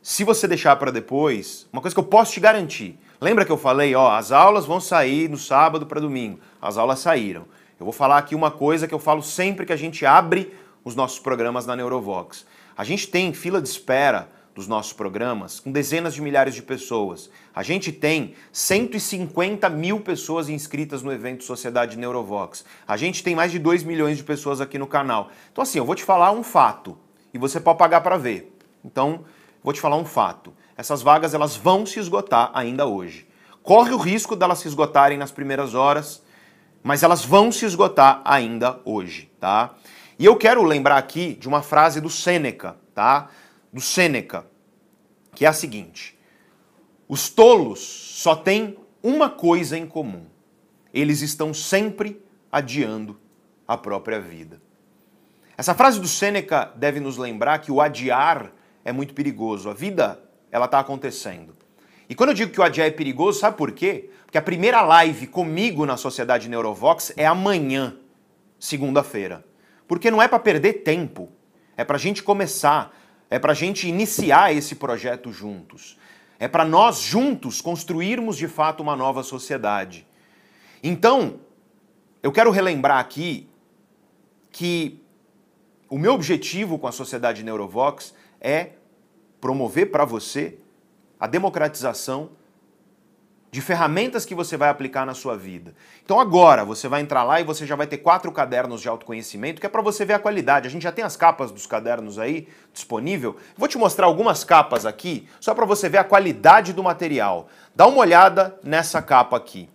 Se você deixar para depois, uma coisa que eu posso te garantir. Lembra que eu falei, ó, as aulas vão sair no sábado para domingo. As aulas saíram. Eu vou falar aqui uma coisa que eu falo sempre que a gente abre os nossos programas na Neurovox. A gente tem fila de espera dos nossos programas com dezenas de milhares de pessoas. A gente tem 150 mil pessoas inscritas no evento Sociedade Neurovox. A gente tem mais de 2 milhões de pessoas aqui no canal. Então, assim, eu vou te falar um fato e você pode pagar para ver. Então, vou te falar um fato. Essas vagas elas vão se esgotar ainda hoje. Corre o risco delas se esgotarem nas primeiras horas, mas elas vão se esgotar ainda hoje, tá? E eu quero lembrar aqui de uma frase do Sêneca, tá? Do Sêneca, que é a seguinte: Os tolos só têm uma coisa em comum. Eles estão sempre adiando a própria vida. Essa frase do Sêneca deve nos lembrar que o adiar é muito perigoso. A vida, ela está acontecendo. E quando eu digo que o adiar é perigoso, sabe por quê? Porque a primeira live comigo na Sociedade Neurovox é amanhã, segunda-feira. Porque não é para perder tempo, é para a gente começar, é para a gente iniciar esse projeto juntos. É para nós juntos construirmos de fato uma nova sociedade. Então, eu quero relembrar aqui que o meu objetivo com a Sociedade Neurovox é promover para você a democratização de ferramentas que você vai aplicar na sua vida. Então agora você vai entrar lá e você já vai ter quatro cadernos de autoconhecimento, que é para você ver a qualidade. A gente já tem as capas dos cadernos aí disponível. Vou te mostrar algumas capas aqui, só para você ver a qualidade do material. Dá uma olhada nessa capa aqui.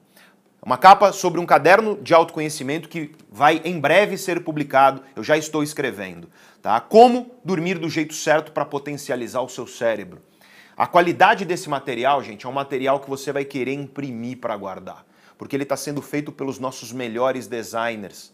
Uma capa sobre um caderno de autoconhecimento que vai em breve ser publicado, eu já estou escrevendo, tá? Como dormir do jeito certo para potencializar o seu cérebro. A qualidade desse material, gente, é um material que você vai querer imprimir para guardar, porque ele está sendo feito pelos nossos melhores designers.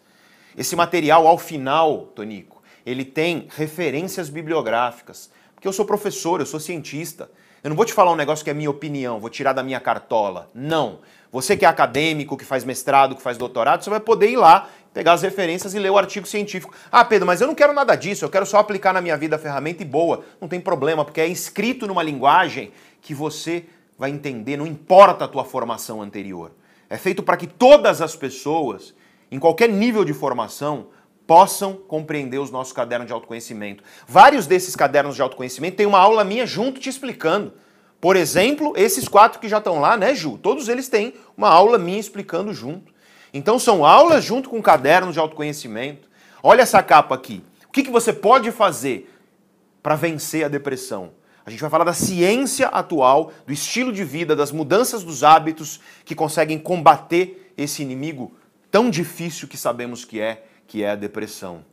Esse material, ao final, Tonico, ele tem referências bibliográficas, porque eu sou professor, eu sou cientista. Eu não vou te falar um negócio que é minha opinião, vou tirar da minha cartola. Não. Você que é acadêmico, que faz mestrado, que faz doutorado, você vai poder ir lá pegar as referências e ler o artigo científico. Ah, Pedro, mas eu não quero nada disso, eu quero só aplicar na minha vida a ferramenta e boa. Não tem problema, porque é escrito numa linguagem que você vai entender, não importa a tua formação anterior. É feito para que todas as pessoas, em qualquer nível de formação, possam compreender os nossos cadernos de autoconhecimento. Vários desses cadernos de autoconhecimento tem uma aula minha junto te explicando. Por exemplo, esses quatro que já estão lá, né, Ju? Todos eles têm uma aula minha explicando junto. Então são aulas junto com cadernos de autoconhecimento. Olha essa capa aqui. O que, que você pode fazer para vencer a depressão? A gente vai falar da ciência atual, do estilo de vida, das mudanças dos hábitos que conseguem combater esse inimigo tão difícil que sabemos que é, que é a depressão.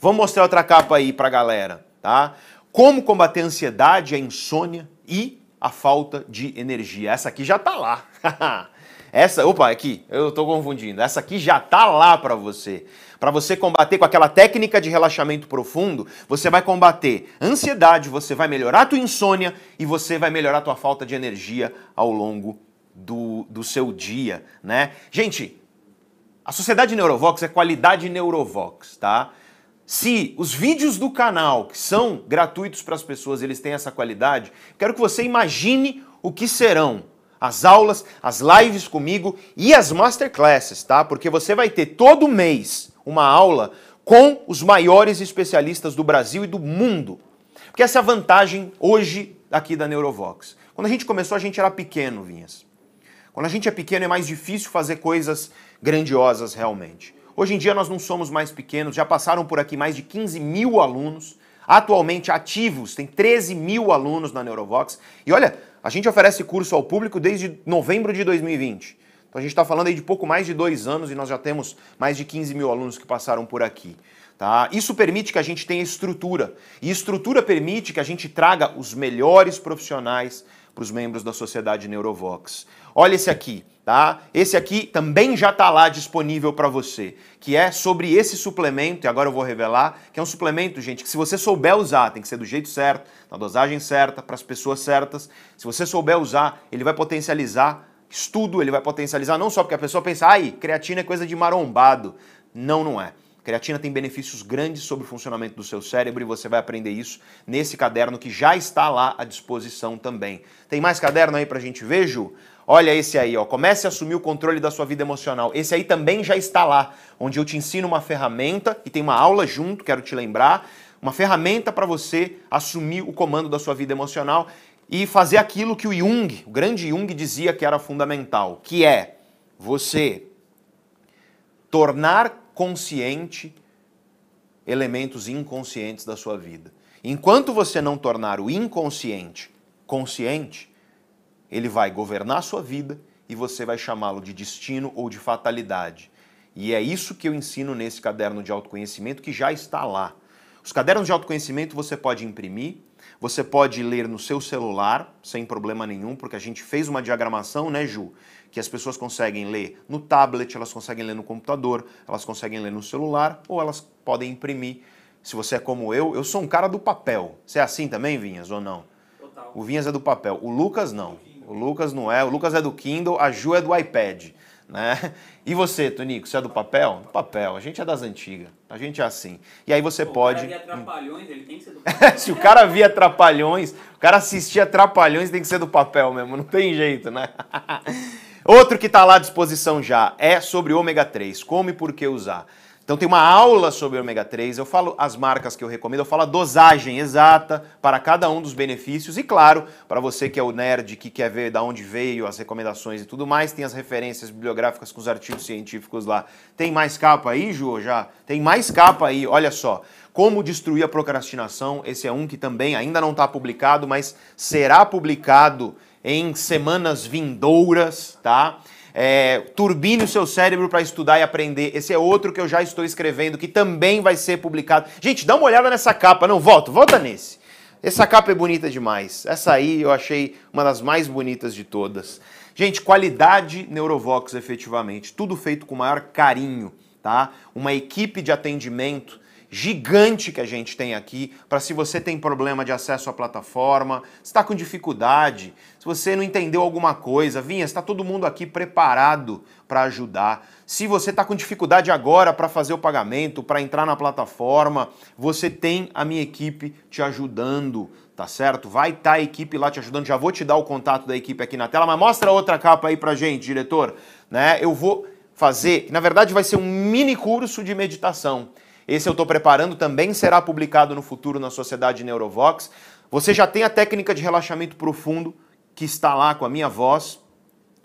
Vamos mostrar outra capa aí pra galera, tá? Como combater a ansiedade, a insônia e a falta de energia. Essa aqui já tá lá. <laughs> Essa, opa, aqui, eu tô confundindo. Essa aqui já tá lá para você. Para você combater com aquela técnica de relaxamento profundo, você vai combater ansiedade, você vai melhorar a tua insônia e você vai melhorar a tua falta de energia ao longo do, do seu dia, né? Gente, a Sociedade Neurovox é qualidade Neurovox, tá? Se os vídeos do canal, que são gratuitos para as pessoas, eles têm essa qualidade, quero que você imagine o que serão as aulas, as lives comigo e as masterclasses, tá? Porque você vai ter todo mês uma aula com os maiores especialistas do Brasil e do mundo. Porque essa é a vantagem hoje aqui da Neurovox. Quando a gente começou, a gente era pequeno, Vinhas. Quando a gente é pequeno, é mais difícil fazer coisas grandiosas realmente. Hoje em dia, nós não somos mais pequenos, já passaram por aqui mais de 15 mil alunos, atualmente ativos, tem 13 mil alunos na Neurovox. E olha, a gente oferece curso ao público desde novembro de 2020. Então a gente está falando aí de pouco mais de dois anos e nós já temos mais de 15 mil alunos que passaram por aqui. Tá? Isso permite que a gente tenha estrutura. E estrutura permite que a gente traga os melhores profissionais para os membros da sociedade Neurovox. Olha esse aqui, tá? Esse aqui também já está lá disponível para você, que é sobre esse suplemento, e agora eu vou revelar, que é um suplemento, gente, que se você souber usar, tem que ser do jeito certo, na dosagem certa, para as pessoas certas. Se você souber usar, ele vai potencializar estudo, ele vai potencializar não só porque a pessoa pensa, ai, creatina é coisa de marombado. Não, não é. Creatina tem benefícios grandes sobre o funcionamento do seu cérebro e você vai aprender isso nesse caderno que já está lá à disposição também. Tem mais caderno aí pra gente ver, Ju? Olha esse aí, ó. Comece a assumir o controle da sua vida emocional. Esse aí também já está lá, onde eu te ensino uma ferramenta e tem uma aula junto, quero te lembrar, uma ferramenta para você assumir o comando da sua vida emocional e fazer aquilo que o Jung, o grande Jung dizia que era fundamental, que é você tornar consciente elementos inconscientes da sua vida. Enquanto você não tornar o inconsciente consciente, ele vai governar a sua vida e você vai chamá-lo de destino ou de fatalidade. E é isso que eu ensino nesse caderno de autoconhecimento que já está lá. Os cadernos de autoconhecimento você pode imprimir, você pode ler no seu celular sem problema nenhum, porque a gente fez uma diagramação, né, Ju? Que as pessoas conseguem ler no tablet, elas conseguem ler no computador, elas conseguem ler no celular ou elas podem imprimir. Se você é como eu, eu sou um cara do papel. Você é assim também, Vinhas, ou não? Total. O Vinhas é do papel. O Lucas não. O Lucas não é, o Lucas é do Kindle, a Ju é do iPad. Né? E você, Tonico, você é do papel? Do papel, a gente é das antigas, a gente é assim. E aí você Pô, pode. O cara via Trapalhões, ele tem que ser do <laughs> papel. Se o cara via Trapalhões, o cara assistia Trapalhões, tem que ser do papel mesmo, não tem jeito, né? <laughs> Outro que está lá à disposição já é sobre ômega 3, como e por que usar. Então tem uma aula sobre ômega 3, eu falo as marcas que eu recomendo, eu falo a dosagem exata para cada um dos benefícios e claro, para você que é o nerd que quer ver da onde veio as recomendações e tudo mais, tem as referências bibliográficas com os artigos científicos lá. Tem mais capa aí, Ju, já? Tem mais capa aí, olha só. Como destruir a procrastinação, esse é um que também ainda não está publicado, mas será publicado em semanas vindouras, tá? É, turbine o seu cérebro para estudar e aprender. Esse é outro que eu já estou escrevendo, que também vai ser publicado. Gente, dá uma olhada nessa capa. Não, volta, volta nesse. Essa capa é bonita demais. Essa aí eu achei uma das mais bonitas de todas. Gente, qualidade Neurovox, efetivamente. Tudo feito com o maior carinho, tá? Uma equipe de atendimento gigante que a gente tem aqui para se você tem problema de acesso à plataforma, está com dificuldade, se você não entendeu alguma coisa, vinha, está todo mundo aqui preparado para ajudar. Se você está com dificuldade agora para fazer o pagamento, para entrar na plataforma, você tem a minha equipe te ajudando, tá certo? Vai estar tá a equipe lá te ajudando. Já vou te dar o contato da equipe aqui na tela, mas mostra outra capa aí pra gente, diretor, né? Eu vou fazer, na verdade vai ser um mini curso de meditação. Esse eu estou preparando, também será publicado no futuro na Sociedade Neurovox. Você já tem a técnica de relaxamento profundo que está lá com a minha voz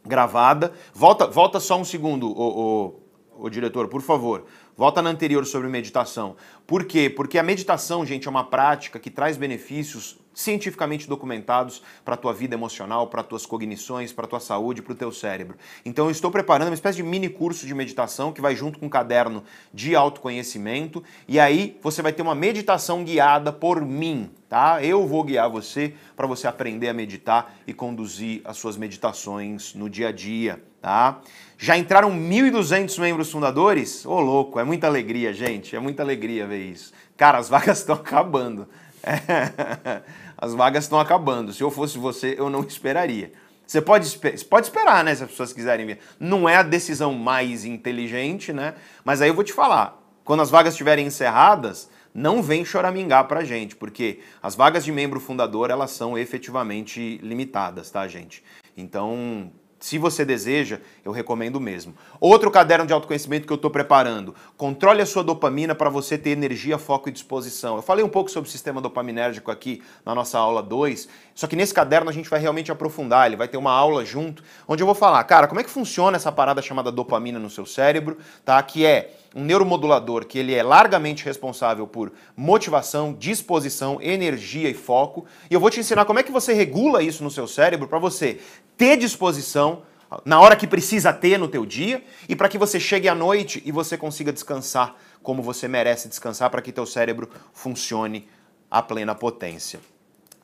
gravada. Volta, volta só um segundo, o, o, o diretor, por favor. Volta na anterior sobre meditação. Por quê? Porque a meditação, gente, é uma prática que traz benefícios cientificamente documentados para a tua vida emocional, para tuas cognições, para tua saúde, para o teu cérebro. Então eu estou preparando uma espécie de mini curso de meditação que vai junto com um caderno de autoconhecimento e aí você vai ter uma meditação guiada por mim, tá? Eu vou guiar você para você aprender a meditar e conduzir as suas meditações no dia a dia, tá? Já entraram 1.200 membros fundadores? Ô louco, é muita alegria, gente, é muita alegria ver isso. Cara, as vagas <laughs> estão acabando. <laughs> As vagas estão acabando. Se eu fosse você, eu não <laughs> esperaria. Você pode, pode esperar, né? Se as pessoas quiserem vir. Não é a decisão mais inteligente, né? Mas aí eu vou te falar. Quando as vagas estiverem encerradas, não vem choramingar pra gente, porque as vagas de membro fundador, elas são efetivamente limitadas, tá, gente? Então, se você deseja, eu recomendo mesmo. Outro caderno de autoconhecimento que eu estou preparando. Controle a sua dopamina para você ter energia, foco e disposição. Eu falei um pouco sobre o sistema dopaminérgico aqui na nossa aula 2, só que nesse caderno a gente vai realmente aprofundar. Ele vai ter uma aula junto, onde eu vou falar, cara, como é que funciona essa parada chamada dopamina no seu cérebro, tá? Que é um neuromodulador que ele é largamente responsável por motivação, disposição, energia e foco. E eu vou te ensinar como é que você regula isso no seu cérebro para você ter disposição na hora que precisa ter no teu dia e para que você chegue à noite e você consiga descansar como você merece descansar para que teu cérebro funcione a plena potência.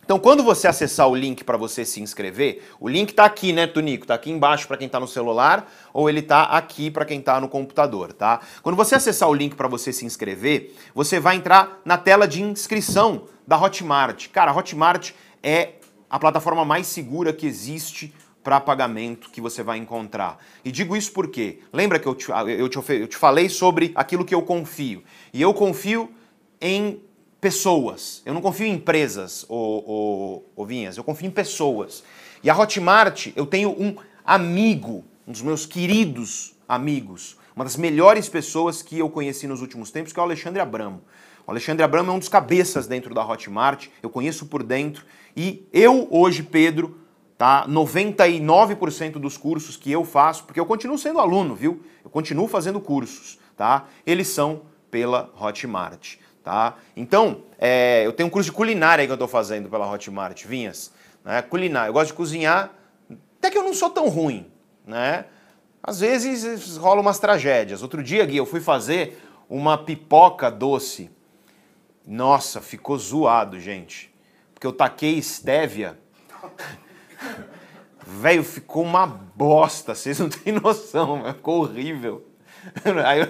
Então, quando você acessar o link para você se inscrever, o link está aqui, né, Tunico? Está aqui embaixo para quem está no celular ou ele está aqui para quem está no computador, tá? Quando você acessar o link para você se inscrever, você vai entrar na tela de inscrição da Hotmart. Cara, a Hotmart é a plataforma mais segura que existe para pagamento que você vai encontrar. E digo isso porque, lembra que eu te, eu, te, eu te falei sobre aquilo que eu confio. E eu confio em pessoas. Eu não confio em empresas, ô Vinhas, eu confio em pessoas. E a Hotmart, eu tenho um amigo, um dos meus queridos amigos, uma das melhores pessoas que eu conheci nos últimos tempos, que é o Alexandre Abramo. O Alexandre Abramo é um dos cabeças dentro da Hotmart, eu conheço por dentro, e eu hoje, Pedro, tá? 99% dos cursos que eu faço, porque eu continuo sendo aluno, viu? Eu continuo fazendo cursos, tá? Eles são pela Hotmart tá? Então, é, eu tenho um curso de culinária que eu estou fazendo pela Hotmart, Vinhas, né? Culinária, eu gosto de cozinhar, até que eu não sou tão ruim, né? Às vezes rolam umas tragédias. Outro dia, Gui, eu fui fazer uma pipoca doce. Nossa, ficou zoado, gente. Porque eu taquei estévia. Velho, ficou uma bosta, vocês não têm noção, ficou horrível. Aí eu,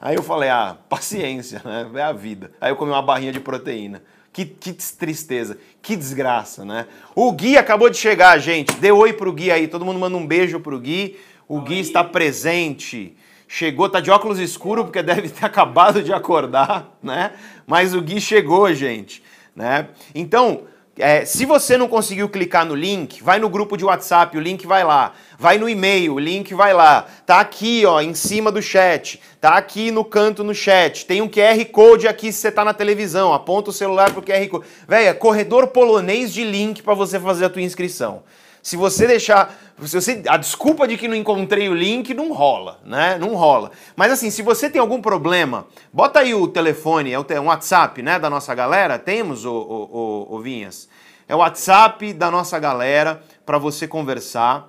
aí eu falei, ah, paciência, né? É a vida. Aí eu comi uma barrinha de proteína. Que, que tristeza, que desgraça, né? O Gui acabou de chegar, gente. Dê oi pro Gui aí. Todo mundo manda um beijo pro Gui. O Gui está presente. Chegou, tá de óculos escuro porque deve ter <laughs> acabado de acordar, né? Mas o Gui chegou, gente, né? Então, é, se você não conseguiu clicar no link, vai no grupo de WhatsApp, o link vai lá. Vai no e-mail, o link vai lá. Tá aqui, ó, em cima do chat. Tá aqui no canto no chat. Tem um QR Code aqui se você tá na televisão. Aponta o celular pro QR Code. Véia, corredor polonês de link para você fazer a tua inscrição. Se você deixar. Se você, a desculpa de que não encontrei o link não rola, né? Não rola. Mas assim, se você tem algum problema, bota aí o telefone, é um WhatsApp, né? Da nossa galera. Temos, o, o, o, o Vinhas. É o WhatsApp da nossa galera para você conversar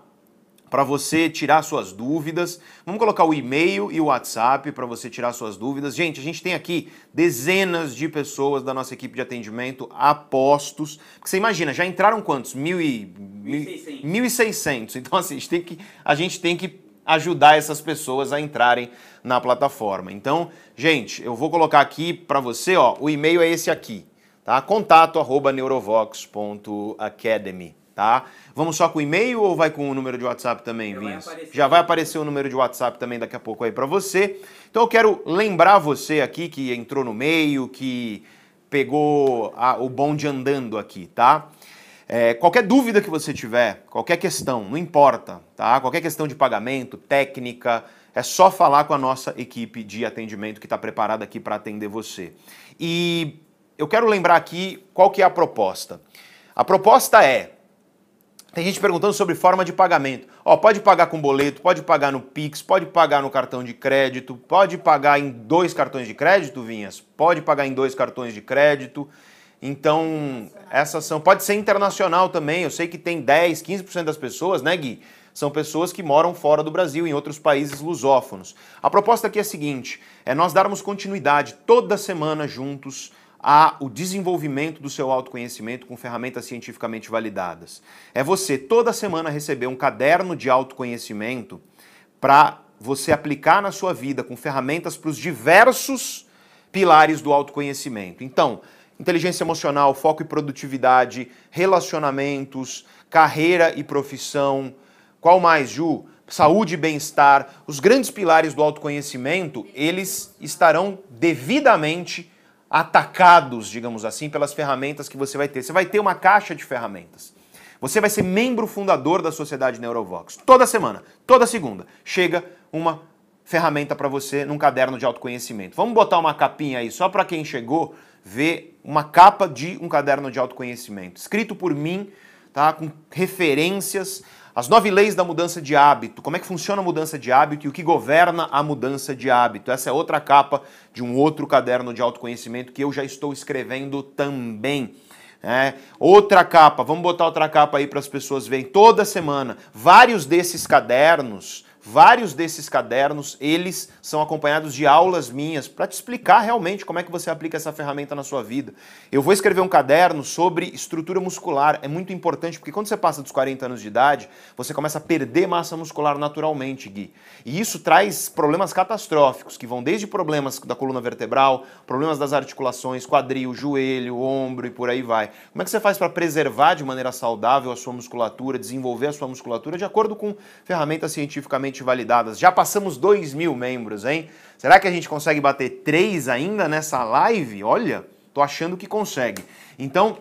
para você tirar suas dúvidas. Vamos colocar o e-mail e o WhatsApp para você tirar suas dúvidas. Gente, a gente tem aqui dezenas de pessoas da nossa equipe de atendimento apostos. Porque você imagina, já entraram quantos? Mil e... 1.600. Então, assim, a gente, tem que, a gente tem que ajudar essas pessoas a entrarem na plataforma. Então, gente, eu vou colocar aqui para você, ó, o e-mail é esse aqui, tá? Contato arroba neurovox.academy tá? Vamos só com o e-mail ou vai com o número de WhatsApp também, Vinhas? Já vai aparecer o número de WhatsApp também daqui a pouco aí para você. Então eu quero lembrar você aqui que entrou no meio, que pegou a, o bonde andando aqui, tá? É, qualquer dúvida que você tiver, qualquer questão, não importa, tá? Qualquer questão de pagamento, técnica, é só falar com a nossa equipe de atendimento que está preparada aqui para atender você. E eu quero lembrar aqui qual que é a proposta. A proposta é tem gente perguntando sobre forma de pagamento. Ó, pode pagar com boleto, pode pagar no Pix, pode pagar no cartão de crédito, pode pagar em dois cartões de crédito, Vinhas? Pode pagar em dois cartões de crédito. Então, essas são. Pode ser internacional também. Eu sei que tem 10, 15% das pessoas, né, Gui? São pessoas que moram fora do Brasil, em outros países lusófonos. A proposta aqui é a seguinte: é nós darmos continuidade toda semana juntos ao desenvolvimento do seu autoconhecimento com ferramentas cientificamente validadas. É você toda semana receber um caderno de autoconhecimento para você aplicar na sua vida com ferramentas para os diversos pilares do autoconhecimento. Então, inteligência emocional, foco e produtividade, relacionamentos, carreira e profissão. Qual mais, Ju? Saúde e bem-estar. Os grandes pilares do autoconhecimento, eles estarão devidamente atacados, digamos assim, pelas ferramentas que você vai ter. Você vai ter uma caixa de ferramentas. Você vai ser membro fundador da Sociedade Neurovox. Toda semana, toda segunda, chega uma ferramenta para você num caderno de autoconhecimento. Vamos botar uma capinha aí só para quem chegou ver uma capa de um caderno de autoconhecimento, escrito por mim, tá? Com referências, as nove leis da mudança de hábito, como é que funciona a mudança de hábito e o que governa a mudança de hábito. Essa é outra capa de um outro caderno de autoconhecimento que eu já estou escrevendo também. É, outra capa, vamos botar outra capa aí para as pessoas verem toda semana. Vários desses cadernos Vários desses cadernos, eles são acompanhados de aulas minhas para te explicar realmente como é que você aplica essa ferramenta na sua vida. Eu vou escrever um caderno sobre estrutura muscular. É muito importante porque quando você passa dos 40 anos de idade, você começa a perder massa muscular naturalmente, Gui. E isso traz problemas catastróficos, que vão desde problemas da coluna vertebral, problemas das articulações, quadril, joelho, ombro e por aí vai. Como é que você faz para preservar de maneira saudável a sua musculatura, desenvolver a sua musculatura de acordo com ferramentas cientificamente validadas. Já passamos 2 mil membros, hein? Será que a gente consegue bater 3 ainda nessa live? Olha, tô achando que consegue. Então,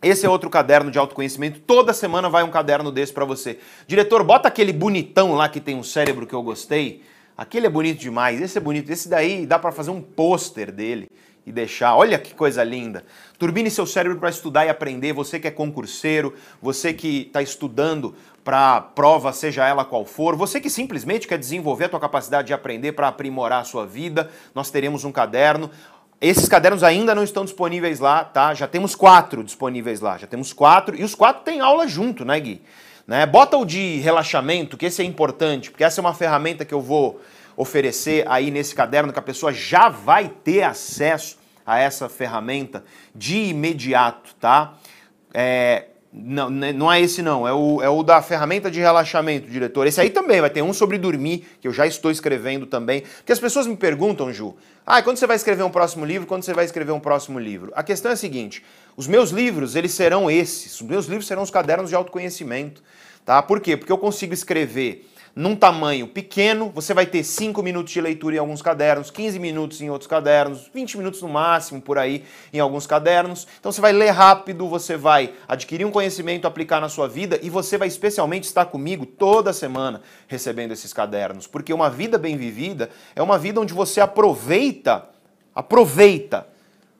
esse é outro caderno de autoconhecimento. Toda semana vai um caderno desse para você. Diretor, bota aquele bonitão lá que tem um cérebro que eu gostei. Aquele é bonito demais. Esse é bonito. Esse daí dá para fazer um pôster dele e deixar. Olha que coisa linda. Turbine seu cérebro para estudar e aprender. Você que é concurseiro, você que está estudando para prova, seja ela qual for, você que simplesmente quer desenvolver a tua capacidade de aprender para aprimorar a sua vida, nós teremos um caderno. Esses cadernos ainda não estão disponíveis lá, tá? Já temos quatro disponíveis lá, já temos quatro e os quatro têm aula junto, né, Gui? Né? Bota o de relaxamento, que esse é importante, porque essa é uma ferramenta que eu vou oferecer aí nesse caderno, que a pessoa já vai ter acesso a essa ferramenta de imediato, tá? É, não, né, não é esse não, é o, é o da ferramenta de relaxamento, diretor. Esse aí também vai ter um sobre dormir, que eu já estou escrevendo também. Porque as pessoas me perguntam, Ju, ah, quando você vai escrever um próximo livro? Quando você vai escrever um próximo livro? A questão é a seguinte, os meus livros, eles serão esses, os meus livros serão os cadernos de autoconhecimento, tá? Por quê? Porque eu consigo escrever num tamanho pequeno, você vai ter 5 minutos de leitura em alguns cadernos, 15 minutos em outros cadernos, 20 minutos no máximo por aí em alguns cadernos. Então você vai ler rápido, você vai adquirir um conhecimento, aplicar na sua vida e você vai especialmente estar comigo toda semana recebendo esses cadernos, porque uma vida bem vivida é uma vida onde você aproveita, aproveita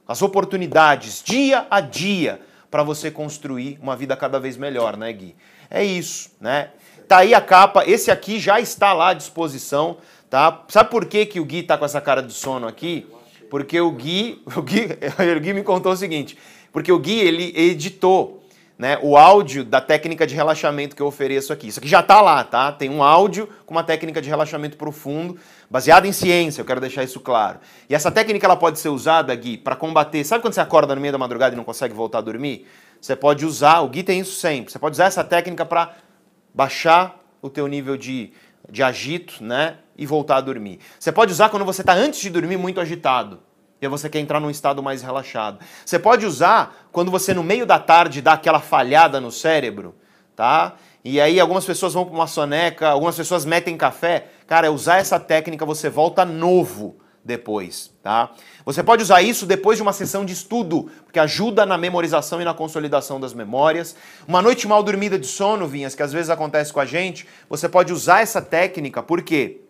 as oportunidades dia a dia para você construir uma vida cada vez melhor, né, Gui? É isso, né? Tá aí a capa, esse aqui já está lá à disposição, tá? Sabe por que, que o Gui tá com essa cara de sono aqui? Porque o Gui, <laughs> o Gui, <laughs> o Gui me contou o seguinte, porque o Gui, ele editou né, o áudio da técnica de relaxamento que eu ofereço aqui. Isso aqui já está lá, tá? Tem um áudio com uma técnica de relaxamento profundo, baseada em ciência, eu quero deixar isso claro. E essa técnica ela pode ser usada, Gui, para combater. Sabe quando você acorda no meio da madrugada e não consegue voltar a dormir? Você pode usar, o Gui tem isso sempre. Você pode usar essa técnica para baixar o teu nível de, de agito, né? E voltar a dormir. Você pode usar quando você está antes de dormir muito agitado. E você quer entrar num estado mais relaxado. Você pode usar quando você no meio da tarde dá aquela falhada no cérebro, tá? E aí algumas pessoas vão para uma soneca, algumas pessoas metem café. Cara, usar essa técnica você volta novo depois, tá? Você pode usar isso depois de uma sessão de estudo, porque ajuda na memorização e na consolidação das memórias. Uma noite mal dormida de sono, Vinhas, que às vezes acontece com a gente, você pode usar essa técnica, por quê?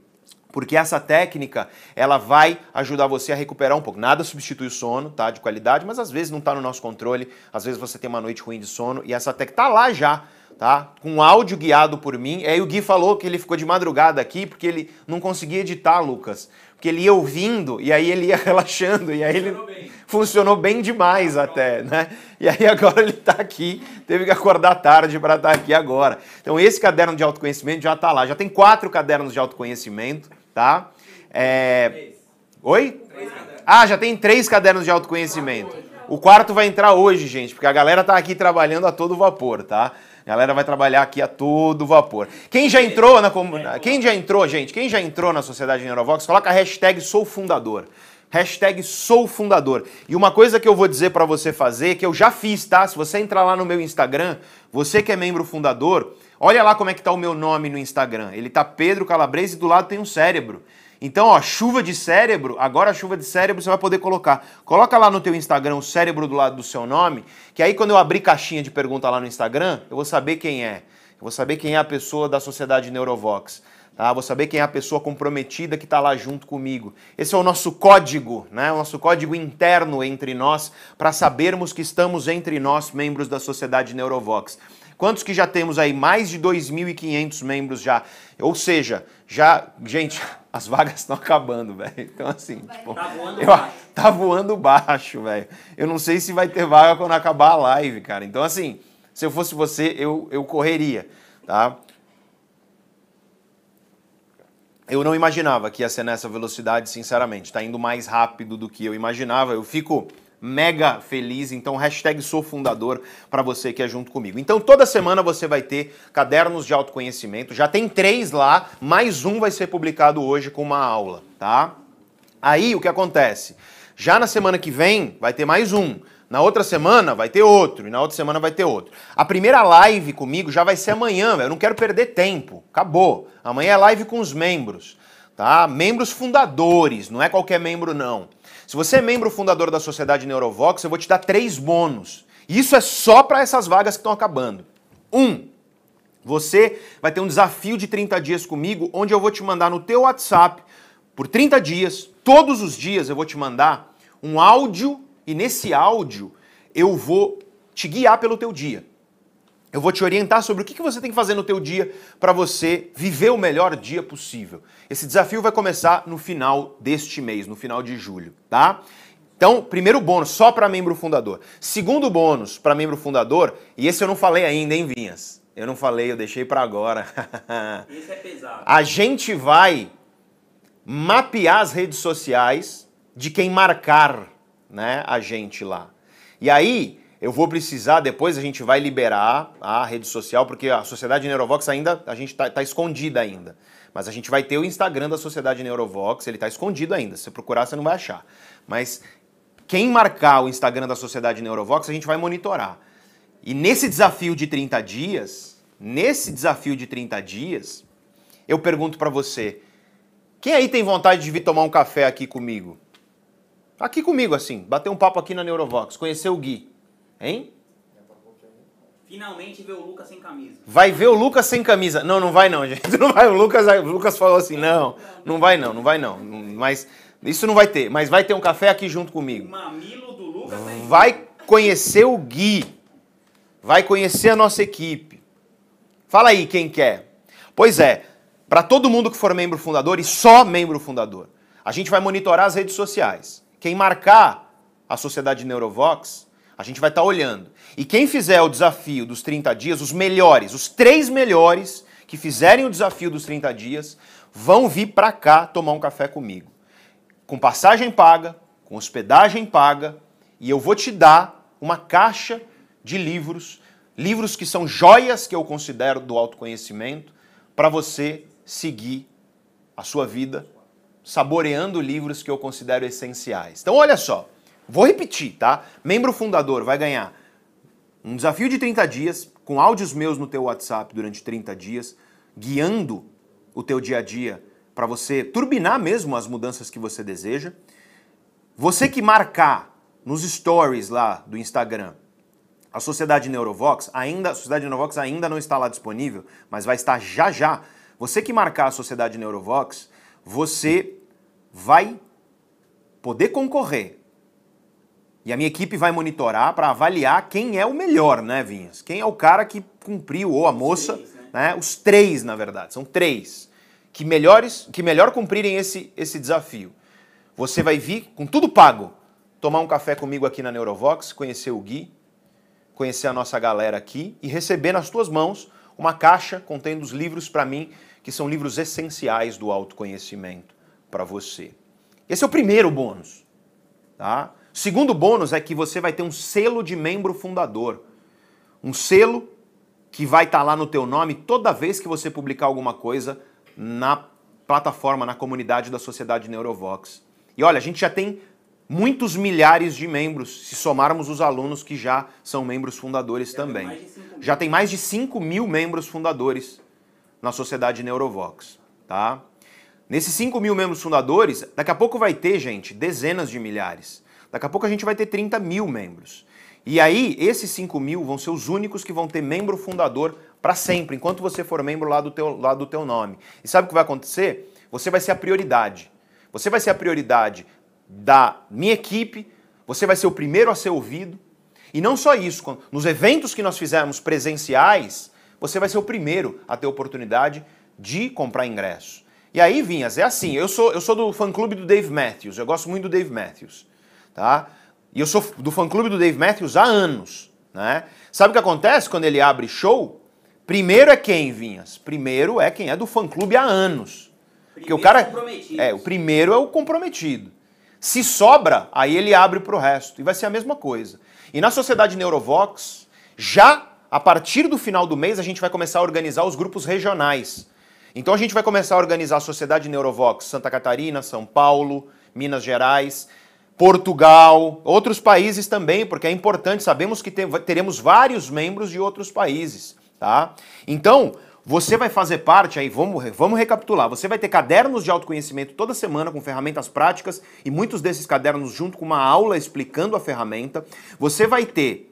Porque essa técnica, ela vai ajudar você a recuperar um pouco. Nada substitui o sono, tá? De qualidade, mas às vezes não está no nosso controle. Às vezes você tem uma noite ruim de sono e essa técnica tá lá já tá? Com áudio guiado por mim. E aí o Gui falou que ele ficou de madrugada aqui porque ele não conseguia editar, Lucas porque ele ia ouvindo e aí ele ia <laughs> relaxando e aí ele Funcionou bem. funcionou bem demais até, né? E aí agora ele está aqui, teve que acordar tarde para estar aqui agora. Então esse caderno de autoconhecimento já está lá, já tem quatro cadernos de autoconhecimento, tá? É... Oi? Três cadernos. Ah, já tem três cadernos de autoconhecimento. O quarto vai entrar hoje, gente, porque a galera tá aqui trabalhando a todo vapor, tá? A galera vai trabalhar aqui a todo vapor. Quem já entrou na comunidade? Quem já entrou, gente? Quem já entrou na Sociedade Neurovox, coloca a hashtag sou fundador. Hashtag sou fundador. E uma coisa que eu vou dizer pra você fazer, que eu já fiz, tá? Se você entrar lá no meu Instagram, você que é membro fundador, olha lá como é que tá o meu nome no Instagram. Ele tá Pedro Calabrese e do lado tem um cérebro. Então, ó, chuva de cérebro, agora chuva de cérebro você vai poder colocar. Coloca lá no teu Instagram o cérebro do lado do seu nome, que aí quando eu abrir caixinha de pergunta lá no Instagram, eu vou saber quem é. Eu vou saber quem é a pessoa da Sociedade Neurovox. Tá? Vou saber quem é a pessoa comprometida que está lá junto comigo. Esse é o nosso código, né? o nosso código interno entre nós, para sabermos que estamos entre nós, membros da Sociedade Neurovox. Quantos que já temos aí? Mais de 2.500 membros já. Ou seja, já. Gente, as vagas <laughs> estão acabando, velho. Então, assim. Tipo, Tá voando eu- baixo. tá voando baixo, velho. Eu não sei se vai ter vaga quando acabar a live, cara. Então, assim, se eu fosse você, eu, eu correria, tá? Eu não imaginava que ia ser nessa velocidade, sinceramente. Tá indo mais rápido do que eu imaginava. Eu fico mega feliz. Então, hashtag sou fundador para você que é junto comigo. Então, toda semana você vai ter cadernos de autoconhecimento. Já tem três lá, mais um vai ser publicado hoje com uma aula, tá? Aí, o que acontece? Já na semana que vem, vai ter mais um. Na outra semana vai ter outro, e na outra semana vai ter outro. A primeira live comigo já vai ser amanhã. Eu não quero perder tempo. Acabou. Amanhã é live com os membros, tá? Membros fundadores, não é qualquer membro não. Se você é membro fundador da Sociedade Neurovox, eu vou te dar três bônus. Isso é só para essas vagas que estão acabando. Um, você vai ter um desafio de 30 dias comigo, onde eu vou te mandar no teu WhatsApp por 30 dias, todos os dias eu vou te mandar um áudio e nesse áudio eu vou te guiar pelo teu dia. Eu vou te orientar sobre o que você tem que fazer no teu dia para você viver o melhor dia possível. Esse desafio vai começar no final deste mês, no final de julho, tá? Então, primeiro bônus, só para membro fundador. Segundo bônus para membro fundador, e esse eu não falei ainda, hein, Vinhas? Eu não falei, eu deixei para agora. <laughs> Esse é pesado. A gente vai mapear as redes sociais de quem marcar né, a gente lá. E aí, eu vou precisar, depois a gente vai liberar a rede social, porque a Sociedade Neurovox ainda, a gente tá, tá escondida ainda. Mas a gente vai ter o Instagram da Sociedade Neurovox, ele tá escondido ainda. Se você procurar, você não vai achar. Mas quem marcar o Instagram da Sociedade Neurovox, a gente vai monitorar. E nesse desafio de 30 dias, nesse desafio de 30 dias, eu pergunto pra você, quem aí tem vontade de vir tomar um café aqui comigo? Aqui comigo, assim, bater um papo aqui na Neurovox, conhecer o Gui, hein? Finalmente vê o Lucas sem camisa. Vai ver o Lucas sem camisa. Não, não vai não, <laughs> gente. Não vai. O Lucas, o Lucas falou assim, não, não vai não, não vai não. Mas isso não vai ter. Mas vai ter um café aqui junto comigo. mamilo do Lucas em Vai conhecer o Gui. Vai conhecer a nossa equipe. Fala aí quem quer. Pois é, para todo mundo que for membro fundador e só membro fundador, a gente vai monitorar as redes sociais. Quem marcar a Sociedade Neurovox, a gente vai estar olhando. E quem fizer o desafio dos 30 dias, os melhores, os três melhores que fizerem o desafio dos 30 dias, vão vir para cá tomar um café comigo com passagem paga, com hospedagem paga, e eu vou te dar uma caixa de livros, livros que são joias que eu considero do autoconhecimento, para você seguir a sua vida saboreando livros que eu considero essenciais. Então, olha só, vou repetir, tá? Membro fundador vai ganhar um desafio de 30 dias, com áudios meus no teu WhatsApp durante 30 dias, guiando o teu dia a dia para você turbinar mesmo as mudanças que você deseja. Você que marcar nos stories lá do Instagram a Sociedade Neurovox, ainda, a Sociedade Neurovox ainda não está lá disponível, mas vai estar já já. Você que marcar a Sociedade Neurovox, você vai poder concorrer. E a minha equipe vai monitorar para avaliar quem é o melhor, né, Vinhas? Quem é o cara que cumpriu, ou a moça, três, né? né? Os três, na verdade, são três. que melhores, que melhor cumprirem esse, esse desafio. Você vai vir com tudo pago, tomar um café comigo aqui na Neurovox, conhecer o Gui, conhecer a nossa galera aqui e receber nas tuas mãos uma caixa contendo os livros para mim, que são livros essenciais do autoconhecimento para você. Esse é o primeiro bônus, tá? Segundo bônus é que você vai ter um selo de membro fundador. Um selo que vai estar tá lá no teu nome toda vez que você publicar alguma coisa na plataforma, na comunidade da Sociedade Neurovox. E olha, a gente já tem muitos milhares de membros, se somarmos os alunos que já são membros fundadores já também. Tem já tem mais de 5 mil membros fundadores na Sociedade Neurovox, tá? Nesses 5 mil membros fundadores, daqui a pouco vai ter, gente, dezenas de milhares. Daqui a pouco a gente vai ter 30 mil membros. E aí, esses 5 mil vão ser os únicos que vão ter membro fundador para sempre, enquanto você for membro lá do, teu, lá do teu nome. E sabe o que vai acontecer? Você vai ser a prioridade. Você vai ser a prioridade da minha equipe, você vai ser o primeiro a ser ouvido. E não só isso, nos eventos que nós fizermos presenciais, você vai ser o primeiro a ter oportunidade de comprar ingresso. E aí, Vinhas, é assim, eu sou, eu sou do fã-clube do Dave Matthews, eu gosto muito do Dave Matthews, tá? E eu sou do fã-clube do Dave Matthews há anos, né? Sabe o que acontece quando ele abre show? Primeiro é quem, Vinhas? Primeiro é quem é do fã-clube há anos. Porque o cara é, o primeiro é o comprometido. Se sobra, aí ele abre para o resto. E vai ser a mesma coisa. E na Sociedade Neurovox, já a partir do final do mês, a gente vai começar a organizar os grupos regionais. Então a gente vai começar a organizar a Sociedade Neurovox Santa Catarina, São Paulo, Minas Gerais, Portugal, outros países também, porque é importante, sabemos que teremos vários membros de outros países, tá? Então, você vai fazer parte aí, vamos, vamos recapitular. Você vai ter cadernos de autoconhecimento toda semana com ferramentas práticas e muitos desses cadernos junto com uma aula explicando a ferramenta. Você vai ter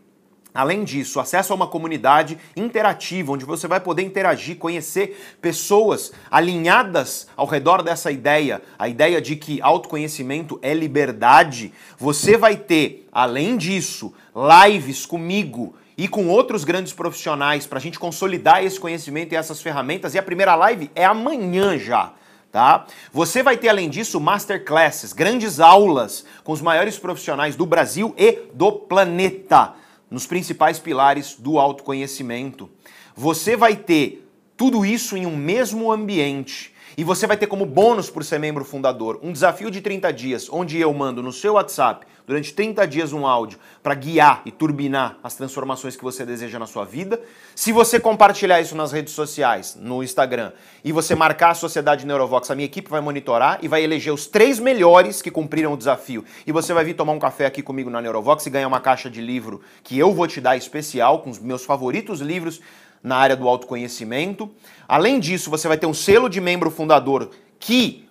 Além disso, acesso a uma comunidade interativa, onde você vai poder interagir, conhecer pessoas alinhadas ao redor dessa ideia, a ideia de que autoconhecimento é liberdade. Você vai ter, além disso, lives comigo e com outros grandes profissionais para a gente consolidar esse conhecimento e essas ferramentas. E a primeira live é amanhã já. Tá? Você vai ter, além disso, masterclasses, grandes aulas com os maiores profissionais do Brasil e do planeta, nos principais pilares do autoconhecimento. Você vai ter tudo isso em um mesmo ambiente. E você vai ter como bônus por ser membro fundador um desafio de 30 dias, onde eu mando no seu WhatsApp durante 30 dias um áudio para guiar e turbinar as transformações que você deseja na sua vida. Se você compartilhar isso nas redes sociais, no Instagram, e você marcar a Sociedade Neurovox, a minha equipe vai monitorar e vai eleger os três melhores que cumpriram o desafio. E você vai vir tomar um café aqui comigo na Neurovox e ganhar uma caixa de livro que eu vou te dar especial, com os meus favoritos livros na área do autoconhecimento. Além disso, você vai ter um selo de membro fundador que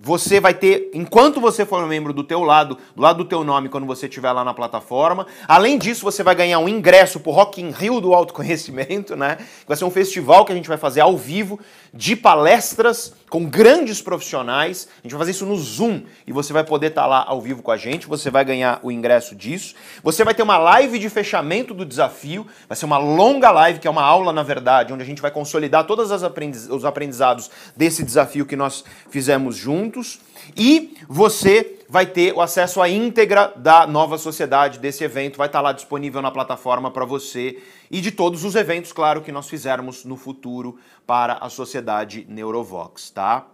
você vai ter, enquanto você for membro do teu lado, do lado do teu nome, quando você estiver lá na plataforma. Além disso, você vai ganhar um ingresso pro Rock in Rio do autoconhecimento, né? Vai ser um festival que a gente vai fazer ao vivo, de palestras com grandes profissionais. A gente vai fazer isso no Zoom e você vai poder estar tá lá ao vivo com a gente. Você vai ganhar o ingresso disso. Você vai ter uma live de fechamento do desafio. Vai ser uma longa live, que é uma aula, na verdade, onde a gente vai consolidar todos os aprendizados desse desafio que nós fizemos juntos. E você vai ter o acesso à íntegra da nova sociedade desse evento, vai estar lá disponível na plataforma para você e de todos os eventos, claro, que nós fizermos no futuro para a sociedade Neurovox, tá?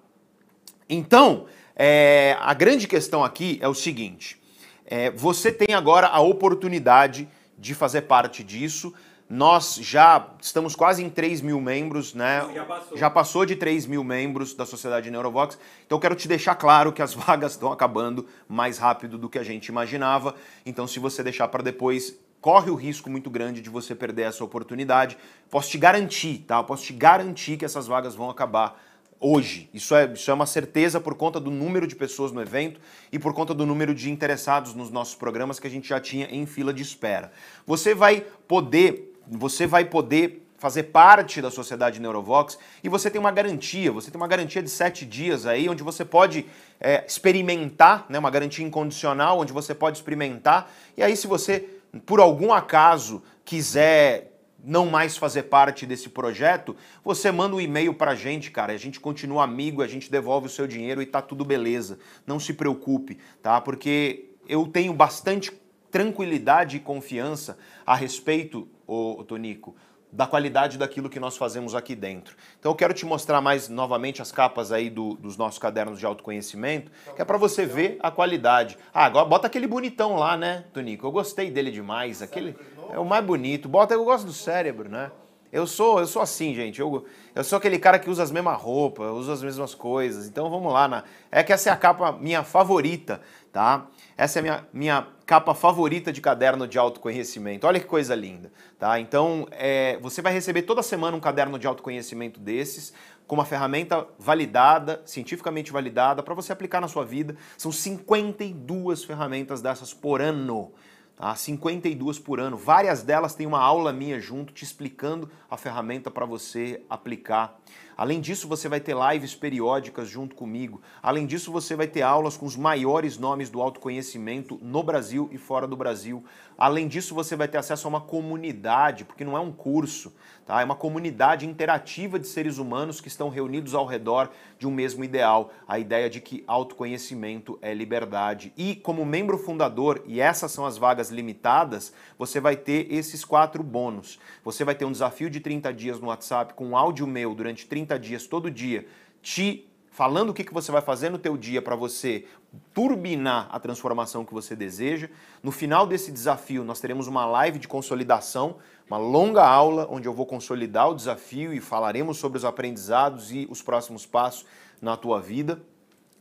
Então, é, a grande questão aqui é o seguinte: é, você tem agora a oportunidade de fazer parte disso. Nós já estamos quase em 3 mil membros, né? Já passou. já passou de 3 mil membros da Sociedade Neurovox. Então eu quero te deixar claro que as <laughs> vagas estão acabando mais rápido do que a gente imaginava. Então, se você deixar para depois, corre o risco muito grande de você perder essa oportunidade. Posso te garantir, tá? Eu posso te garantir que essas vagas vão acabar hoje. Isso é, isso é uma certeza por conta do número de pessoas no evento e por conta do número de interessados nos nossos programas que a gente já tinha em fila de espera. Você vai poder você vai poder fazer parte da sociedade Neurovox e você tem uma garantia, você tem uma garantia de sete dias aí, onde você pode é, experimentar, né, uma garantia incondicional, onde você pode experimentar, e aí se você, por algum acaso, quiser não mais fazer parte desse projeto, você manda um e-mail pra gente, cara. A gente continua amigo, a gente devolve o seu dinheiro e tá tudo beleza. Não se preocupe, tá? Porque eu tenho bastante tranquilidade e confiança a respeito, ô, Tonico, da qualidade daquilo que nós fazemos aqui dentro. Então eu quero te mostrar mais novamente as capas aí do, dos nossos cadernos de autoconhecimento, que é para você ver a qualidade. Ah, agora bota aquele bonitão lá, né, Tonico? Eu gostei dele demais. Aquele é o mais bonito. Bota, eu gosto do cérebro, né? Eu sou, eu sou assim, gente. Eu, eu sou aquele cara que usa as mesmas roupas, usa as mesmas coisas. Então vamos lá. Na, é que essa é a capa minha favorita, tá? Essa é a minha, minha capa favorita de caderno de autoconhecimento. Olha que coisa linda, tá? Então é, você vai receber toda semana um caderno de autoconhecimento desses com uma ferramenta validada, cientificamente validada, para você aplicar na sua vida. São 52 ferramentas dessas por ano tá? 52 por ano. Várias delas têm uma aula minha junto te explicando a ferramenta para você aplicar. Além disso, você vai ter lives periódicas junto comigo. Além disso, você vai ter aulas com os maiores nomes do autoconhecimento no Brasil e fora do Brasil. Além disso, você vai ter acesso a uma comunidade, porque não é um curso, tá? É uma comunidade interativa de seres humanos que estão reunidos ao redor de um mesmo ideal, a ideia de que autoconhecimento é liberdade. E como membro fundador, e essas são as vagas limitadas, você vai ter esses quatro bônus. Você vai ter um desafio de 30 dias no WhatsApp com um áudio meu durante 30 30 dias todo dia, te falando o que, que você vai fazer no teu dia para você turbinar a transformação que você deseja. No final desse desafio, nós teremos uma live de consolidação, uma longa aula onde eu vou consolidar o desafio e falaremos sobre os aprendizados e os próximos passos na tua vida.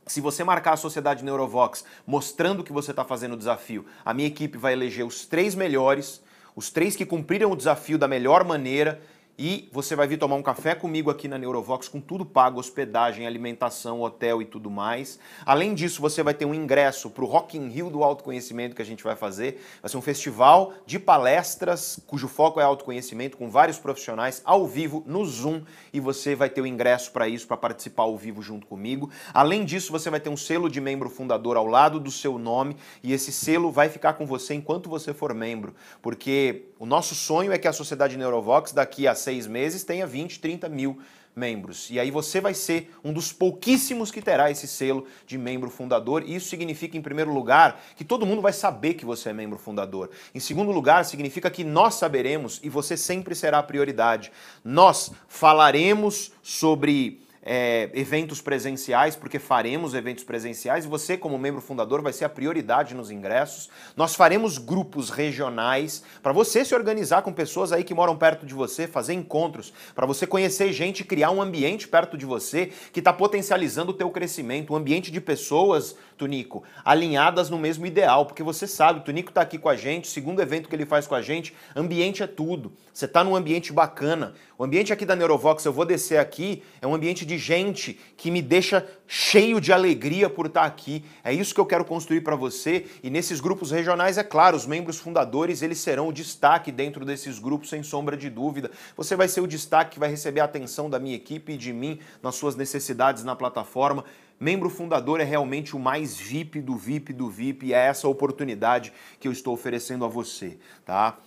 Se você marcar a Sociedade Neurovox mostrando que você está fazendo o desafio, a minha equipe vai eleger os três melhores, os três que cumpriram o desafio da melhor maneira e você vai vir tomar um café comigo aqui na Neurovox com tudo pago, hospedagem, alimentação, hotel e tudo mais. Além disso, você vai ter um ingresso para o Rock in Rio do autoconhecimento que a gente vai fazer. Vai ser um festival de palestras cujo foco é autoconhecimento com vários profissionais ao vivo no Zoom e você vai ter o ingresso para isso, para participar ao vivo junto comigo. Além disso, você vai ter um selo de membro fundador ao lado do seu nome e esse selo vai ficar com você enquanto você for membro, porque o nosso sonho é que a Sociedade Neurovox daqui a seis meses tenha 20, 30 mil membros. E aí você vai ser um dos pouquíssimos que terá esse selo de membro fundador. Isso significa, em primeiro lugar, que todo mundo vai saber que você é membro fundador. Em segundo lugar, significa que nós saberemos e você sempre será a prioridade. Nós falaremos sobre é, eventos presenciais, porque faremos eventos presenciais e você, como membro fundador, vai ser a prioridade nos ingressos. Nós faremos grupos regionais para você se organizar com pessoas aí que moram perto de você, fazer encontros, para você conhecer gente criar um ambiente perto de você que está potencializando o teu crescimento, um ambiente de pessoas, Tunico, alinhadas no mesmo ideal, porque você sabe, o Tunico está aqui com a gente, segundo evento que ele faz com a gente, ambiente é tudo. Você está num ambiente bacana. O ambiente aqui da Neurovox, eu vou descer aqui, é um ambiente de gente que me deixa cheio de alegria por estar aqui. É isso que eu quero construir para você. E nesses grupos regionais, é claro, os membros fundadores, eles serão o destaque dentro desses grupos, sem sombra de dúvida. Você vai ser o destaque que vai receber a atenção da minha equipe e de mim nas suas necessidades na plataforma. Membro fundador é realmente o mais VIP do VIP do VIP e é essa oportunidade que eu estou oferecendo a você, tá?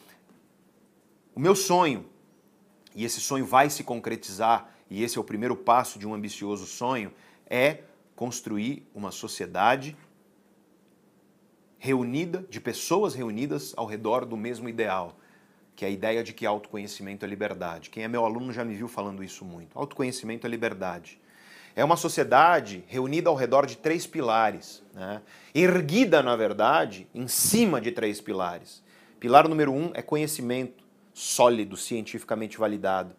O meu sonho, e esse sonho vai se concretizar e esse é o primeiro passo de um ambicioso sonho, é construir uma sociedade reunida, de pessoas reunidas ao redor do mesmo ideal, que é a ideia de que autoconhecimento é liberdade. Quem é meu aluno já me viu falando isso muito. Autoconhecimento é liberdade. É uma sociedade reunida ao redor de três pilares, né? erguida, na verdade, em cima de três pilares. Pilar número um é conhecimento sólido, cientificamente validado.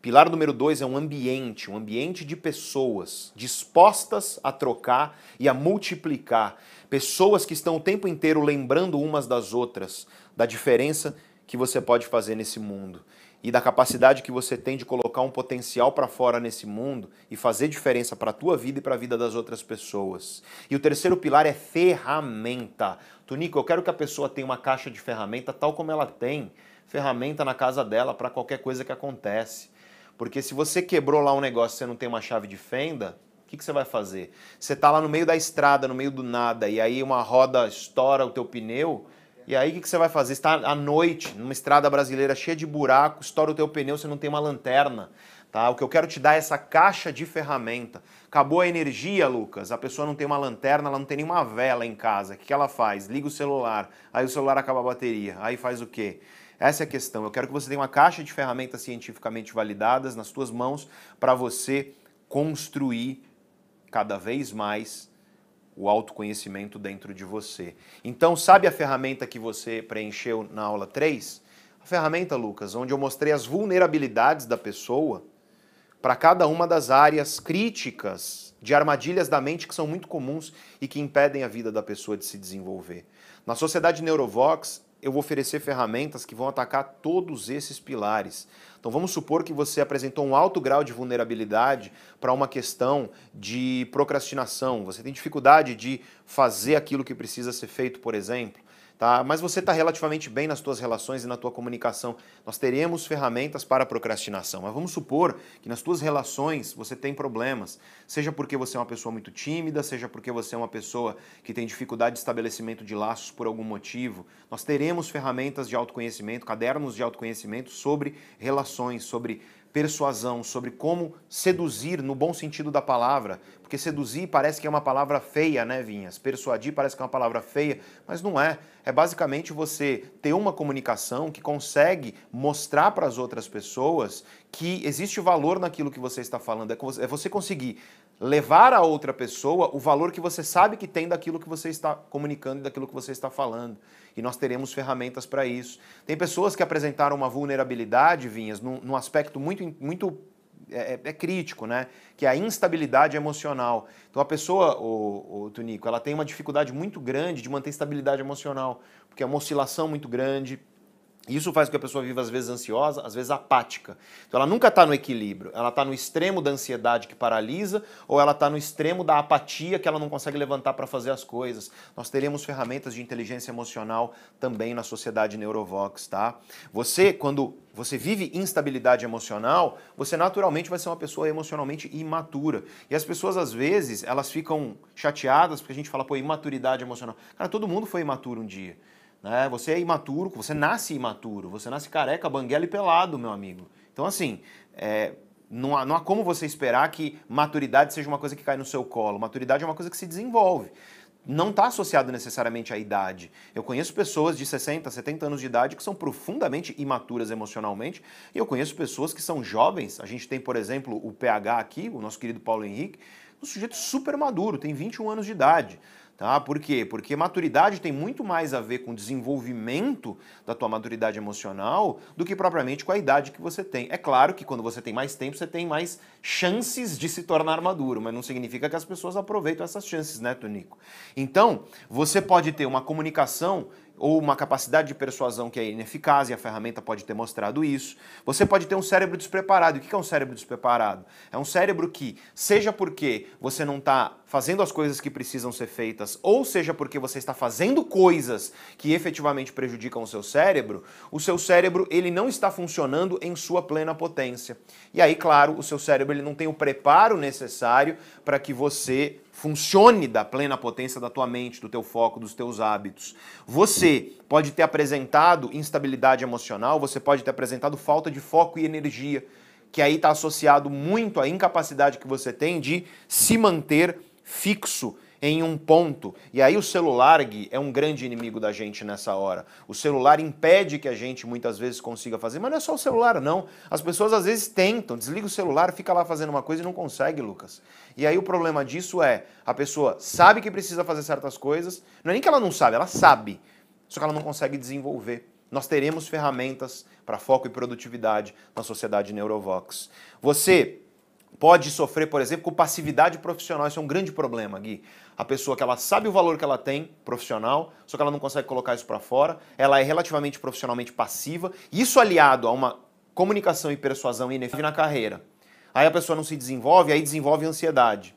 Pilar número dois é um ambiente, um ambiente de pessoas dispostas a trocar e a multiplicar. Pessoas que estão o tempo inteiro lembrando umas das outras da diferença que você pode fazer nesse mundo e da capacidade que você tem de colocar um potencial para fora nesse mundo e fazer diferença para a tua vida e para a vida das outras pessoas. E o terceiro pilar é ferramenta. Tunico, eu quero que a pessoa tenha uma caixa de ferramenta tal como ela tem ferramenta na casa dela para qualquer coisa que acontece. Porque se você quebrou lá um negócio e você não tem uma chave de fenda, o que, que você vai fazer? Você está lá no meio da estrada, no meio do nada, e aí uma roda estoura o teu pneu, E aí o que, que você vai fazer? Está à noite, numa estrada brasileira cheia de buraco, estoura o teu pneu, você não tem uma lanterna. Tá? O que eu quero te dar é essa caixa de ferramenta. Acabou a energia, Lucas. A pessoa não tem uma lanterna, ela não tem nenhuma vela em casa. O que, que ela faz? Liga o celular. Aí o celular acaba a bateria. Aí faz o quê? Essa é a questão. Eu quero que você tenha uma caixa de ferramentas cientificamente validadas nas suas mãos para você construir cada vez mais o autoconhecimento dentro de você. Então, sabe a ferramenta que você preencheu na aula 3? A ferramenta, Lucas, onde eu mostrei as vulnerabilidades da pessoa para cada uma das áreas críticas de armadilhas da mente que são muito comuns e que impedem a vida da pessoa de se desenvolver. Na sociedade Neurovox, eu vou oferecer ferramentas que vão atacar todos esses pilares. Então vamos supor que você apresentou um alto grau de vulnerabilidade para uma questão de procrastinação. Você tem dificuldade de fazer aquilo que precisa ser feito, por exemplo tá? Mas você está relativamente bem nas tuas relações e na tua comunicação. Nós teremos ferramentas para procrastinação. Mas vamos supor que nas tuas relações você tem problemas, seja porque você é uma pessoa muito tímida, seja porque você é uma pessoa que tem dificuldade de estabelecimento de laços por algum motivo. Nós teremos ferramentas de autoconhecimento, cadernos de autoconhecimento sobre relações, sobre persuasão, sobre como seduzir no bom sentido da palavra. Porque seduzir parece que é uma palavra feia, né, Vinhas? Persuadir parece que é uma palavra feia, mas não é. É basicamente você ter uma comunicação que consegue mostrar para as outras pessoas que existe valor naquilo que você está falando. É você conseguir levar a outra pessoa o valor que você sabe que tem daquilo que você está comunicando e daquilo que você está falando. E nós teremos ferramentas para isso. Tem pessoas que apresentaram uma vulnerabilidade, Vinhas, num, num aspecto muito, muito é, é, é, crítico, né? Que é a instabilidade emocional. Então a pessoa, o, o Tunico, ela tem uma dificuldade muito grande de manter estabilidade emocional, porque é uma oscilação muito grande, isso faz com que a pessoa viva às vezes ansiosa, às vezes apática. Então ela nunca está no equilíbrio. Ela está no extremo da ansiedade que paralisa ou ela está no extremo da apatia que ela não consegue levantar para fazer as coisas. Nós teremos ferramentas de inteligência emocional também na sociedade Neurovox, tá? Você, quando você vive instabilidade emocional, você naturalmente vai ser uma pessoa emocionalmente imatura. E as pessoas, às vezes, elas ficam chateadas porque a gente fala, pô, imaturidade emocional. Cara, todo mundo foi imaturo um dia. Né? Você é imaturo, você nasce imaturo, você nasce careca, banguela e pelado, meu amigo. Então, assim, é, não, há, não há como você esperar que maturidade seja uma coisa que cai no seu colo. Maturidade é uma coisa que se desenvolve. Não está associado necessariamente à idade. Eu conheço pessoas de 60, 70 anos de idade que são profundamente imaturas emocionalmente, e eu conheço pessoas que são jovens. A gente tem, por exemplo, o PH aqui, o nosso querido Paulo Henrique, um sujeito super maduro, tem 21 anos de idade. Tá? Por quê? Porque maturidade tem muito mais a ver com o desenvolvimento da tua maturidade emocional do que propriamente com a idade que você tem. É claro que quando você tem mais tempo, você tem mais chances de se tornar maduro, mas não significa que as pessoas aproveitam essas chances, né, Tonico? Então, você pode ter uma comunicação ou uma capacidade de persuasão que é ineficaz, e a ferramenta pode ter mostrado isso. Você pode ter um cérebro despreparado. E o que é um cérebro despreparado? É um cérebro que, seja porque você não está fazendo as coisas que precisam ser feitas, ou seja porque você está fazendo coisas que efetivamente prejudicam o seu cérebro, o seu cérebro ele não está funcionando em sua plena potência. E aí, claro, o seu cérebro ele não tem o preparo necessário para que você funcione da plena potência da tua mente, do teu foco, dos teus hábitos. Você pode ter apresentado instabilidade emocional, você pode ter apresentado falta de foco e energia, que aí está associado muito à incapacidade que você tem de se manter fixo em um ponto. E aí o celular, Gui, é um grande inimigo da gente nessa hora. O celular impede que a gente muitas vezes consiga fazer, mas não é só o celular, não. As pessoas às vezes tentam, desliga o celular, fica lá fazendo uma coisa e não consegue, Lucas. E aí o problema disso é, a pessoa sabe que precisa fazer certas coisas, não é nem que ela não sabe, ela sabe, só que ela não consegue desenvolver. Nós teremos ferramentas para foco e produtividade na sociedade Neurovox. Você pode sofrer, por exemplo, com passividade profissional. Isso é um grande problema, Gui. A pessoa que ela sabe o valor que ela tem profissional, só que ela não consegue colocar isso para fora, ela é relativamente profissionalmente passiva. Isso aliado a uma comunicação e persuasão ineficaz na carreira. Aí a pessoa não se desenvolve, aí desenvolve ansiedade.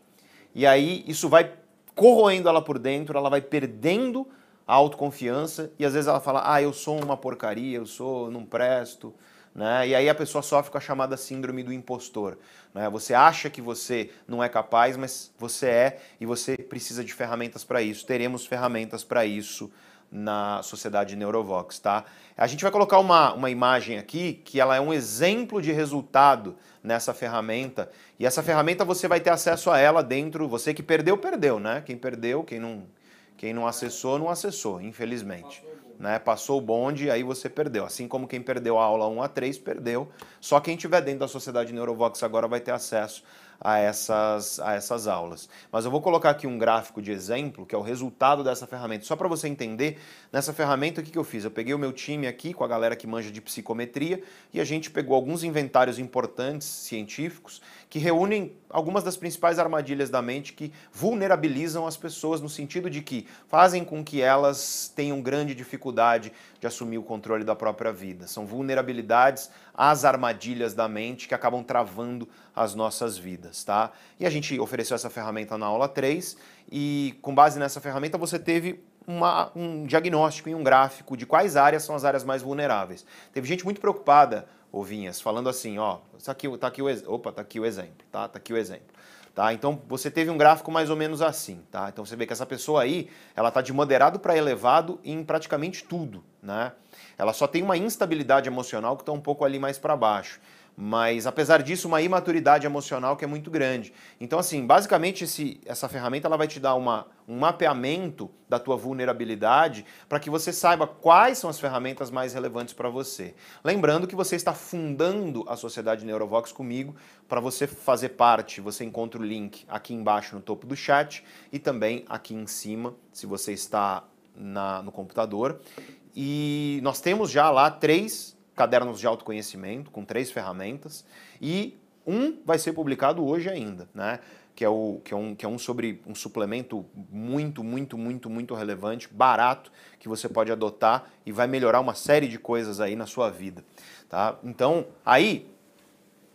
E aí isso vai corroendo ela por dentro, ela vai perdendo a autoconfiança e às vezes ela fala: "Ah, eu sou uma porcaria, eu sou, não presto". Né? E aí a pessoa sofre com a chamada síndrome do impostor. Né? Você acha que você não é capaz, mas você é e você precisa de ferramentas para isso. Teremos ferramentas para isso na Sociedade Neurovox, tá? A gente vai colocar uma, uma imagem aqui que ela é um exemplo de resultado nessa ferramenta e essa ferramenta você vai ter acesso a ela dentro, você que perdeu, perdeu, né? Quem perdeu, quem não, quem não acessou, não acessou, infelizmente. Né? Passou o bonde, aí você perdeu. Assim como quem perdeu a aula 1 a 3, perdeu. Só quem estiver dentro da Sociedade Neurovox agora vai ter acesso a essas, a essas aulas. Mas eu vou colocar aqui um gráfico de exemplo, que é o resultado dessa ferramenta. Só para você entender, nessa ferramenta o que, que eu fiz? Eu peguei o meu time aqui com a galera que manja de psicometria e a gente pegou alguns inventários importantes científicos que reúnem algumas das principais armadilhas da mente que vulnerabilizam as pessoas no sentido de que fazem com que elas tenham grande dificuldade de assumir o controle da própria vida. São vulnerabilidades às armadilhas da mente que acabam travando as nossas vidas, tá? E a gente ofereceu essa ferramenta na aula 3 e com base nessa ferramenta você teve uma, um diagnóstico e um gráfico de quais áreas são as áreas mais vulneráveis. Teve gente muito preocupada, Ovinhas, falando assim, ó, tá aqui, tá aqui o, opa, tá aqui o exemplo, tá? Tá aqui o exemplo. Tá? Então você teve um gráfico mais ou menos assim. Tá? Então você vê que essa pessoa aí, ela está de moderado para elevado em praticamente tudo. Né? Ela só tem uma instabilidade emocional que está um pouco ali mais para baixo mas apesar disso, uma imaturidade emocional que é muito grande. Então, assim, basicamente esse, essa ferramenta ela vai te dar uma, um mapeamento da tua vulnerabilidade para que você saiba quais são as ferramentas mais relevantes para você. Lembrando que você está fundando a Sociedade Neurovox comigo, para você fazer parte, você encontra o link aqui embaixo no topo do chat e também aqui em cima, se você está na, no computador. E nós temos já lá três cadernos de autoconhecimento com três ferramentas e um vai ser publicado hoje ainda, né? Que é, o, que, é um, que é um sobre um suplemento muito, muito, muito, muito relevante, barato, que você pode adotar e vai melhorar uma série de coisas aí na sua vida. Tá? Então, aí,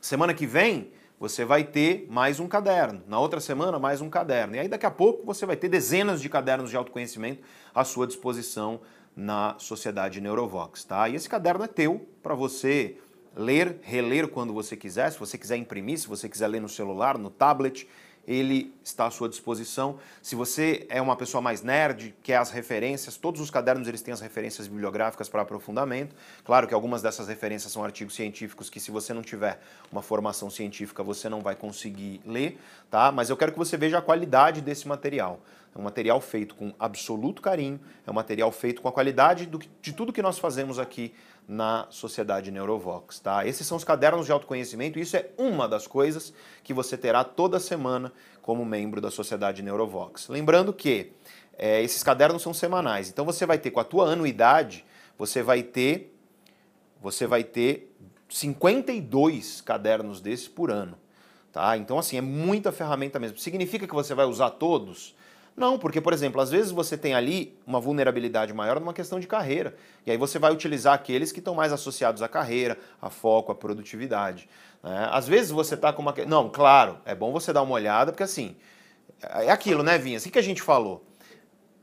semana que vem, você vai ter mais um caderno. Na outra semana, mais um caderno. E aí, daqui a pouco, você vai ter dezenas de cadernos de autoconhecimento à sua disposição na Sociedade Neurovox, tá? E esse caderno é teu para você ler, reler quando você quiser, se você quiser imprimir, se você quiser ler no celular, no tablet, ele está à sua disposição. Se você é uma pessoa mais nerd, quer as referências, todos os cadernos eles têm as referências bibliográficas para aprofundamento. Claro que algumas dessas referências são artigos científicos que se você não tiver uma formação científica, você não vai conseguir ler, tá? Mas eu quero que você veja a qualidade desse material. É um material feito com absoluto carinho, é um material feito com a qualidade do, de tudo que nós fazemos aqui na Sociedade Neurovox, tá? Esses são os cadernos de autoconhecimento e isso é uma das coisas que você terá toda semana como membro da Sociedade Neurovox. Lembrando que é, esses cadernos são semanais, então você vai ter com a tua anuidade, você vai ter você vai ter 52 cadernos desses por ano, tá? Então assim, é muita ferramenta mesmo. Significa que você vai usar todos? Não, porque, por exemplo, às vezes você tem ali uma vulnerabilidade maior numa questão de carreira. E aí você vai utilizar aqueles que estão mais associados à carreira, a foco, à produtividade. Né? Às vezes você está com uma. Não, claro, é bom você dar uma olhada, porque assim, é aquilo, né, Vinhas? O que a gente falou?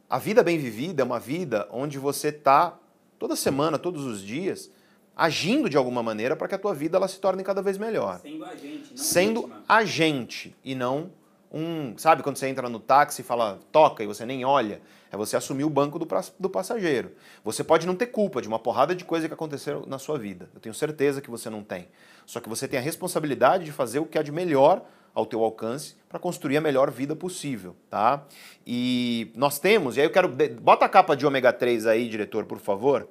A vida bem vivida é uma vida onde você está toda semana, todos os dias, agindo de alguma maneira para que a tua vida ela se torne cada vez melhor. Sendo agente, não Sendo vítima. agente e não um. Sabe quando você entra no táxi e fala toca e você nem olha? É você assumir o banco do, do passageiro. Você pode não ter culpa de uma porrada de coisa que aconteceu na sua vida. Eu tenho certeza que você não tem. Só que você tem a responsabilidade de fazer o que há de melhor ao teu alcance para construir a melhor vida possível, tá? E nós temos, e aí eu quero bota a capa de ômega 3 aí, diretor, por favor.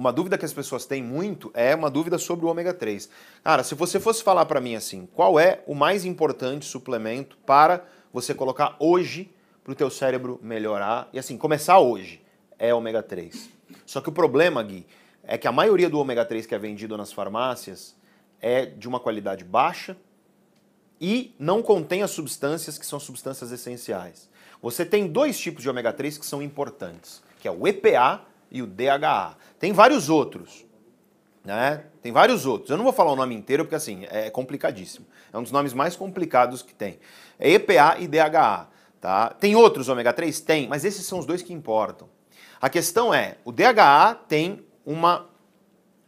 Uma dúvida que as pessoas têm muito é uma dúvida sobre o ômega 3. Cara, se você fosse falar para mim assim, qual é o mais importante suplemento para você colocar hoje para o teu cérebro melhorar e assim, começar hoje, é ômega 3. Só que o problema, Gui, é que a maioria do ômega 3 que é vendido nas farmácias é de uma qualidade baixa e não contém as substâncias que são substâncias essenciais. Você tem dois tipos de ômega 3 que são importantes, que é o EPA e o DHA. Tem vários outros. Né? Tem vários outros. Eu não vou falar o nome inteiro porque assim é complicadíssimo. É um dos nomes mais complicados que tem. É EPA e DHA. Tá? Tem outros ômega 3? Tem, mas esses são os dois que importam. A questão é, o DHA tem uma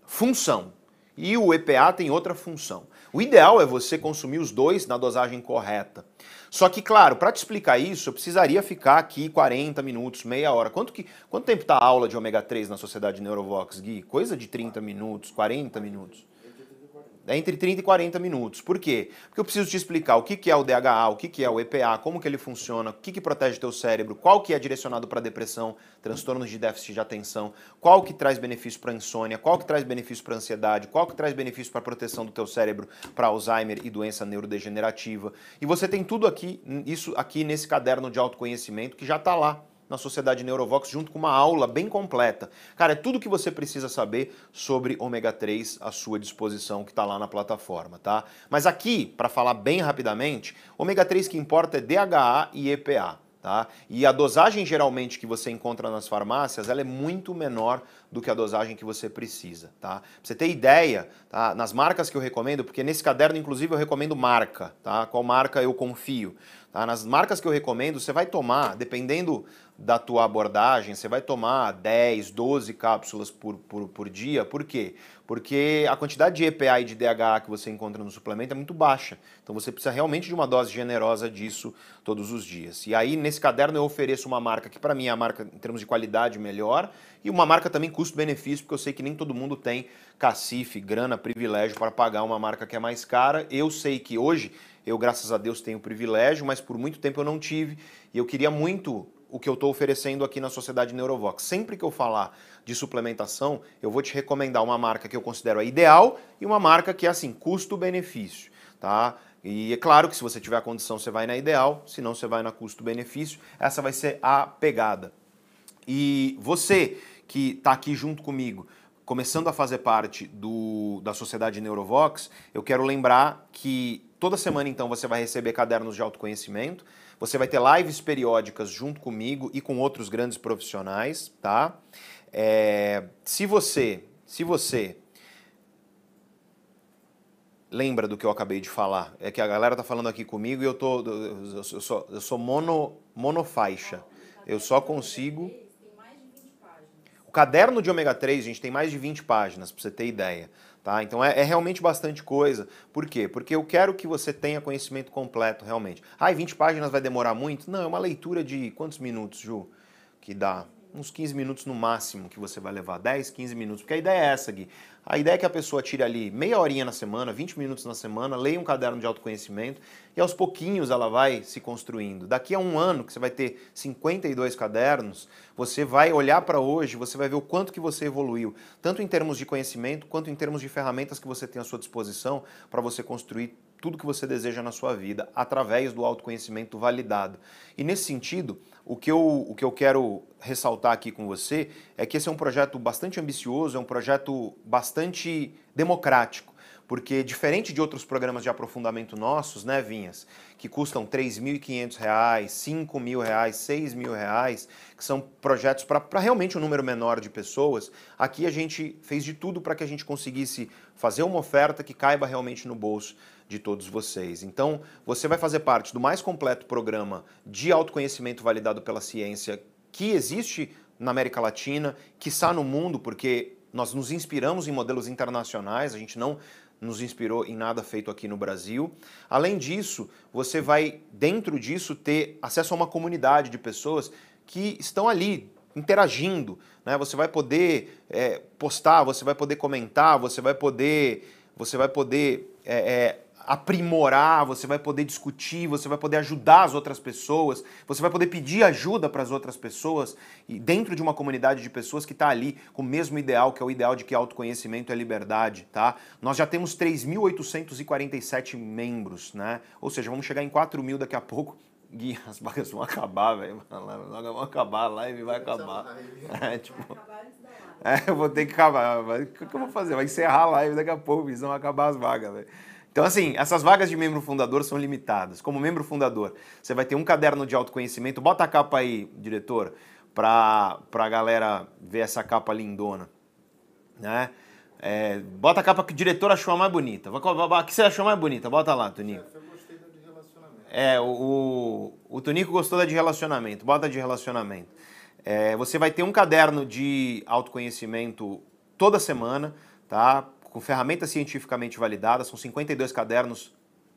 função e o EPA tem outra função. O ideal é você consumir os dois na dosagem correta. Só que, claro, para te explicar isso, eu precisaria ficar aqui 40 minutos, meia hora. Quanto, que, quanto tempo está a aula de ômega 3 na Sociedade Neurovox, Gui? Coisa de 30 minutos, 40 minutos. É entre 30 e 40 minutos. Por quê? Porque eu preciso te explicar o que, é o DHA, o que, é o EPA, como que ele funciona, o que, que protege teu cérebro, qual que é direcionado para depressão, transtornos de déficit de atenção, qual que traz benefício para insônia, qual que traz benefício para ansiedade, qual que traz benefício para proteção do teu cérebro para Alzheimer e doença neurodegenerativa. E você tem tudo aqui, isso aqui nesse caderno de autoconhecimento que já está lá na Sociedade Neurovox junto com uma aula bem completa. Cara, é tudo que você precisa saber sobre ômega 3 à sua disposição que está lá na plataforma, tá? Mas aqui, para falar bem rapidamente, ômega 3 que importa é DHA e EPA. Tá? E a dosagem geralmente que você encontra nas farmácias, ela é muito menor do que a dosagem que você precisa, tá? Pra você ter ideia, tá? Nas marcas que eu recomendo, porque nesse caderno inclusive eu recomendo marca, tá? Qual marca eu confio? Tá? Nas marcas que eu recomendo, você vai tomar, dependendo da tua abordagem, você vai tomar 10, 12 cápsulas por, por, por dia. Por quê? Porque a quantidade de EPA e de DHA que você encontra no suplemento é muito baixa. Então você precisa realmente de uma dose generosa disso todos os dias. E aí, nesse caderno, eu ofereço uma marca que, para mim, é a marca em termos de qualidade melhor e uma marca também custo-benefício, porque eu sei que nem todo mundo tem cacife, grana, privilégio para pagar uma marca que é mais cara. Eu sei que hoje eu, graças a Deus, tenho privilégio, mas por muito tempo eu não tive. E eu queria muito o que eu estou oferecendo aqui na Sociedade Neurovox. Sempre que eu falar de suplementação, eu vou te recomendar uma marca que eu considero a ideal e uma marca que é assim, custo-benefício, tá? E é claro que se você tiver a condição, você vai na ideal, se não, você vai na custo-benefício. Essa vai ser a pegada. E você que está aqui junto comigo, começando a fazer parte do, da Sociedade Neurovox, eu quero lembrar que toda semana então você vai receber cadernos de autoconhecimento. Você vai ter lives periódicas junto comigo e com outros grandes profissionais, tá? É, se você, se você lembra do que eu acabei de falar, é que a galera tá falando aqui comigo e eu tô, eu sou, eu sou mono, monofaixa. Eu só consigo. O caderno de ômega 3, gente, tem mais de 20 páginas, para você ter ideia. Tá? Então é, é, realmente bastante coisa. Por quê? Porque eu quero que você tenha conhecimento completo, realmente. Ah, 20 páginas vai demorar muito? Não, é uma leitura de quantos minutos, Ju? Que dá uns 15 minutos no máximo que você vai levar, 10, 15 minutos. Porque a ideia é essa, Gui. A ideia é que a pessoa tire ali meia horinha na semana, 20 minutos na semana, leia um caderno de autoconhecimento e aos pouquinhos ela vai se construindo. Daqui a um ano, que você vai ter 52 cadernos, você vai olhar para hoje, você vai ver o quanto que você evoluiu, tanto em termos de conhecimento, quanto em termos de ferramentas que você tem à sua disposição para você construir tudo que você deseja na sua vida através do autoconhecimento validado. E nesse sentido, o que, eu, o que eu quero ressaltar aqui com você é que esse é um projeto bastante ambicioso, é um projeto bastante democrático, porque diferente de outros programas de aprofundamento nossos, né, Vinhas, que custam R$ 3.500, R$ 5.000, R$ 6.000, que são projetos para realmente um número menor de pessoas, aqui a gente fez de tudo para que a gente conseguisse fazer uma oferta que caiba realmente no bolso de todos vocês. Então, você vai fazer parte do mais completo programa de autoconhecimento validado pela ciência que existe na América Latina, que está no mundo, porque nós nos inspiramos em modelos internacionais, a gente não nos inspirou em nada feito aqui no Brasil. Além disso, você vai, dentro disso, ter acesso a uma comunidade de pessoas que estão ali interagindo. Né? Você vai poder é, postar, você vai poder comentar, você vai poder, você vai poder é, é, aprimorar, você vai poder discutir, você vai poder ajudar as outras pessoas, você vai poder pedir ajuda para as outras pessoas e dentro de uma comunidade de pessoas que está ali com o mesmo ideal, que é o ideal de que autoconhecimento é liberdade, tá? Nós já temos 3.847 membros, né? Ou seja, vamos chegar em 4 mil daqui a pouco. Gui, as vagas vão acabar, velho. Vão acabar, a live vai acabar. <laughs> É, tipo... É, eu vou ter que acabar. O que eu vou fazer? Vai encerrar a live daqui a pouco, senão vai acabar as vagas, velho. Então, assim, essas vagas de membro fundador são limitadas. Como membro fundador, você vai ter um caderno de autoconhecimento. Bota a capa aí, diretor, para a galera ver essa capa lindona. Né? É, bota a capa que o diretor achou a mais bonita. O que você achou mais bonita? Bota lá, Tonico. Eu gostei da de relacionamento. É, o, o, gostou da de relacionamento. Bota de relacionamento. É, você vai ter um caderno de autoconhecimento toda semana, tá? Com ferramentas cientificamente validadas, são 52 cadernos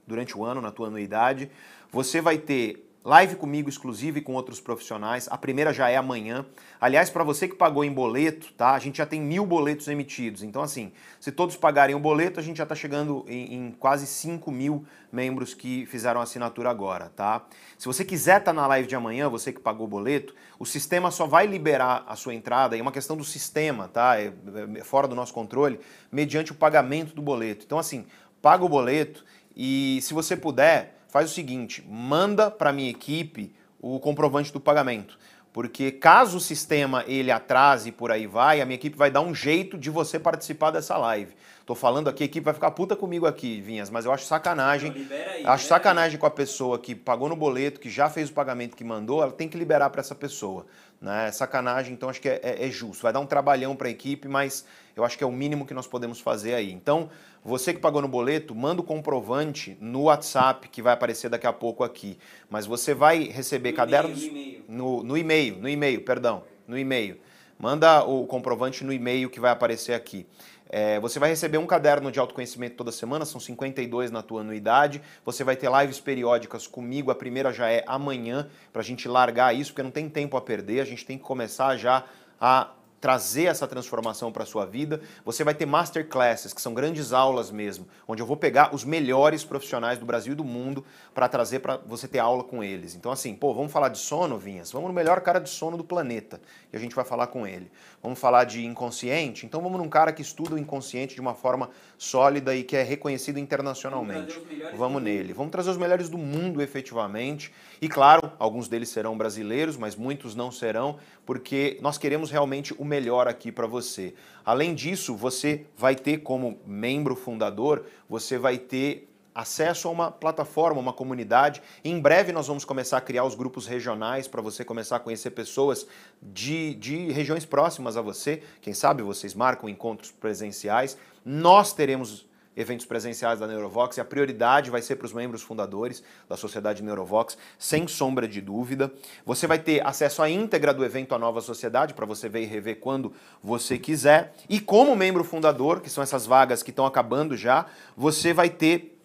durante o ano, na tua anuidade. Você vai ter live comigo exclusiva e com outros profissionais. A primeira já é amanhã. Aliás, para você que pagou em boleto, tá? A gente já tem mil boletos emitidos. Então, assim, se todos pagarem o boleto, a gente já está chegando em, em, quase 5 mil membros que fizeram assinatura agora, tá? Se você quiser estar tá na live de amanhã, você que pagou o boleto, o sistema só vai liberar a sua entrada, é uma questão do sistema, tá? É, é fora do nosso controle, mediante o pagamento do boleto. Então, assim, paga o boleto e se você puder, faz o seguinte, manda para minha equipe o comprovante do pagamento. Porque caso o sistema ele atrase e por aí vai, a minha equipe vai dar um jeito de você participar dessa live. Tô falando aqui, a equipe vai ficar puta comigo aqui, Vinhas, mas eu acho sacanagem. Aí, acho sacanagem aí. com a pessoa que pagou no boleto, que já fez o pagamento que mandou, ela tem que liberar para essa pessoa. Né? É sacanagem, então acho que é, é, é justo. Vai dar um trabalhão para a equipe, mas eu acho que é o mínimo que nós podemos fazer aí. Então, você que pagou no boleto, manda o comprovante no WhatsApp, que vai aparecer daqui a pouco aqui. Mas você vai receber no cadernos. E-mail, no, no e-mail, no e-mail, perdão, no e-mail. Manda o comprovante no e-mail que vai aparecer aqui. É, você vai receber um caderno de autoconhecimento toda semana, são 52 na tua anuidade. Você vai ter lives periódicas comigo, a primeira já é amanhã, para a gente largar isso, porque não tem tempo a perder, a gente tem que começar já a trazer essa transformação para a sua vida. Você vai ter masterclasses, que são grandes aulas mesmo, onde eu vou pegar os melhores profissionais do Brasil e do mundo para trazer para você ter aula com eles. Então assim, pô, vamos falar de sono, Vinhas? Vamos no melhor cara de sono do planeta e a gente vai falar com ele. Vamos falar de inconsciente? Então vamos num cara que estuda o inconsciente de uma forma sólida e que é reconhecido internacionalmente. Vamos, vamos nele. Vamos trazer os melhores do mundo efetivamente. E claro, alguns deles serão brasileiros, mas muitos não serão, porque nós queremos realmente o melhor aqui para você. Além disso, você vai ter como membro fundador, você vai ter acesso a uma plataforma, uma comunidade. Em breve nós vamos começar a criar os grupos regionais para você começar a conhecer pessoas de, de regiões próximas a você. Quem sabe vocês marcam encontros presenciais. Nós teremos eventos presenciais da Neurovox e a prioridade vai ser para os membros fundadores da Sociedade Neurovox, sem sombra de dúvida. Você vai ter acesso à íntegra do evento A Nova Sociedade para você ver e rever quando você quiser. E como membro fundador, que são essas vagas que estão acabando já, você vai ter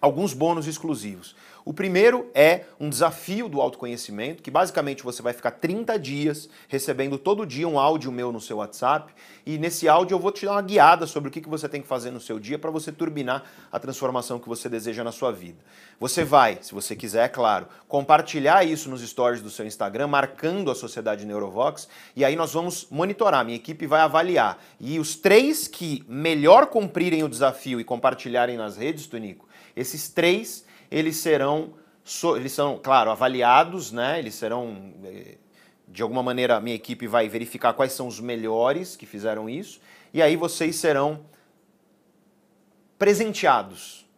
alguns bônus exclusivos. O primeiro é um desafio do autoconhecimento, que basicamente você vai ficar 30 dias recebendo todo dia um áudio meu no seu WhatsApp, e nesse áudio eu vou te dar uma guiada sobre o que você tem que fazer no seu dia para você turbinar a transformação que você deseja na sua vida. Você vai, se você quiser, é claro, compartilhar isso nos stories do seu Instagram, marcando a Sociedade Neurovox, e aí nós vamos monitorar, minha equipe vai avaliar. E os três que melhor cumprirem o desafio e compartilharem nas redes, Tonico, esses três eles serão, eles são, claro, avaliados, né? Eles serão, eh, de alguma maneira, a minha equipe vai verificar quais são os melhores que fizeram isso, e aí vocês serão presenteados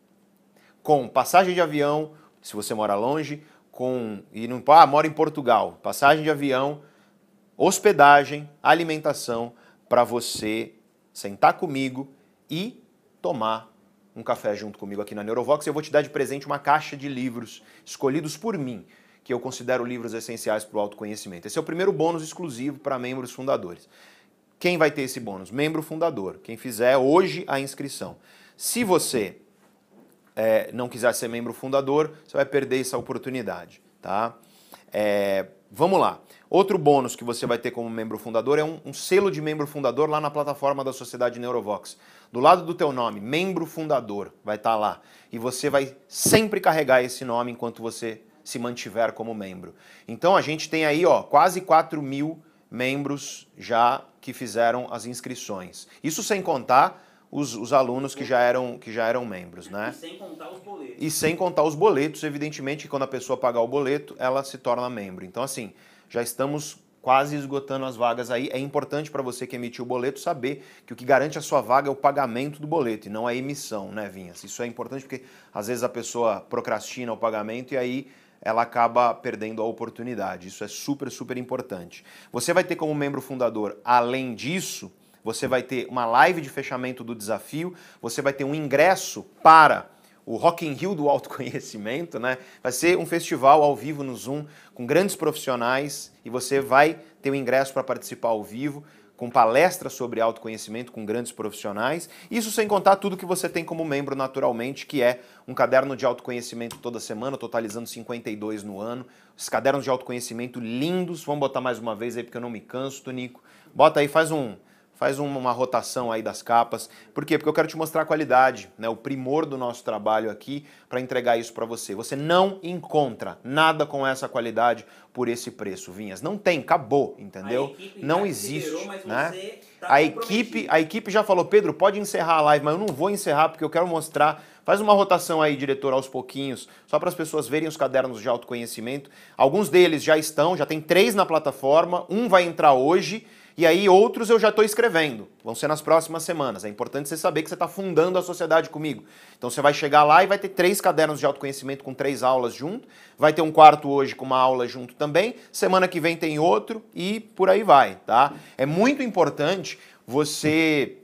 com passagem de avião, se você mora longe, com e não ah, mora em Portugal, passagem de avião, hospedagem, alimentação para você sentar comigo e tomar um café junto comigo aqui na Neurovox. Eu vou te dar de presente uma caixa de livros escolhidos por mim, que eu considero livros essenciais para o autoconhecimento. Esse é o primeiro bônus exclusivo para membros fundadores. Quem vai ter esse bônus? Membro fundador. Quem fizer hoje a inscrição. Se você é, não quiser ser membro fundador, você vai perder essa oportunidade, tá? É, vamos lá. Outro bônus que você vai ter como membro fundador é um, um, selo de membro fundador lá na plataforma da Sociedade Neurovox. Do lado do teu nome, membro fundador, vai estar tá lá. E você vai sempre carregar esse nome enquanto você se mantiver como membro. Então a gente tem aí ó, quase 4 mil membros já que fizeram as inscrições. Isso sem contar os, os, alunos que já eram que já eram membros, né? E sem contar os boletos. E sem contar os boletos, evidentemente, que quando a pessoa pagar o boleto, ela se torna membro. Então, assim, já estamos quase esgotando as vagas aí. É importante para você que emitiu o boleto saber que o que garante a sua vaga é o pagamento do boleto e não a emissão, né, Vinhas? Isso é importante porque às vezes a pessoa procrastina o pagamento e aí ela acaba perdendo a oportunidade. Isso é super, super importante. Você vai ter como membro fundador, além disso, você vai ter uma live de fechamento do desafio, você vai ter um ingresso para o Rock in Rio do autoconhecimento, né? Vai ser um festival ao vivo no Zoom com grandes profissionais e você vai ter o ingresso para participar ao vivo com palestras sobre autoconhecimento com grandes profissionais. Isso sem contar tudo que você tem como membro naturalmente, que é um caderno de autoconhecimento toda semana, totalizando 52 no ano. Esses cadernos de autoconhecimento lindos. Vamos botar mais uma vez aí porque eu não me canso, Tonico. Bota aí, faz um faz uma rotação aí das capas. Por quê? Porque eu quero te mostrar a qualidade, né, o primor do nosso trabalho aqui para entregar isso para você. Você não encontra nada com essa qualidade por esse preço, Vinhas. Não tem, acabou, entendeu? Não existe, né? Tá a equipe, a equipe já falou, Pedro, pode encerrar a live, mas eu não vou encerrar porque eu quero mostrar Faz uma rotação aí, diretor, aos pouquinhos, só para as pessoas verem os cadernos de autoconhecimento. Alguns deles já estão, já tem três na plataforma, um vai entrar hoje e aí outros eu já estou escrevendo. Vão ser nas próximas semanas. É importante você saber que você está fundando a sociedade comigo. Então você vai chegar lá e vai ter três cadernos de autoconhecimento com três aulas junto. Vai ter um quarto hoje com uma aula junto também. Semana que vem tem outro e por aí vai, tá? É muito importante você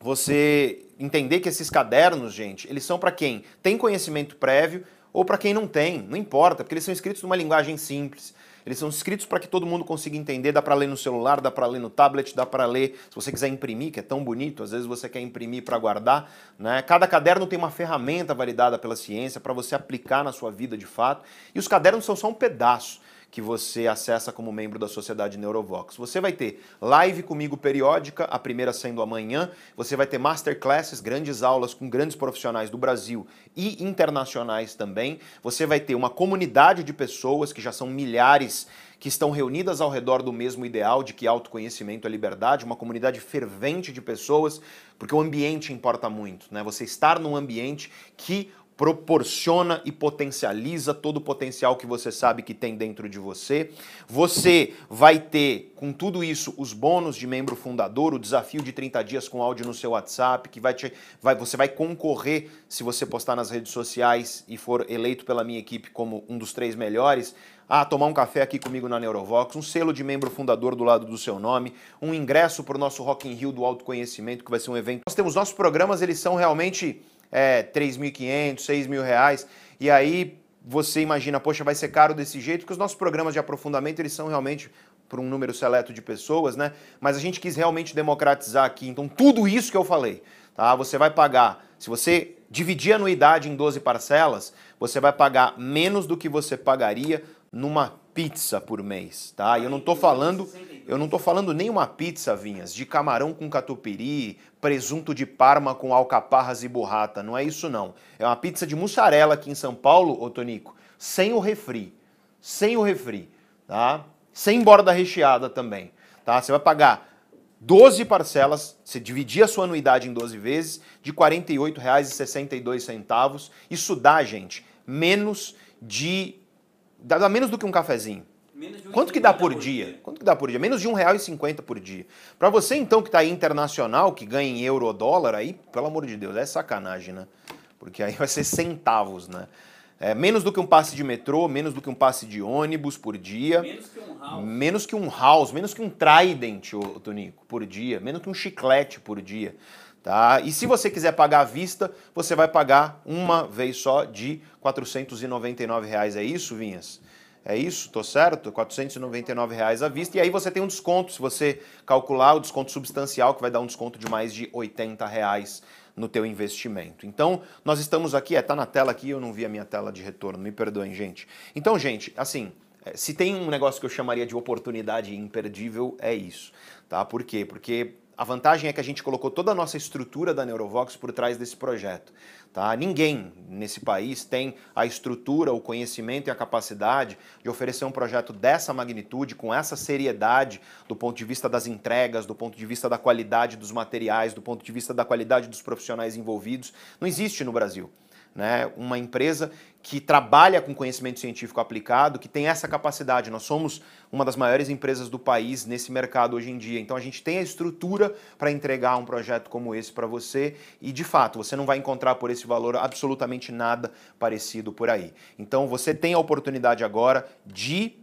você entender que esses cadernos, gente, eles são para quem tem conhecimento prévio ou para quem não tem, não importa, porque eles são escritos numa linguagem simples. Eles são escritos para que todo mundo consiga entender, dá para ler no celular, dá para ler no tablet, dá para ler, se você quiser imprimir, que é tão bonito, às vezes você quer imprimir para guardar, né? Cada caderno tem uma ferramenta validada pela ciência para você aplicar na sua vida de fato, e os cadernos são só um pedaço que você acessa como membro da Sociedade Neurovox. Você vai ter live comigo periódica, a primeira sendo amanhã. Você vai ter masterclasses, grandes aulas com grandes profissionais do Brasil e internacionais também. Você vai ter uma comunidade de pessoas, que já são milhares, que estão reunidas ao redor do mesmo ideal de que autoconhecimento é liberdade, uma comunidade fervente de pessoas, porque o ambiente importa muito, né? Você estar num ambiente que proporciona e potencializa todo o potencial que você sabe que tem dentro de você. Você vai ter, com tudo isso, os bônus de membro fundador, o desafio de 30 dias com áudio no seu WhatsApp, que vai te, vai, você vai concorrer, se você postar nas redes sociais e for eleito pela minha equipe como um dos três melhores, a tomar um café aqui comigo na Neurovox, um selo de membro fundador do lado do seu nome, um ingresso para o nosso Rock in Rio do autoconhecimento, que vai ser um evento. Nós temos nossos programas, eles são realmente é, 3.500, 6 mil reais, e aí você imagina, poxa, vai ser caro desse jeito, porque os nossos programas de aprofundamento, eles são realmente para um número seleto de pessoas, né? Mas a gente quis realmente democratizar aqui. Então, tudo isso que eu falei, tá? Você vai pagar, se você dividir a anuidade em 12 parcelas, você vai pagar menos do que você pagaria numa pizza por mês, tá? E eu não tô falando, eu não tô falando nem uma pizza, Vinhas, de camarão com catupiry, presunto de parma com alcaparras e burrata, não é isso não. É uma pizza de mussarela aqui em São Paulo, ô Tonico, sem o refri, sem o refri, tá? Sem borda recheada também, tá? Você vai pagar 12 parcelas, você dividir a sua anuidade em 12 vezes, de R$ 48,62. Isso dá, gente, menos de dá menos do que um cafezinho. Um Quanto que dá por, por dia? dia? Quanto que dá por dia? Menos de R$1,50 por dia. Para você então que está aí internacional, que ganha em euro ou dólar, aí, pelo amor de Deus, é sacanagem, né? Porque aí vai ser centavos, né? É, menos do que um passe de metrô, menos do que um passe de ônibus por dia. Menos que um house. Menos que um house, menos que um Trident, ô, Tonico, por dia. Menos que um chiclete por dia. Tá? E se você quiser pagar à vista, você vai pagar uma vez só de 499 reais. É isso, Vinhas? É isso, tô certo? 499 reais à vista. E aí você tem um desconto, se você calcular o desconto substancial, que vai dar um desconto de mais de 80 reais no teu investimento. Então, nós estamos aqui, é, tá na tela aqui, eu não vi a minha tela de retorno, me perdoem, gente. Então, gente, assim, é, se tem um negócio que eu chamaria de oportunidade imperdível, é isso, tá? Por quê? Porque a vantagem é que a gente colocou toda a nossa estrutura da Neurovox por trás desse projeto. Tá? Ninguém nesse país tem a estrutura, o conhecimento e a capacidade de oferecer um projeto dessa magnitude, com essa seriedade, do ponto de vista das entregas, do ponto de vista da qualidade dos materiais, do ponto de vista da qualidade dos profissionais envolvidos. Não existe no Brasil né, uma empresa que trabalha com conhecimento científico aplicado, que tem essa capacidade. Nós somos uma das maiores empresas do país nesse mercado hoje em dia. Então a gente tem a estrutura para entregar um projeto como esse para você e de fato você não vai encontrar por esse valor absolutamente nada parecido por aí. Então você tem a oportunidade agora de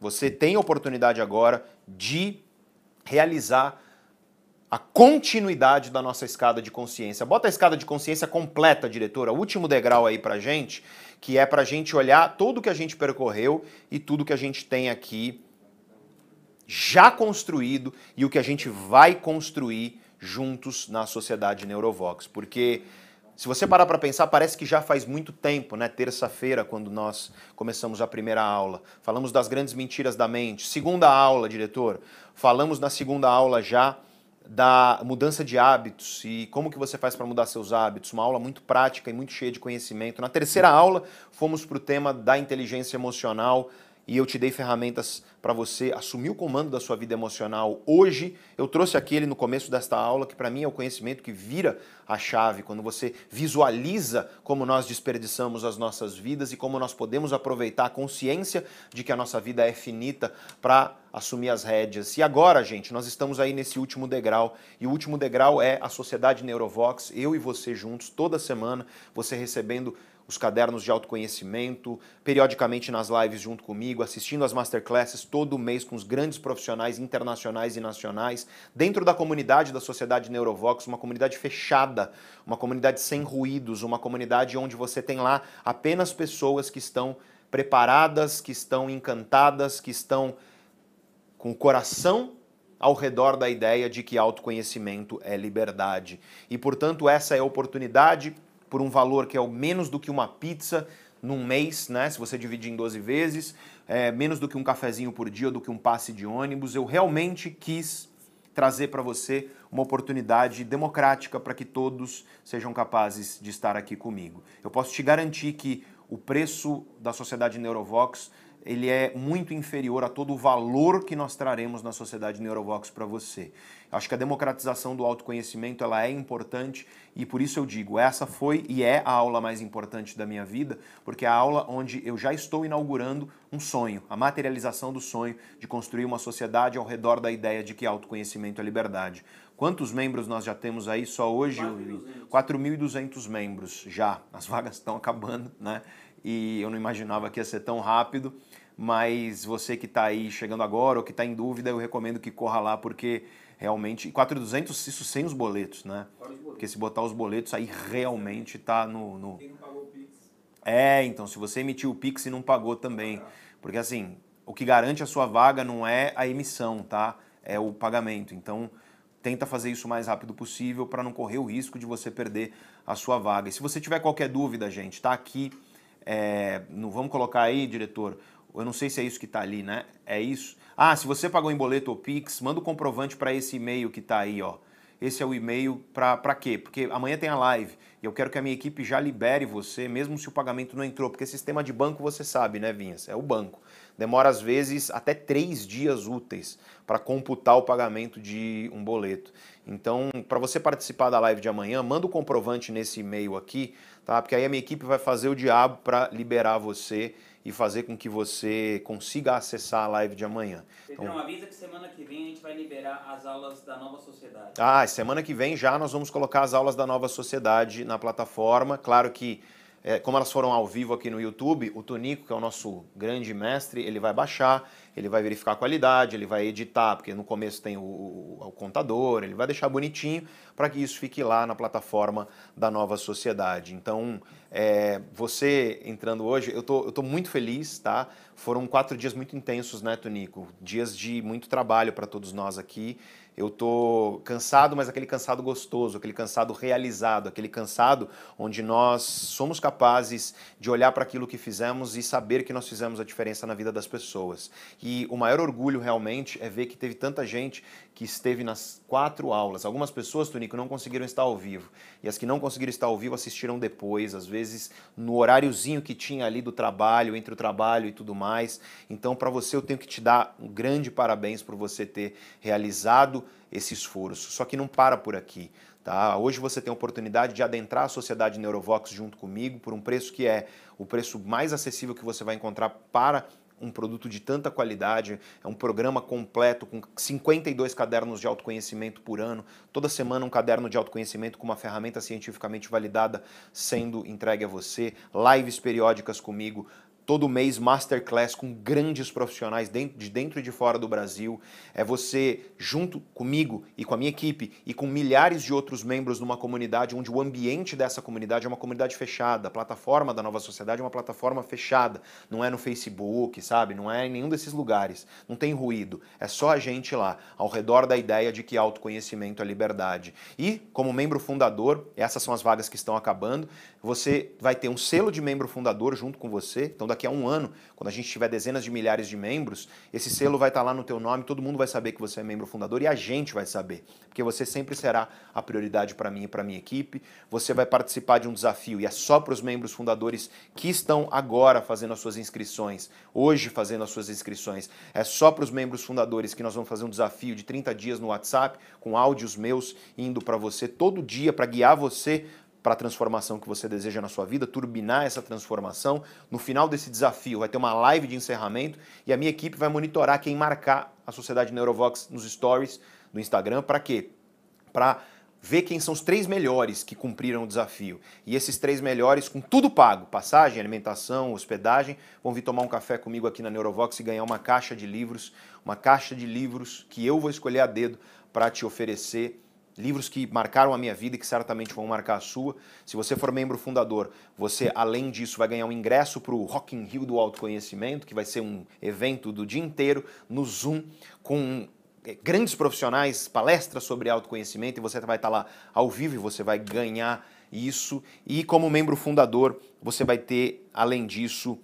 você tem a oportunidade agora de realizar a continuidade da nossa escada de consciência. Bota a escada de consciência completa, diretora, o último degrau aí pra gente, que é pra gente olhar tudo que a gente percorreu e tudo que a gente tem aqui já construído e o que a gente vai construir juntos na sociedade Neurovox. Porque se você parar para pensar, parece que já faz muito tempo, né? Terça-feira, quando nós começamos a primeira aula. Falamos das grandes mentiras da mente. Segunda aula, diretor. Falamos na segunda aula já da mudança de hábitos e como que você faz para mudar seus hábitos. Uma aula muito prática e muito cheia de conhecimento. Na terceira aula, fomos para o tema da inteligência emocional e eu te dei ferramentas para você assumir o comando da sua vida emocional. Hoje, eu trouxe aquele no começo desta aula, que para mim é o conhecimento que vira a chave, quando você visualiza como nós desperdiçamos as nossas vidas e como nós podemos aproveitar a consciência de que a nossa vida é finita para assumir as rédeas. E agora, gente, nós estamos aí nesse último degrau, e o último degrau é a Sociedade Neurovox, eu e você juntos, toda semana, você recebendo os cadernos de autoconhecimento, periodicamente nas lives junto comigo, assistindo as masterclasses todo mês com os grandes profissionais internacionais e nacionais, dentro da comunidade da Sociedade Neurovox, uma comunidade fechada, uma comunidade sem ruídos, uma comunidade onde você tem lá apenas pessoas que estão preparadas, que estão encantadas, que estão com o coração ao redor da ideia de que autoconhecimento é liberdade. E, portanto, essa é a oportunidade por um valor que é o menos do que uma pizza num mês, né? Se você dividir em 12 vezes, é, menos do que um cafezinho por dia ou do que um passe de ônibus. Eu realmente quis trazer para você uma oportunidade democrática para que todos sejam capazes de estar aqui comigo. Eu posso te garantir que o preço da sociedade Neurovox ele é muito inferior a todo o valor que nós traremos na sociedade Neurovox para você. Acho que a democratização do autoconhecimento ela é importante e por isso eu digo, essa foi e é a aula mais importante da minha vida, porque é a aula onde eu já estou inaugurando um sonho, a materialização do sonho de construir uma sociedade ao redor da ideia de que autoconhecimento é liberdade. Quantos membros nós já temos aí só hoje? 4.200 membros já. As vagas estão acabando, né? E eu não imaginava que ia ser tão rápido mas você que está aí chegando agora ou que está em dúvida, eu recomendo que corra lá, porque realmente. 4,200 isso sem os boletos, né? Porque se botar os boletos, aí realmente está no, no. Quem não pagou o Pix? É, então, se você emitiu o Pix e não pagou também. Porque assim, o que garante a sua vaga não é a emissão, tá? É o pagamento. Então, tenta fazer isso o mais rápido possível para não correr o risco de você perder a sua vaga. E se você tiver qualquer dúvida, gente, tá aqui. É, no, vamos colocar aí, diretor, eu não sei se é isso que está ali, né? É isso. Ah, se você pagou em boleto ou Pix, manda o comprovante para esse e-mail que está aí, ó. Esse é o e-mail para quê? Porque amanhã tem a live e eu quero que a minha equipe já libere você, mesmo se o pagamento não entrou. Porque sistema de banco você sabe, né, Vinhas? É o banco. Demora às vezes até três dias úteis para computar o pagamento de um boleto. Então, para você participar da live de amanhã, manda o comprovante nesse e-mail aqui, tá? Porque aí a minha equipe vai fazer o diabo para liberar você e fazer com que você consiga acessar a live de amanhã. Pedrão, então, avisa que semana que vem a gente vai liberar as aulas da nova sociedade. Ah, semana que vem já nós vamos colocar as aulas da nova sociedade na plataforma. Claro que é, como elas foram ao vivo aqui no YouTube, o Tonico, que é o nosso grande mestre, ele vai baixar, ele vai verificar a qualidade, ele vai editar, porque no começo tem o, o, o contador, ele vai deixar bonitinho para que isso fique lá na plataforma da nova sociedade. Então, é, você entrando hoje, eu tô, eu tô muito feliz, tá? Foram quatro dias muito intensos, né, Tonico? Dias de muito trabalho para todos nós aqui eu tô cansado, mas aquele cansado gostoso, aquele cansado realizado, aquele cansado onde nós somos capazes de olhar para aquilo que fizemos e saber que nós fizemos a diferença na vida das pessoas. E o maior orgulho realmente é ver que teve tanta gente que esteve nas quatro aulas. Algumas pessoas, Tonico, não conseguiram estar ao vivo. E as que não conseguiram estar ao vivo assistiram depois, às vezes no horáriozinho que tinha ali do trabalho, entre o trabalho e tudo mais. Então, para você, eu tenho que te dar um grande parabéns por você ter realizado esse esforço. Só que não para por aqui. Tá? Hoje você tem a oportunidade de adentrar a sociedade Neurovox junto comigo por um preço que é o preço mais acessível que você vai encontrar para um produto de tanta qualidade, é um programa completo com 52 cadernos de autoconhecimento por ano, toda semana um caderno de autoconhecimento com uma ferramenta cientificamente validada sendo entregue a você, lives periódicas comigo, todo mês masterclass com grandes profissionais de dentro e de fora do Brasil. É você junto comigo e com a minha equipe e com milhares de outros membros numa comunidade onde o ambiente dessa comunidade é uma comunidade fechada. A plataforma da Nova Sociedade é uma plataforma fechada. Não é no Facebook, sabe? Não é em nenhum desses lugares. Não tem ruído. É só a gente lá, ao redor da ideia de que autoconhecimento é liberdade. E, como membro fundador, essas são as vagas que estão acabando, você vai ter um selo de membro fundador junto com você. Então, daqui a um ano, quando a gente tiver dezenas de milhares de membros, esse selo vai estar lá no teu nome, todo mundo vai saber que você é membro fundador e a gente vai saber, porque você sempre será a prioridade para mim e para minha equipe. Você vai participar de um desafio e é só para os membros fundadores que estão agora fazendo as suas inscrições, hoje fazendo as suas inscrições. É só para os membros fundadores que nós vamos fazer um desafio de 30 dias no WhatsApp com áudios meus indo para você todo dia para guiar você para a transformação que você deseja na sua vida, turbinar essa transformação. No final desse desafio, vai ter uma live de encerramento e a minha equipe vai monitorar quem marcar a Sociedade Neurovox nos stories do Instagram. Para quê? Para ver quem são os três melhores que cumpriram o desafio. E esses três melhores, com tudo pago, passagem, alimentação, hospedagem, vão vir tomar um café comigo aqui na Neurovox e ganhar uma caixa de livros, uma caixa de livros que eu vou escolher a dedo para te oferecer livros que marcaram a minha vida e que certamente vão marcar a sua. Se você for membro fundador, você, além disso, vai ganhar um ingresso para o Rock in Rio do Autoconhecimento, que vai ser um evento do dia inteiro no Zoom, com eh, grandes profissionais, palestras sobre autoconhecimento, e você vai estar lá ao vivo e você vai ganhar isso. E como membro fundador, você vai ter, além disso,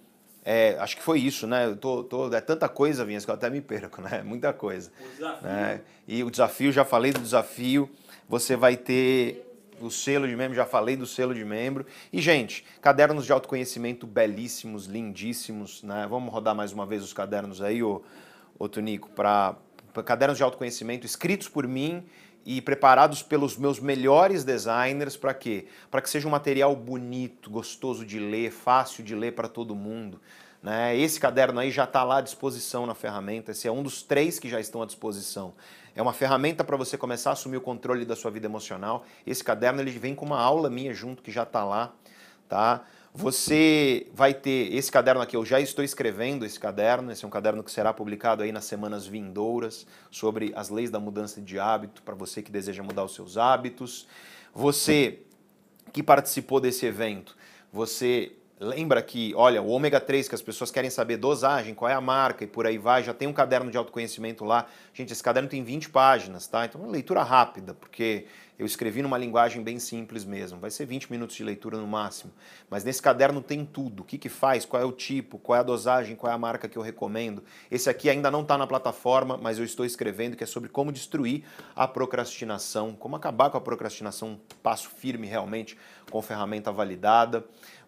é, acho que foi isso, né? Eu tô, tô, é tanta coisa, Vinhas, que eu até me perco, né? Muita coisa. O desafio. Né? E o desafio, já falei do desafio você vai ter o selo de membro, já falei do selo de membro. E, gente, cadernos de autoconhecimento belíssimos, lindíssimos, né? Vamos rodar mais uma vez os cadernos aí, ô, ô Tonico, para cadernos de autoconhecimento escritos por mim e preparados pelos meus melhores designers para quê? Para que seja um material bonito, gostoso de ler, fácil de ler para todo mundo. Né? Esse caderno aí já está lá à disposição na ferramenta, esse é um dos três que já estão à disposição. É uma ferramenta para você começar a assumir o controle da sua vida emocional. Esse caderno ele vem com uma aula minha junto que já está lá, tá? Você vai ter esse caderno aqui, eu já estou escrevendo esse caderno, esse é um caderno que será publicado aí nas semanas vindouras sobre as leis da mudança de hábito para você que deseja mudar os seus hábitos. Você que participou desse evento, você lembra que, olha, o ômega 3 que as pessoas querem saber dosagem, qual é a marca e por aí vai, já tem um caderno de autoconhecimento lá. Gente, esse caderno tem 20 páginas, tá? Então, é uma leitura rápida, porque eu escrevi numa linguagem bem simples mesmo. Vai ser 20 minutos de leitura no máximo. Mas nesse caderno tem tudo. O que, que faz, qual é o tipo, qual é a dosagem, qual é a marca que eu recomendo. Esse aqui ainda não está na plataforma, mas eu estou escrevendo, que é sobre como destruir a procrastinação, como acabar com a procrastinação, passo firme realmente, com ferramenta validada.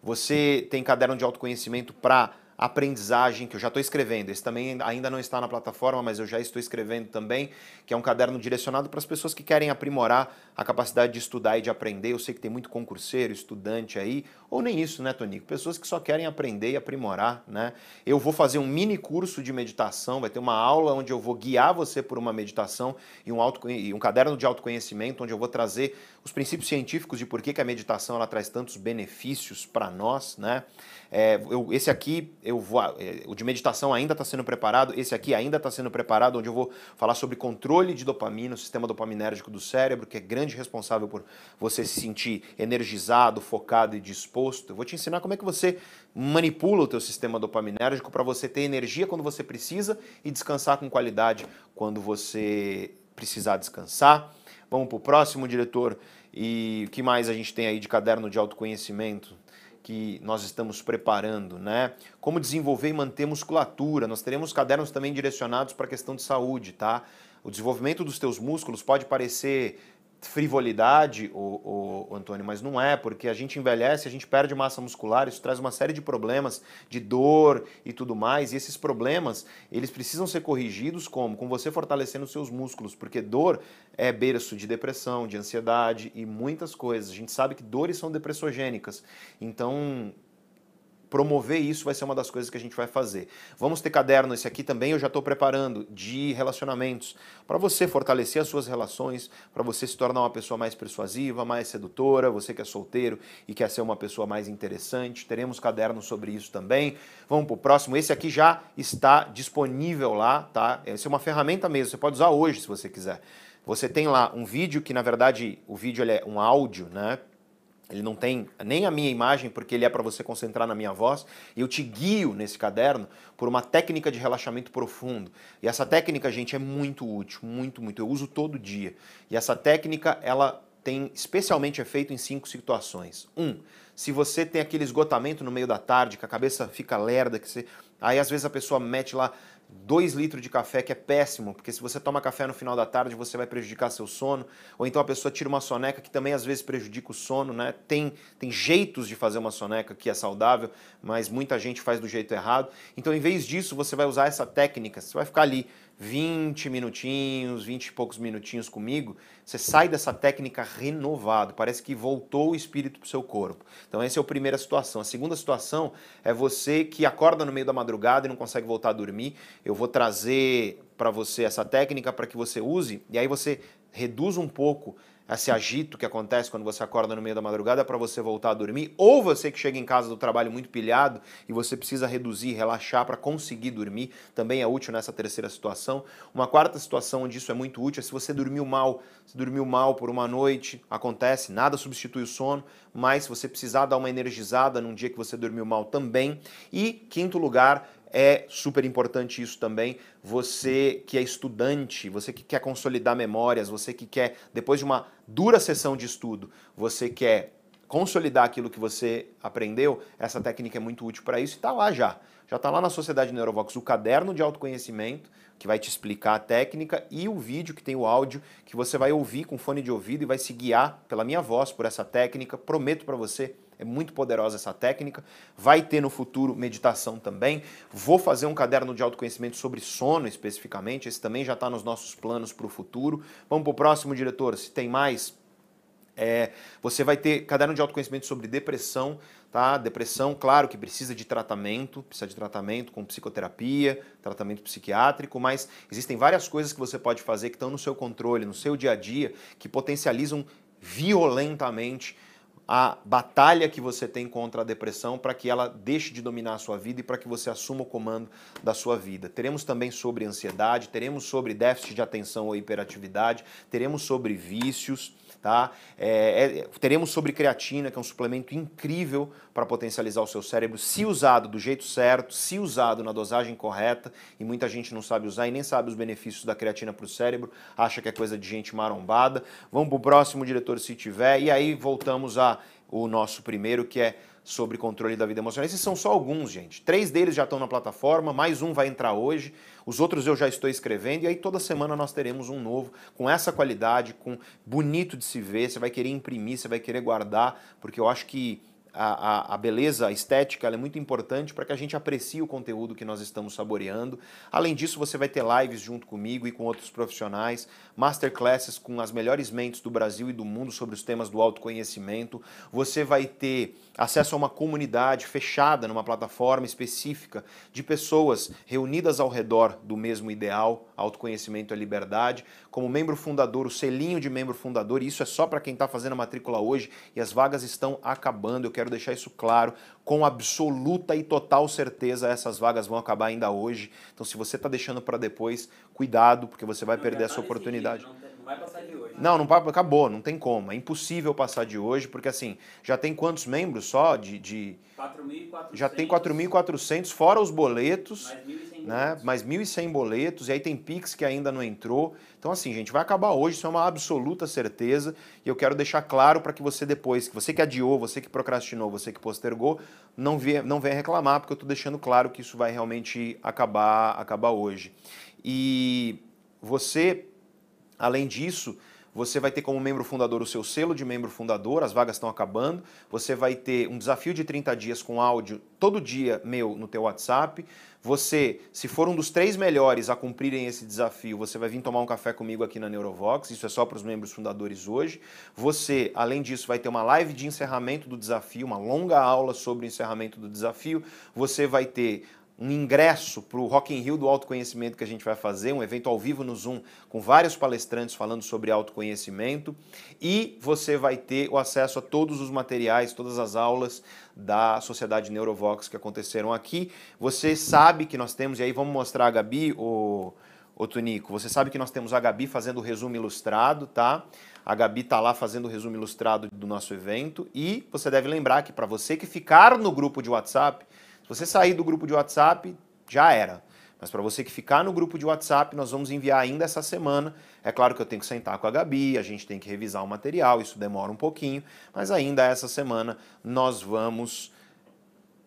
Você tem caderno de autoconhecimento para aprendizagem, que eu já estou escrevendo. Esse também ainda não está na plataforma, mas eu já estou escrevendo também, que é um caderno direcionado para as pessoas que querem aprimorar a capacidade de estudar e de aprender. Eu sei que tem muito concurseiro, estudante aí, ou nem isso, né, Tonico? Pessoas que só querem aprender e aprimorar, né? Eu vou fazer um mini curso de meditação, vai ter uma aula onde eu vou guiar você por uma meditação e um, e um caderno de autoconhecimento, onde eu vou trazer os princípios científicos de por que, que a meditação ela traz tantos benefícios para nós, né? É, eu, esse aqui, eu vou, é, o de meditação ainda está sendo preparado, esse aqui ainda está sendo preparado, onde eu vou falar sobre controle de dopamina, o sistema dopaminérgico do cérebro, que é grande responsável por você se sentir energizado, focado e disposto. Eu vou te ensinar como é que você manipula o teu sistema dopaminérgico para você ter energia quando você precisa e descansar com qualidade quando você precisar descansar. Vamos para o próximo, diretor. E o que mais a gente tem aí de caderno de autoconhecimento? que nós estamos preparando, né? Como desenvolver e manter musculatura. Nós teremos cadernos também direcionados para a questão de saúde, tá? O desenvolvimento dos teus músculos pode parecer frivolidade, o, o, Antônio, mas não é, porque a gente envelhece, a gente perde massa muscular, isso traz uma série de problemas de dor e tudo mais, e esses problemas, eles precisam ser corrigidos como? Com você fortalecendo seus músculos, porque dor é berço de depressão, de ansiedade e muitas coisas. A gente sabe que dores são depressogênicas, então promover isso vai ser uma das coisas que a gente vai fazer. Vamos ter caderno, esse aqui também eu já estou preparando, de relacionamentos, para você fortalecer as suas relações, para você se tornar uma pessoa mais persuasiva, mais sedutora, você que é solteiro e quer ser uma pessoa mais interessante. Teremos caderno sobre isso também. Vamos para o próximo. Esse aqui já está disponível lá, tá? Essa é uma ferramenta mesmo, você pode usar hoje se você quiser. Você tem lá um vídeo que, na verdade, o vídeo é um áudio, né? Ele não tem nem a minha imagem, porque ele é para você concentrar na minha voz. Eu te guio nesse caderno por uma técnica de relaxamento profundo. E essa técnica, gente, é muito útil, muito, muito. Eu uso todo dia. E essa técnica, ela tem especialmente efeito em cinco situações. Um, se você tem aquele esgotamento no meio da tarde, que a cabeça fica lerda, que você... aí às vezes a pessoa mete lá 2 litros de café, que é péssimo, porque se você toma café no final da tarde, você vai prejudicar seu sono. Ou então a pessoa tira uma soneca, que também às vezes prejudica o sono, né? Tem, tem jeitos de fazer uma soneca que é saudável, mas muita gente faz do jeito errado. Então, em vez disso, você vai usar essa técnica. Você vai ficar ali 20 minutinhos, 20 e poucos minutinhos comigo, você sai dessa técnica renovado, parece que voltou o espírito para o seu corpo. Então essa é a primeira situação. A segunda situação é você que acorda no meio da madrugada e não consegue voltar a dormir. Eu vou trazer para você essa técnica para que você use e aí você reduz um pouco esse agito que acontece quando você acorda no meio da madrugada para você voltar a dormir, ou você que chega em casa do trabalho muito pilhado e você precisa reduzir, relaxar para conseguir dormir, também é útil nessa terceira situação. Uma quarta situação onde isso é muito útil é se você dormiu mal, se dormiu mal por uma noite, acontece, nada substitui o sono, mas se você precisar dar uma energizada num dia que você dormiu mal também. E quinto lugar, é super importante isso também. Você que é estudante, você que quer consolidar memórias, você que quer, depois de uma dura sessão de estudo, você quer consolidar aquilo que você aprendeu, essa técnica é muito útil para isso e está lá já. Já está lá na Sociedade Neurovox o caderno de autoconhecimento, que vai te explicar a técnica, e o vídeo que tem o áudio, que você vai ouvir com fone de ouvido e vai se guiar pela minha voz por essa técnica. Prometo para você é muito poderosa essa técnica. Vai ter no futuro meditação também. Vou fazer um caderno de autoconhecimento sobre sono especificamente. Esse também já está nos nossos planos para o futuro. Vamos para o próximo, diretor. Se tem mais, é, você vai ter caderno de autoconhecimento sobre depressão, tá? Depressão, claro que precisa de tratamento, precisa de tratamento com psicoterapia, tratamento psiquiátrico, mas existem várias coisas que você pode fazer que estão no seu controle, no seu dia a dia, que potencializam violentamente a batalha que você tem contra a depressão para que ela deixe de dominar a sua vida e para que você assuma o comando da sua vida. Teremos também sobre ansiedade, teremos sobre déficit de atenção ou hiperatividade, teremos sobre vícios, Tá? É, é, teremos sobre creatina, que é um suplemento incrível para potencializar o seu cérebro, se usado do jeito certo, se usado na dosagem correta, e muita gente não sabe usar e nem sabe os benefícios da creatina para o cérebro, acha que é coisa de gente marombada. Vamos para o próximo, diretor, se tiver, e aí voltamos a o nosso primeiro, que é sobre controle da vida emocional. Esses são só alguns, gente. Três deles já estão na plataforma, mais um vai entrar hoje. Os outros eu já estou escrevendo e aí toda semana nós teremos um novo com essa qualidade, com bonito de se ver. Você vai querer imprimir, você vai querer guardar, porque eu acho que a, a, a, beleza estética é muito importante para que a gente aprecie o conteúdo que nós estamos saboreando. Além disso, você vai ter lives junto comigo e com outros profissionais, masterclasses com as melhores mentes do Brasil e do mundo sobre os temas do autoconhecimento. Você vai ter acesso a uma comunidade fechada numa plataforma específica de pessoas reunidas ao redor do mesmo ideal, autoconhecimento e liberdade. Como membro fundador, o selinho de membro fundador, e isso é só para quem está fazendo a matrícula hoje e as vagas estão acabando. Eu quero deixar isso claro, com absoluta e total certeza essas vagas vão acabar ainda hoje. Então, se você está deixando para depois, cuidado, porque você vai não, perder essa oportunidade. Vídeo, não, não vai passar de hoje. Não, não acabou, não tem como. É impossível passar de hoje, porque assim, já tem quantos membros só de. de... 4.400. Já tem 4.400, fora os boletos. Mais 1.100 né? Mais 1.100 boletos, e aí tem Pix que ainda não entrou. Então, assim, gente, vai acabar hoje, isso é uma absoluta certeza. E eu quero deixar claro para que você depois, que você que adiou, você que procrastinou, você que postergou, não, venha, não venha reclamar, porque eu estou deixando claro que isso vai realmente acabar, acabar hoje. E você, além disso, você vai ter como membro fundador o seu selo de membro fundador, as vagas estão acabando. Você vai ter um desafio de 30 dias com áudio todo dia meu no teu WhatsApp. Você, se for um dos três melhores a cumprirem esse desafio, você vai vir tomar um café comigo aqui na Neurovox. Isso é só para os membros fundadores hoje. Você, além disso, vai ter uma live de encerramento do desafio, uma longa aula sobre o encerramento do desafio. Você vai ter um ingresso para o Rock in Rio do autoconhecimento que a gente vai fazer, um evento ao vivo no Zoom com vários palestrantes falando sobre autoconhecimento e você vai ter o acesso a todos os materiais, todas as aulas da Sociedade Neurovox que aconteceram aqui. Você sabe que nós temos, e aí vamos mostrar a Gabi, o, o Tunico, você sabe que nós temos a Gabi fazendo o resumo ilustrado, tá? A Gabi tá lá fazendo o resumo ilustrado do nosso evento e você deve lembrar que para você que ficar no grupo de WhatsApp, se você sair do grupo de WhatsApp, já era. Mas para você que ficar no grupo de WhatsApp, nós vamos enviar ainda essa semana. É claro que eu tenho que sentar com a Gabi, a gente tem que revisar o material, isso demora um pouquinho, mas ainda essa semana nós vamos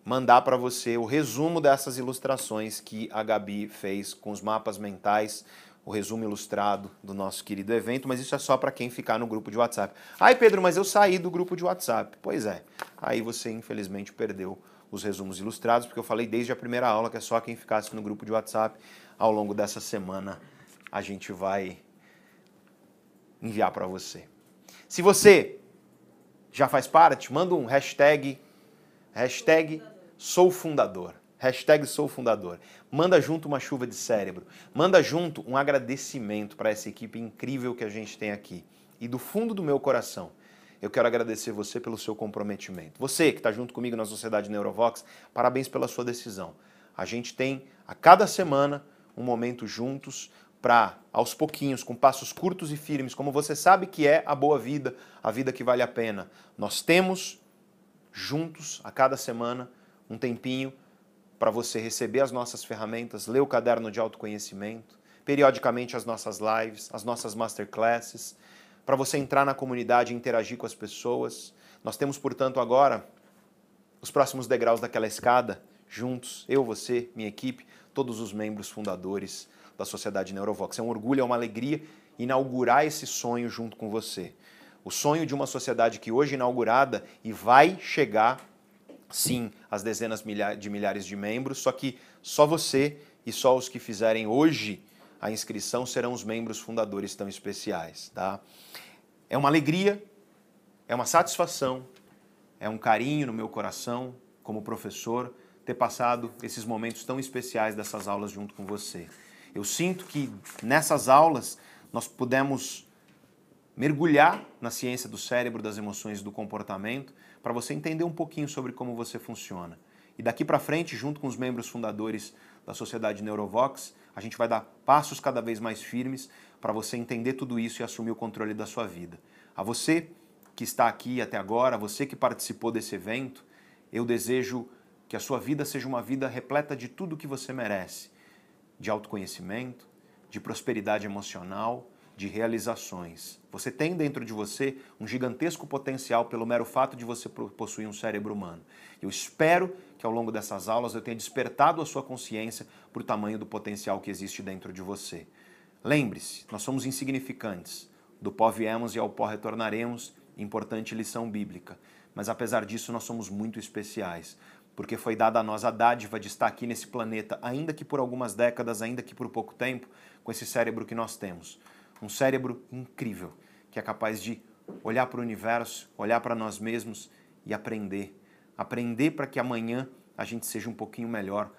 mandar para você o resumo dessas ilustrações que a Gabi fez com os mapas mentais, o resumo ilustrado do nosso querido evento, mas isso é só para quem ficar no grupo de WhatsApp. Ai, Pedro, mas eu saí do grupo de WhatsApp. Pois é, aí você infelizmente perdeu os resumos ilustrados, porque eu falei desde a primeira aula que é só quem ficasse no grupo de WhatsApp. Ao longo dessa semana a gente vai enviar para você. Se você já faz parte, manda um hashtag, hashtag sou fundador. Hashtag sou fundador. Manda junto uma chuva de cérebro. Manda junto um agradecimento para essa equipe incrível que a gente tem aqui. E do fundo do meu coração, eu quero agradecer você pelo seu comprometimento. Você que está junto comigo na Sociedade Neurovox, parabéns pela sua decisão. A gente tem a cada semana um momento juntos para, aos pouquinhos, com passos curtos e firmes, como você sabe que é a boa vida, a vida que vale a pena. Nós temos juntos, a cada semana, um tempinho para você receber as nossas ferramentas, ler o caderno de autoconhecimento, periodicamente as nossas lives, as nossas masterclasses para você entrar na comunidade e interagir com as pessoas. Nós temos, portanto, agora os próximos degraus daquela escada, juntos, eu, você, minha equipe, todos os membros fundadores da Sociedade Neurovox. É um orgulho, é uma alegria inaugurar esse sonho junto com você. O sonho de uma sociedade que hoje é inaugurada e vai chegar, sim, às dezenas de milhares de membros, só que só você e só os que fizerem hoje a inscrição serão os membros fundadores tão especiais, tá? É uma alegria, é uma satisfação, é um carinho no meu coração como professor ter passado esses momentos tão especiais dessas aulas junto com você. Eu sinto que nessas aulas nós pudemos mergulhar na ciência do cérebro, das emoções do comportamento para você entender um pouquinho sobre como você funciona. E daqui para frente, junto com os membros fundadores da Sociedade Neurovox, a gente vai dar passos cada vez mais firmes para você entender tudo isso e assumir o controle da sua vida. A você que está aqui até agora, a você que participou desse evento, eu desejo que a sua vida seja uma vida repleta de tudo que você merece, de autoconhecimento, de prosperidade emocional, de realizações. Você tem dentro de você um gigantesco potencial pelo mero fato de você possuir um cérebro humano. Eu espero que ao longo dessas aulas eu tenha despertado a sua consciência para o tamanho do potencial que existe dentro de você. Lembre-se, nós somos insignificantes. Do pó viemos e ao pó retornaremos. Importante lição bíblica. Mas apesar disso, nós somos muito especiais, porque foi dada a nós a dádiva de estar aqui nesse planeta, ainda que por algumas décadas, ainda que por pouco tempo, com esse cérebro que nós temos. Um cérebro incrível, que é capaz de olhar para o universo, olhar para nós mesmos e aprender. Aprender para que amanhã a gente seja um pouquinho melhor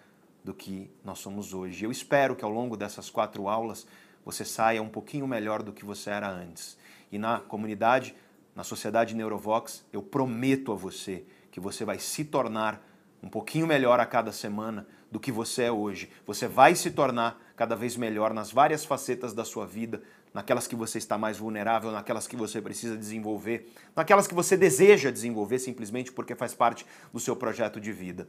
do que nós somos hoje. Eu espero que ao longo dessas quatro aulas você saia um pouquinho melhor do que você era antes. E na comunidade, na sociedade Neurovox, eu prometo a você que você vai se tornar um pouquinho melhor a cada semana do que você é hoje. Você vai se tornar cada vez melhor nas várias facetas da sua vida, naquelas que você está mais vulnerável, naquelas que você precisa desenvolver, naquelas que você deseja desenvolver simplesmente porque faz parte do seu projeto de vida.